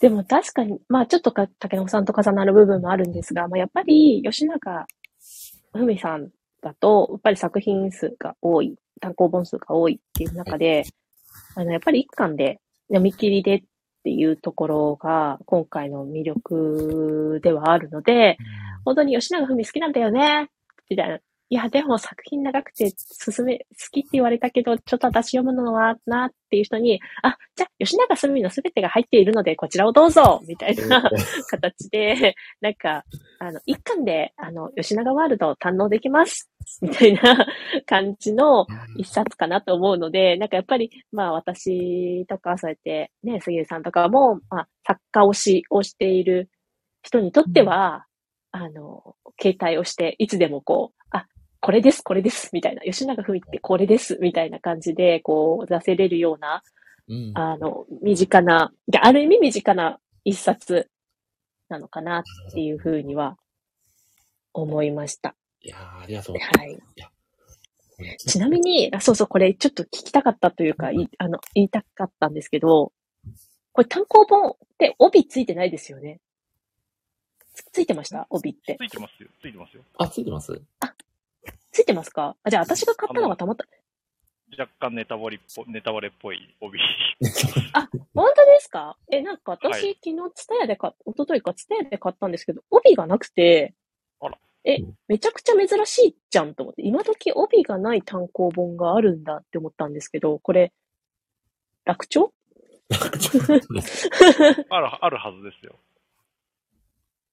でも確かに、まあちょっとか、竹野さんと重なる部分もあるんですが、まあやっぱり吉永文さんだと、やっぱり作品数が多い、単行本数が多いっていう中で、あの、やっぱり一巻で読み切りでっていうところが今回の魅力ではあるので、本当に吉永文好きなんだよね、みたいな。いや、でも作品長くて進め、好きって言われたけど、ちょっと私読むのはなっていう人に、あ、じゃあ吉永文のすべてが入っているので、こちらをどうぞみたいな形で、なんか、あの、一巻で、あの、吉永ワールドを堪能できますみたいな感じの一冊かなと思うので、なんかやっぱり、まあ私とか、そうやって、ね、杉浦さんとかも、まあ、作家推しをしている人にとっては、あの、携帯をして、いつでもこう、あ、これです、これです、みたいな、吉永文ってこれです、みたいな感じで、こう、出せれるような、うん。あの、身近な、ある意味身近な一冊なのかなっていうふうには思いました。いやーありがとうございます。はい。いやちなみに、あそうそう、これちょっと聞きたかったというか、いあの、言いたかったんですけど、これ単行本って帯ついてないですよね？つついてました？帯って。ついてますよ。ついてますよ。あ、ついてます？ついてますか？あ、じゃあ私が買ったのがたまた、若干ネタバレっぽネタバレっぽい帯。本当ですか？え、なんか私、はい。昨日ツタヤで買っ、一昨日かツタヤで買ったんですけど、帯がなくて、あら。えうん、めちゃくちゃ珍しいじゃんと思って、今時帯がない単行本があるんだって思ったんですけど、これ、楽調ある、あるはずですよ。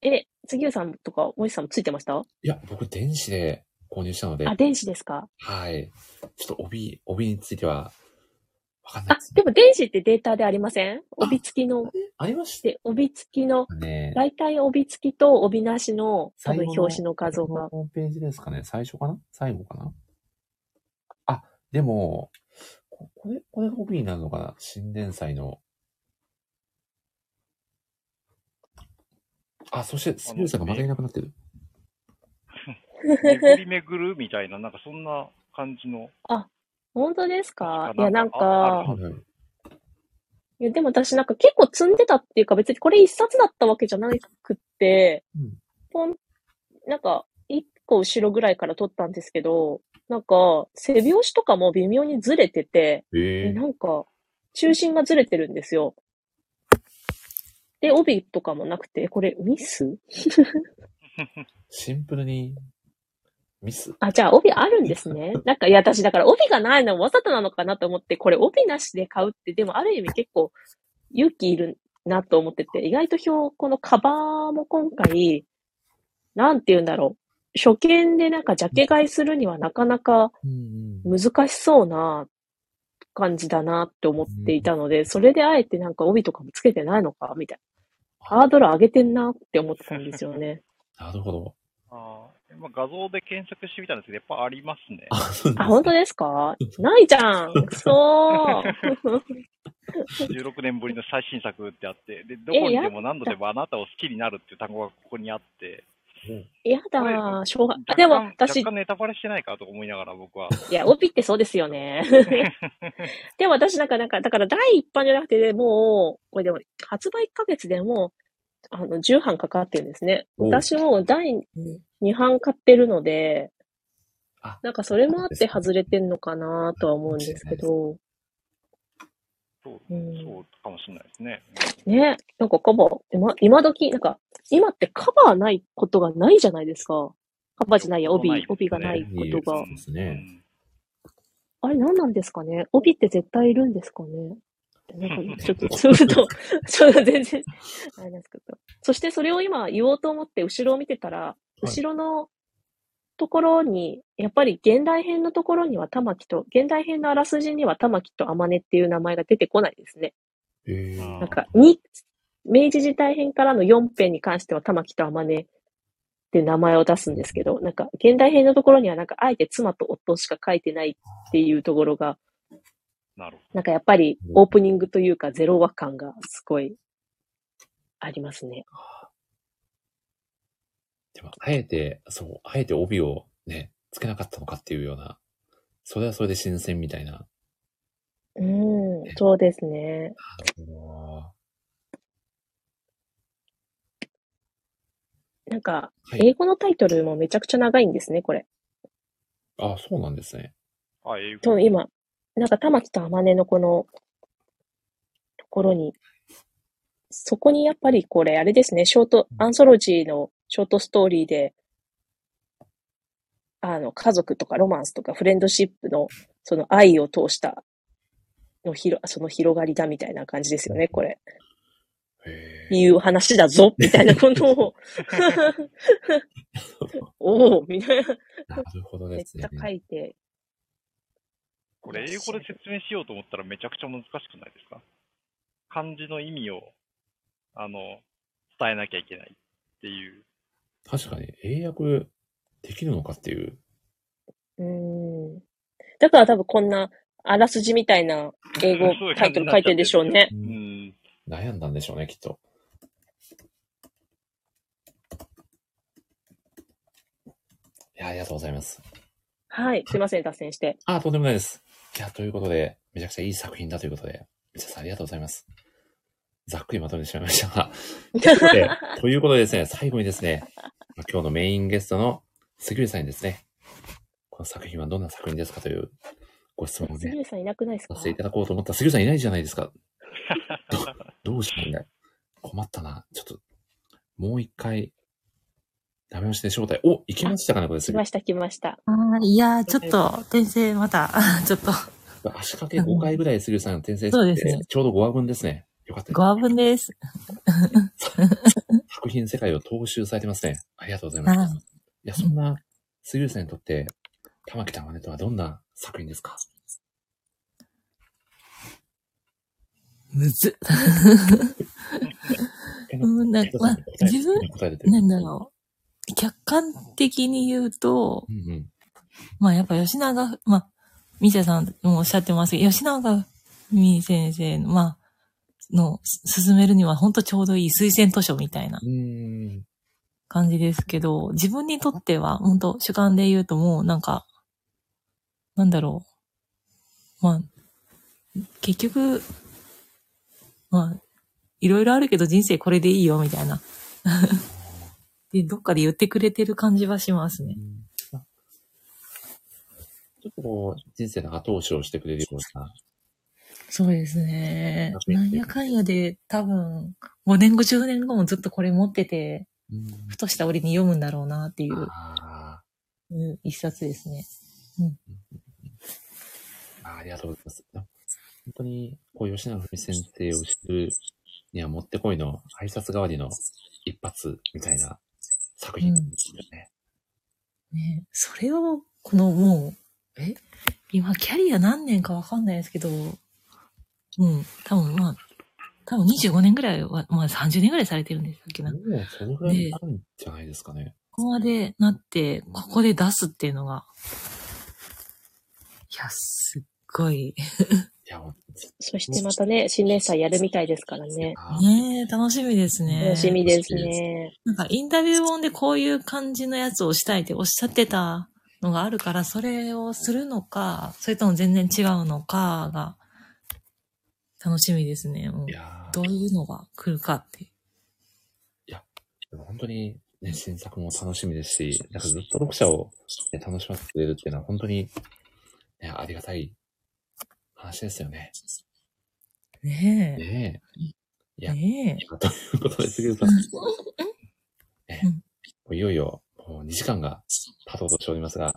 え、杉浦さんとか、森さんもついてました？いや、僕、電子で購入したので、あ、電子ですか？はい。ちょっと帯、帯については、わかんないあです、でも電子ってデータでありません？帯付きの、ありましで、帯付きの、たね。大体帯付きと帯なしの多分表紙の画像が。ホームページですかね。最初かな？最後かな？あ、でも、ここれ、これが帯になるのかな？新連載の。あ、そして、杉浦さんがまたいなくなってる。巡り巡るみたいな、なんかそんな感じの。本当ですか？いや、なんかいや、でも私なんか結構積んでたっていうか別にこれ一冊だったわけじゃなくって、うんポン、なんか一個後ろぐらいから撮ったんですけど、なんか背表紙とかも微妙にずれてて、ええなんか中心がずれてるんですよ。で、帯とかもなくて、これミス？シンプルに、ミス？あ、じゃあ帯あるんですね。なんか、いや、私だから帯がないのわざとなのかなと思って、これ帯なしで買うって、でもある意味結構勇気いるなと思ってて、意外と表、このカバーも今回、なんて言うんだろう。初見でなんかジャケ買いするにはなかなか。難しそうな感じだなって思っていたので、それであえてなんか帯とかもつけてないのかみたいな。ハードル上げてんなって思ってたんですよね。なるほど。あーまあ、画像で検索してみたんですけど、やっぱありますね。あ、本当ですか？ないじゃんくそー 16年ぶりの最新作ってあって、で、どこにでも何度でもあなたを好きになるっていう単語がここにあって、やだー、しょうが、あでも私若、干ネタバレしてないかと思いながら僕は。いや、帯ってそうですよね。でも私なんか、なんか、だから第一版じゃなくて、もう、これでも、発売1ヶ月でもう、あの、10版かかってるんですね。私も第2版買ってるのであ、なんかそれもあって外れてんのかなとは思うんですけど、そう、うんそうかもしれないですね。ね、なんかカバー、今、今時、なんか、今ってカバーないことがないじゃないですか。カバーじゃないや、帯帯がないことがそう。ですうね。んあれ何なんですかね？帯って絶対いるんですかね？なんか、ちょっと、ちょっと、ちょっと全然、あれなんですけど。そしてそれを今言おうと思って後ろを見てたら、い後ろのところに、やっぱり現代編のところには玉木と、現代編のあらすじには玉木と天音っていう名前が出てこないですね。へえ。なんか、に、明治時代編からの4編に関しては玉木と天音って名前を出すんですけど、なんか、現代編のところにはなんか、あえて妻と夫しか書いてないっていうところが、なるほなんかやっぱりオープニングというかゼロ話感がすごいありますね。でも、あえて、そう、あえて帯をね、つけなかったのかっていうような、それはそれで新鮮みたいな。うん、そうですね。なるほなんか、はい英語のタイトルもめちゃくちゃ長いんですね、これ。ど。あ、そうなんですね。ど。あ、英語。と、今、なんか玉木と天音のこの、ところに、そこにやっぱりこれ、あれですね、ショート、アンソロジーのショートストーリーで、あの、家族とかロマンスとかフレンドシップの、その愛を通した、のひろ、その広がりだみたいな感じですよね、これ。いう話だぞ、みたいなことを、おおみたいな、なるほどですね。めっちゃ。書いて、これ英語で説明しようと思ったらめちゃくちゃ難しくないですか？漢字の意味を、あの、伝えなきゃいけないっていう。確かに、英訳できるのかっていう。うーん。だから多分こんな、あらすじみたいな英語タイトル書いてるでしょうね。ううんん。悩んだんでしょうね、きっと。いや、ありがとうございます。はい。すいません、脱線して。あ、とんでもないです。いや、ということで、めちゃくちゃいい作品だということで、皆さんありがとうございます。ざっくりまとめてしまいましたが。ということで、ということでですね、最後にですね、まあ今日のメインゲストの杉浦さんにですね、この作品はどんな作品ですかというご質問をね、杉浦さんいなくないですか？させていただこうと思ったら、杉浦さんいないじゃないですか。どどうしたんだ困ったな。ちょっと、もう一回、ダメ押しで招待。お、行きましたかねこれ、杉浦来ました、来ました。あーいやー、ちょっと、転生また、ちょっと、足掛け5回ぐらい杉浦さんが転生そうですねちょうど5話分ですね。よかったです分です。作品世界を踏襲されてますね。ありがとうございます。はいいや、そんな、杉浦さんにとって、玉木玉ねとはどんな作品ですか？むずっ。えうんなんかまあ自分答えてる。なんだろう。客観的に言うと、うんうん。まあやっぱ吉永、まあ、みちゃさんもおっしゃってますけど、吉永美先生の、まあ、の、す進めるには本当ちょうどいい推薦図書みたいな。感じですけど、自分にとっては本当主観で言うともうなんか、なんだろう。まあ、結局、まあ、いろいろあるけど人生これでいいよみたいな。で、どっかで言ってくれてる感じはしますね。あちょっとこう、人生の後押しをしてくれるような。そうですねなんやかんやで多分、5年後、10年後もずっとこれ持ってて、うんふとした折に読むんだろうなっていうあうん一冊ですね。あありがとうございます。本当に、こう、吉永文先生を知るにはもってこいの挨拶代わりの一発みたいな作品ですよね。ねそれを、このもう、え？今、キャリア何年かわかんないですけど、うん、多分まあ、多分25年ぐらいは、まあ30年ぐらいされてるんですっけな。こもうそのぐらいになるんじゃないですかね。こまでなって、ここで出すっていうのが、いや、すっごい。いや、そしてまたね、新年祭やるみたいですからね。ねえ、楽しみですね。楽しみですね。なんかインタビュー本でこういう感じのやつをしたいっておっしゃってたのがあるから、それをするのか、それとも全然違うのかが、楽しみですね。もういやーどういうのが来るかって。でも本当にね、新作も楽しみですし、なんかずっと読者を、ね、楽しませてくれるっていうのは本当に、ね、ありがたい話ですよね。ねねえ。いえ。や、ねえ。ということで、杉浦さん、ねうんいよいよ、もう2時間が経とうとしておりますが、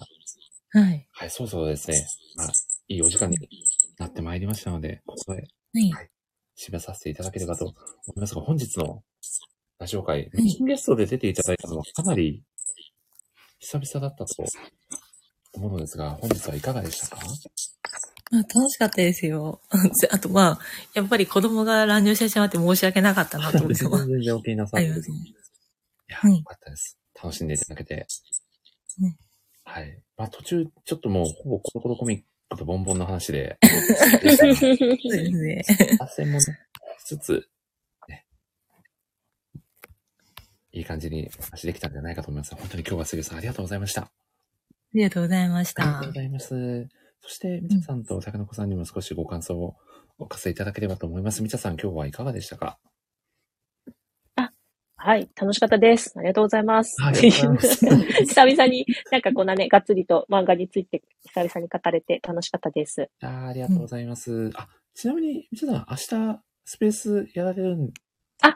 はい。はい、そろそろですね、まあ、いいお時間になってまいりましたので、ここではい。締めさせていただければと思いますが、本日のラジオ会、メインゲストで出ていただいたのはかなり久々だったと思うのですが、本日はいかがでしたか？まあ、楽しかったですよ。あと、まあ、やっぱり子供が乱入してしまって申し訳なかったなと思ってす。然お気になさあってい。や、うんよかったです。楽しんでいただけて。うんはい。まあ途中、ちょっともう、ほぼコロコロコミックとボンボンの話で、そうですね。脱線もね、しつつ、ね、いい感じに話できたんじゃないかと思います。本当に今日は杉浦さんありがとうございました。ありがとうございましたありがとうご。ざいます。そして、みちゃさんと竹の子さんにも少しご感想をお貸せいただければと思います。みちゃさん、今日はいかがでしたか？はい、楽しかったです。ありがとうございます。久々になんかこんなね、がっつりと漫画について久々に語れて楽しかったです。あーありがとうございます。あ、ちなみに、みちゃさん、明日、スペースやられるんで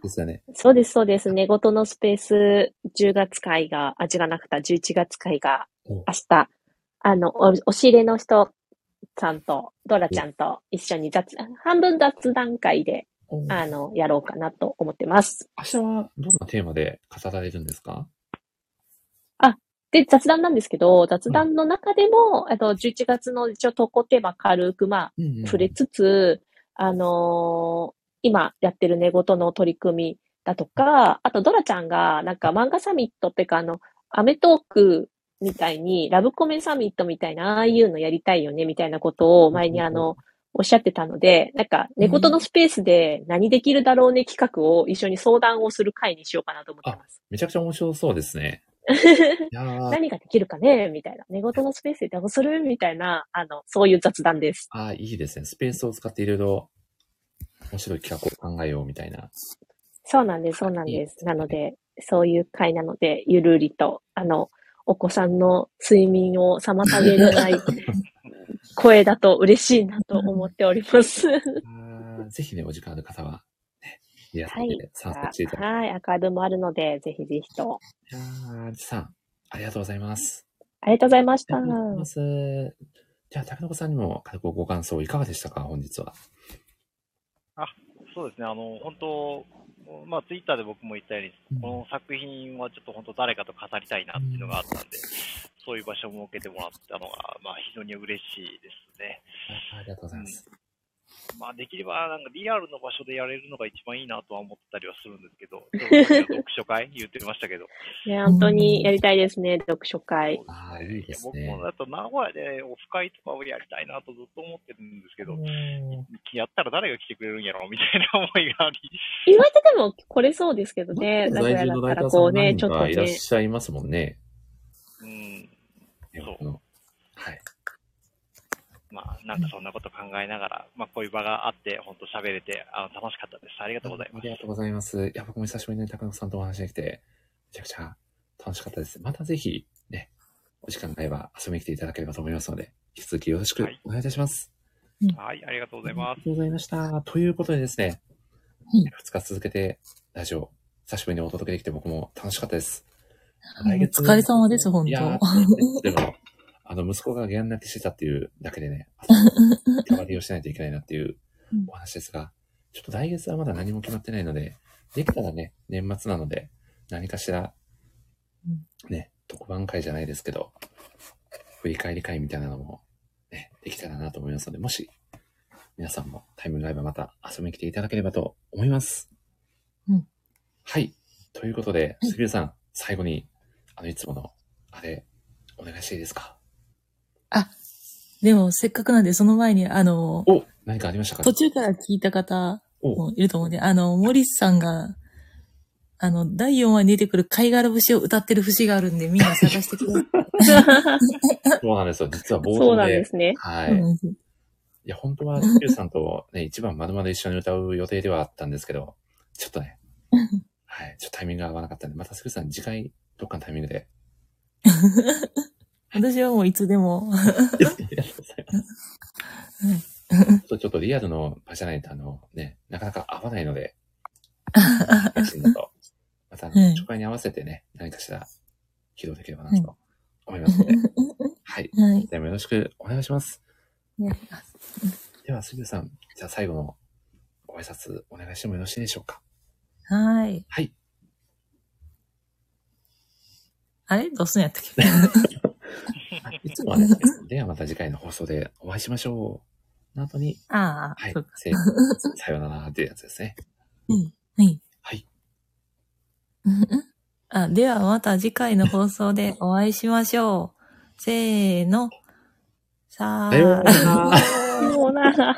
すよね？そうです、そうです。寝言のスペース10月会が、あ、違なくた、11月会がお明日、あの、お、押し入れの人さんと、ドラちゃんと一緒に雑、半分雑談会で、おあの、やろうかなと思ってます。明日はどんなテーマで語られるんですか？で、雑談なんですけど、雑談の中でも、あと、11月の一応投稿テーマ軽く、まあ、うんうん。触れつつ、あのー今やってる寝言の取り組みだとか、あとドラちゃんがなんか漫画サミットっていうかあの、アメトークみたいに、ラブコメサミットみたいな、ああいうのやりたいよねみたいなことを前にあの、おっしゃってたので、なんか寝言のスペースで何できるだろうね企画を一緒に相談をする会にしようかなと思ってます。めちゃくちゃ面白そうですね。何ができるかねみたいな。寝言のスペースでどうする？みたいな、あの、そういう雑談です。あーいいですね。スペースを使っていろいろ面白い企画を考えようみたいな。そうなんです、そうなんです。なので、そういう会なので、ゆるりと、あの、お子さんの睡眠を妨げない 声だと嬉しいなと思っております。ぜひね、お時間ある方は、ね、リアルで参加していただはい、アーカもあるので、ぜひぜひと。いやー、じさん、ありがとうございます。ありがとうございましたあり。がとうございます。じゃあ、竹の子さんにも軽くご感想いかがでしたか、本日は。そうですね、あの、本当、まあ、ツイッターで僕も言ったように、うんこの作品はちょっと本当誰かと語りたいなっていうのがあったんで、そういう場所を設けてもらったのが、まあ、非常に嬉しいですね。あありがとうございます。まあ、できれば、なんかリアルの場所でやれるのが一番いいなとは思ったりはするんですけど、読書会言ってましたけど、ね、本当にやりたいですね、読書会。ああ、いいです僕ね。もだと名古屋でオフ会とかをやりたいなとずっと思ってるんですけど、うんやったら誰が来てくれるんやろみたいな思いがあり、意外とでも来れそうですけどね、名古屋だったらこうね、ちょっといらっね。しゃいますもんね。うん、そう。まあ、なんかそんなこと考えながら、まあ、こういう場があって、本当喋れて、あの、楽しかったです。ありがとうございますあり。がとうございます。いや、僕も久しぶりにね高野さんとお話できて、めちゃくちゃ楽しかったです。またぜひ、ね、お時間があれば遊びに来ていただければと思いますので、引き続きよろしくはいお願いいたします。はい、ありがとうございますありが。とうございました。ということでですね、うん2日続けてラジオ、久しぶりにお届けできて僕も楽しかったです。来月お疲れ様です、本いや当ーでも、あの、息子がギャン泣きしてたっていうだけでね、代わりをしないといけないなっていうお話ですが、ちょっと来月はまだ何も決まってないので、できたらね、年末なので、何かしら、ね、特番会じゃないですけど、振り返り会みたいなのも、ね、できたらなと思いますので、もし、皆さんもタイムライブまた遊びに来ていただければと思います。うん。はい。ということで、すびるさん、最後に、あの、いつもの、あれ、お願いしていいですか？あ、でもせっかくなんで、その前に、あの、お何かありましたか？途中から聞いた方おもいると思うんで、あの、モリスさんが、あの、第4話に出てくる貝殻節を歌ってる節があるんで、みんな探してください。そうなんですよ。実は冒そう頭で。なんですね。はい。いや、本当は、スビルさんとね、一番まるまる一緒に歌う予定ではあったんですけど、ちょっとね、はい。ちょっとタイミングが合わなかったんで、またスビルさん次回、どっかのタイミングで。私はもういつでも。ありがとうございます。ちょっとちょっとリアルの場じゃないと、あの、ね、なかなか合わないので、難しいのと、また、はい初回に合わせてね、何かしら、披露できればなと思いますので、はい。はい。でもよろしくお願いします。ねでは、すぐさん、じゃあ最後のご挨拶お願いしてもよろしいでしょうか。はい。はい。あれ？どうすんやったっけ？いつもはね、ではまた次回の放送でお会いしましょう。の後に、ああ、はいせ さようならっていうやつですね。はい。はい。あ、ではまた次回の放送でお会いしましょう。せーの。ささようあ。なら。そうなら。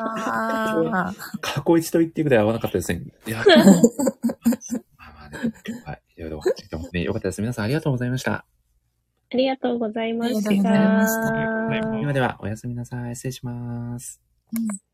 あ過去一と言ってくらい合わなかったですね。いや、まあまあね、はいろいろお話ししてね、よかったです。皆さん。ありがとうございました。ありがとうございましたではでは、おやすみなさい。失礼します。うん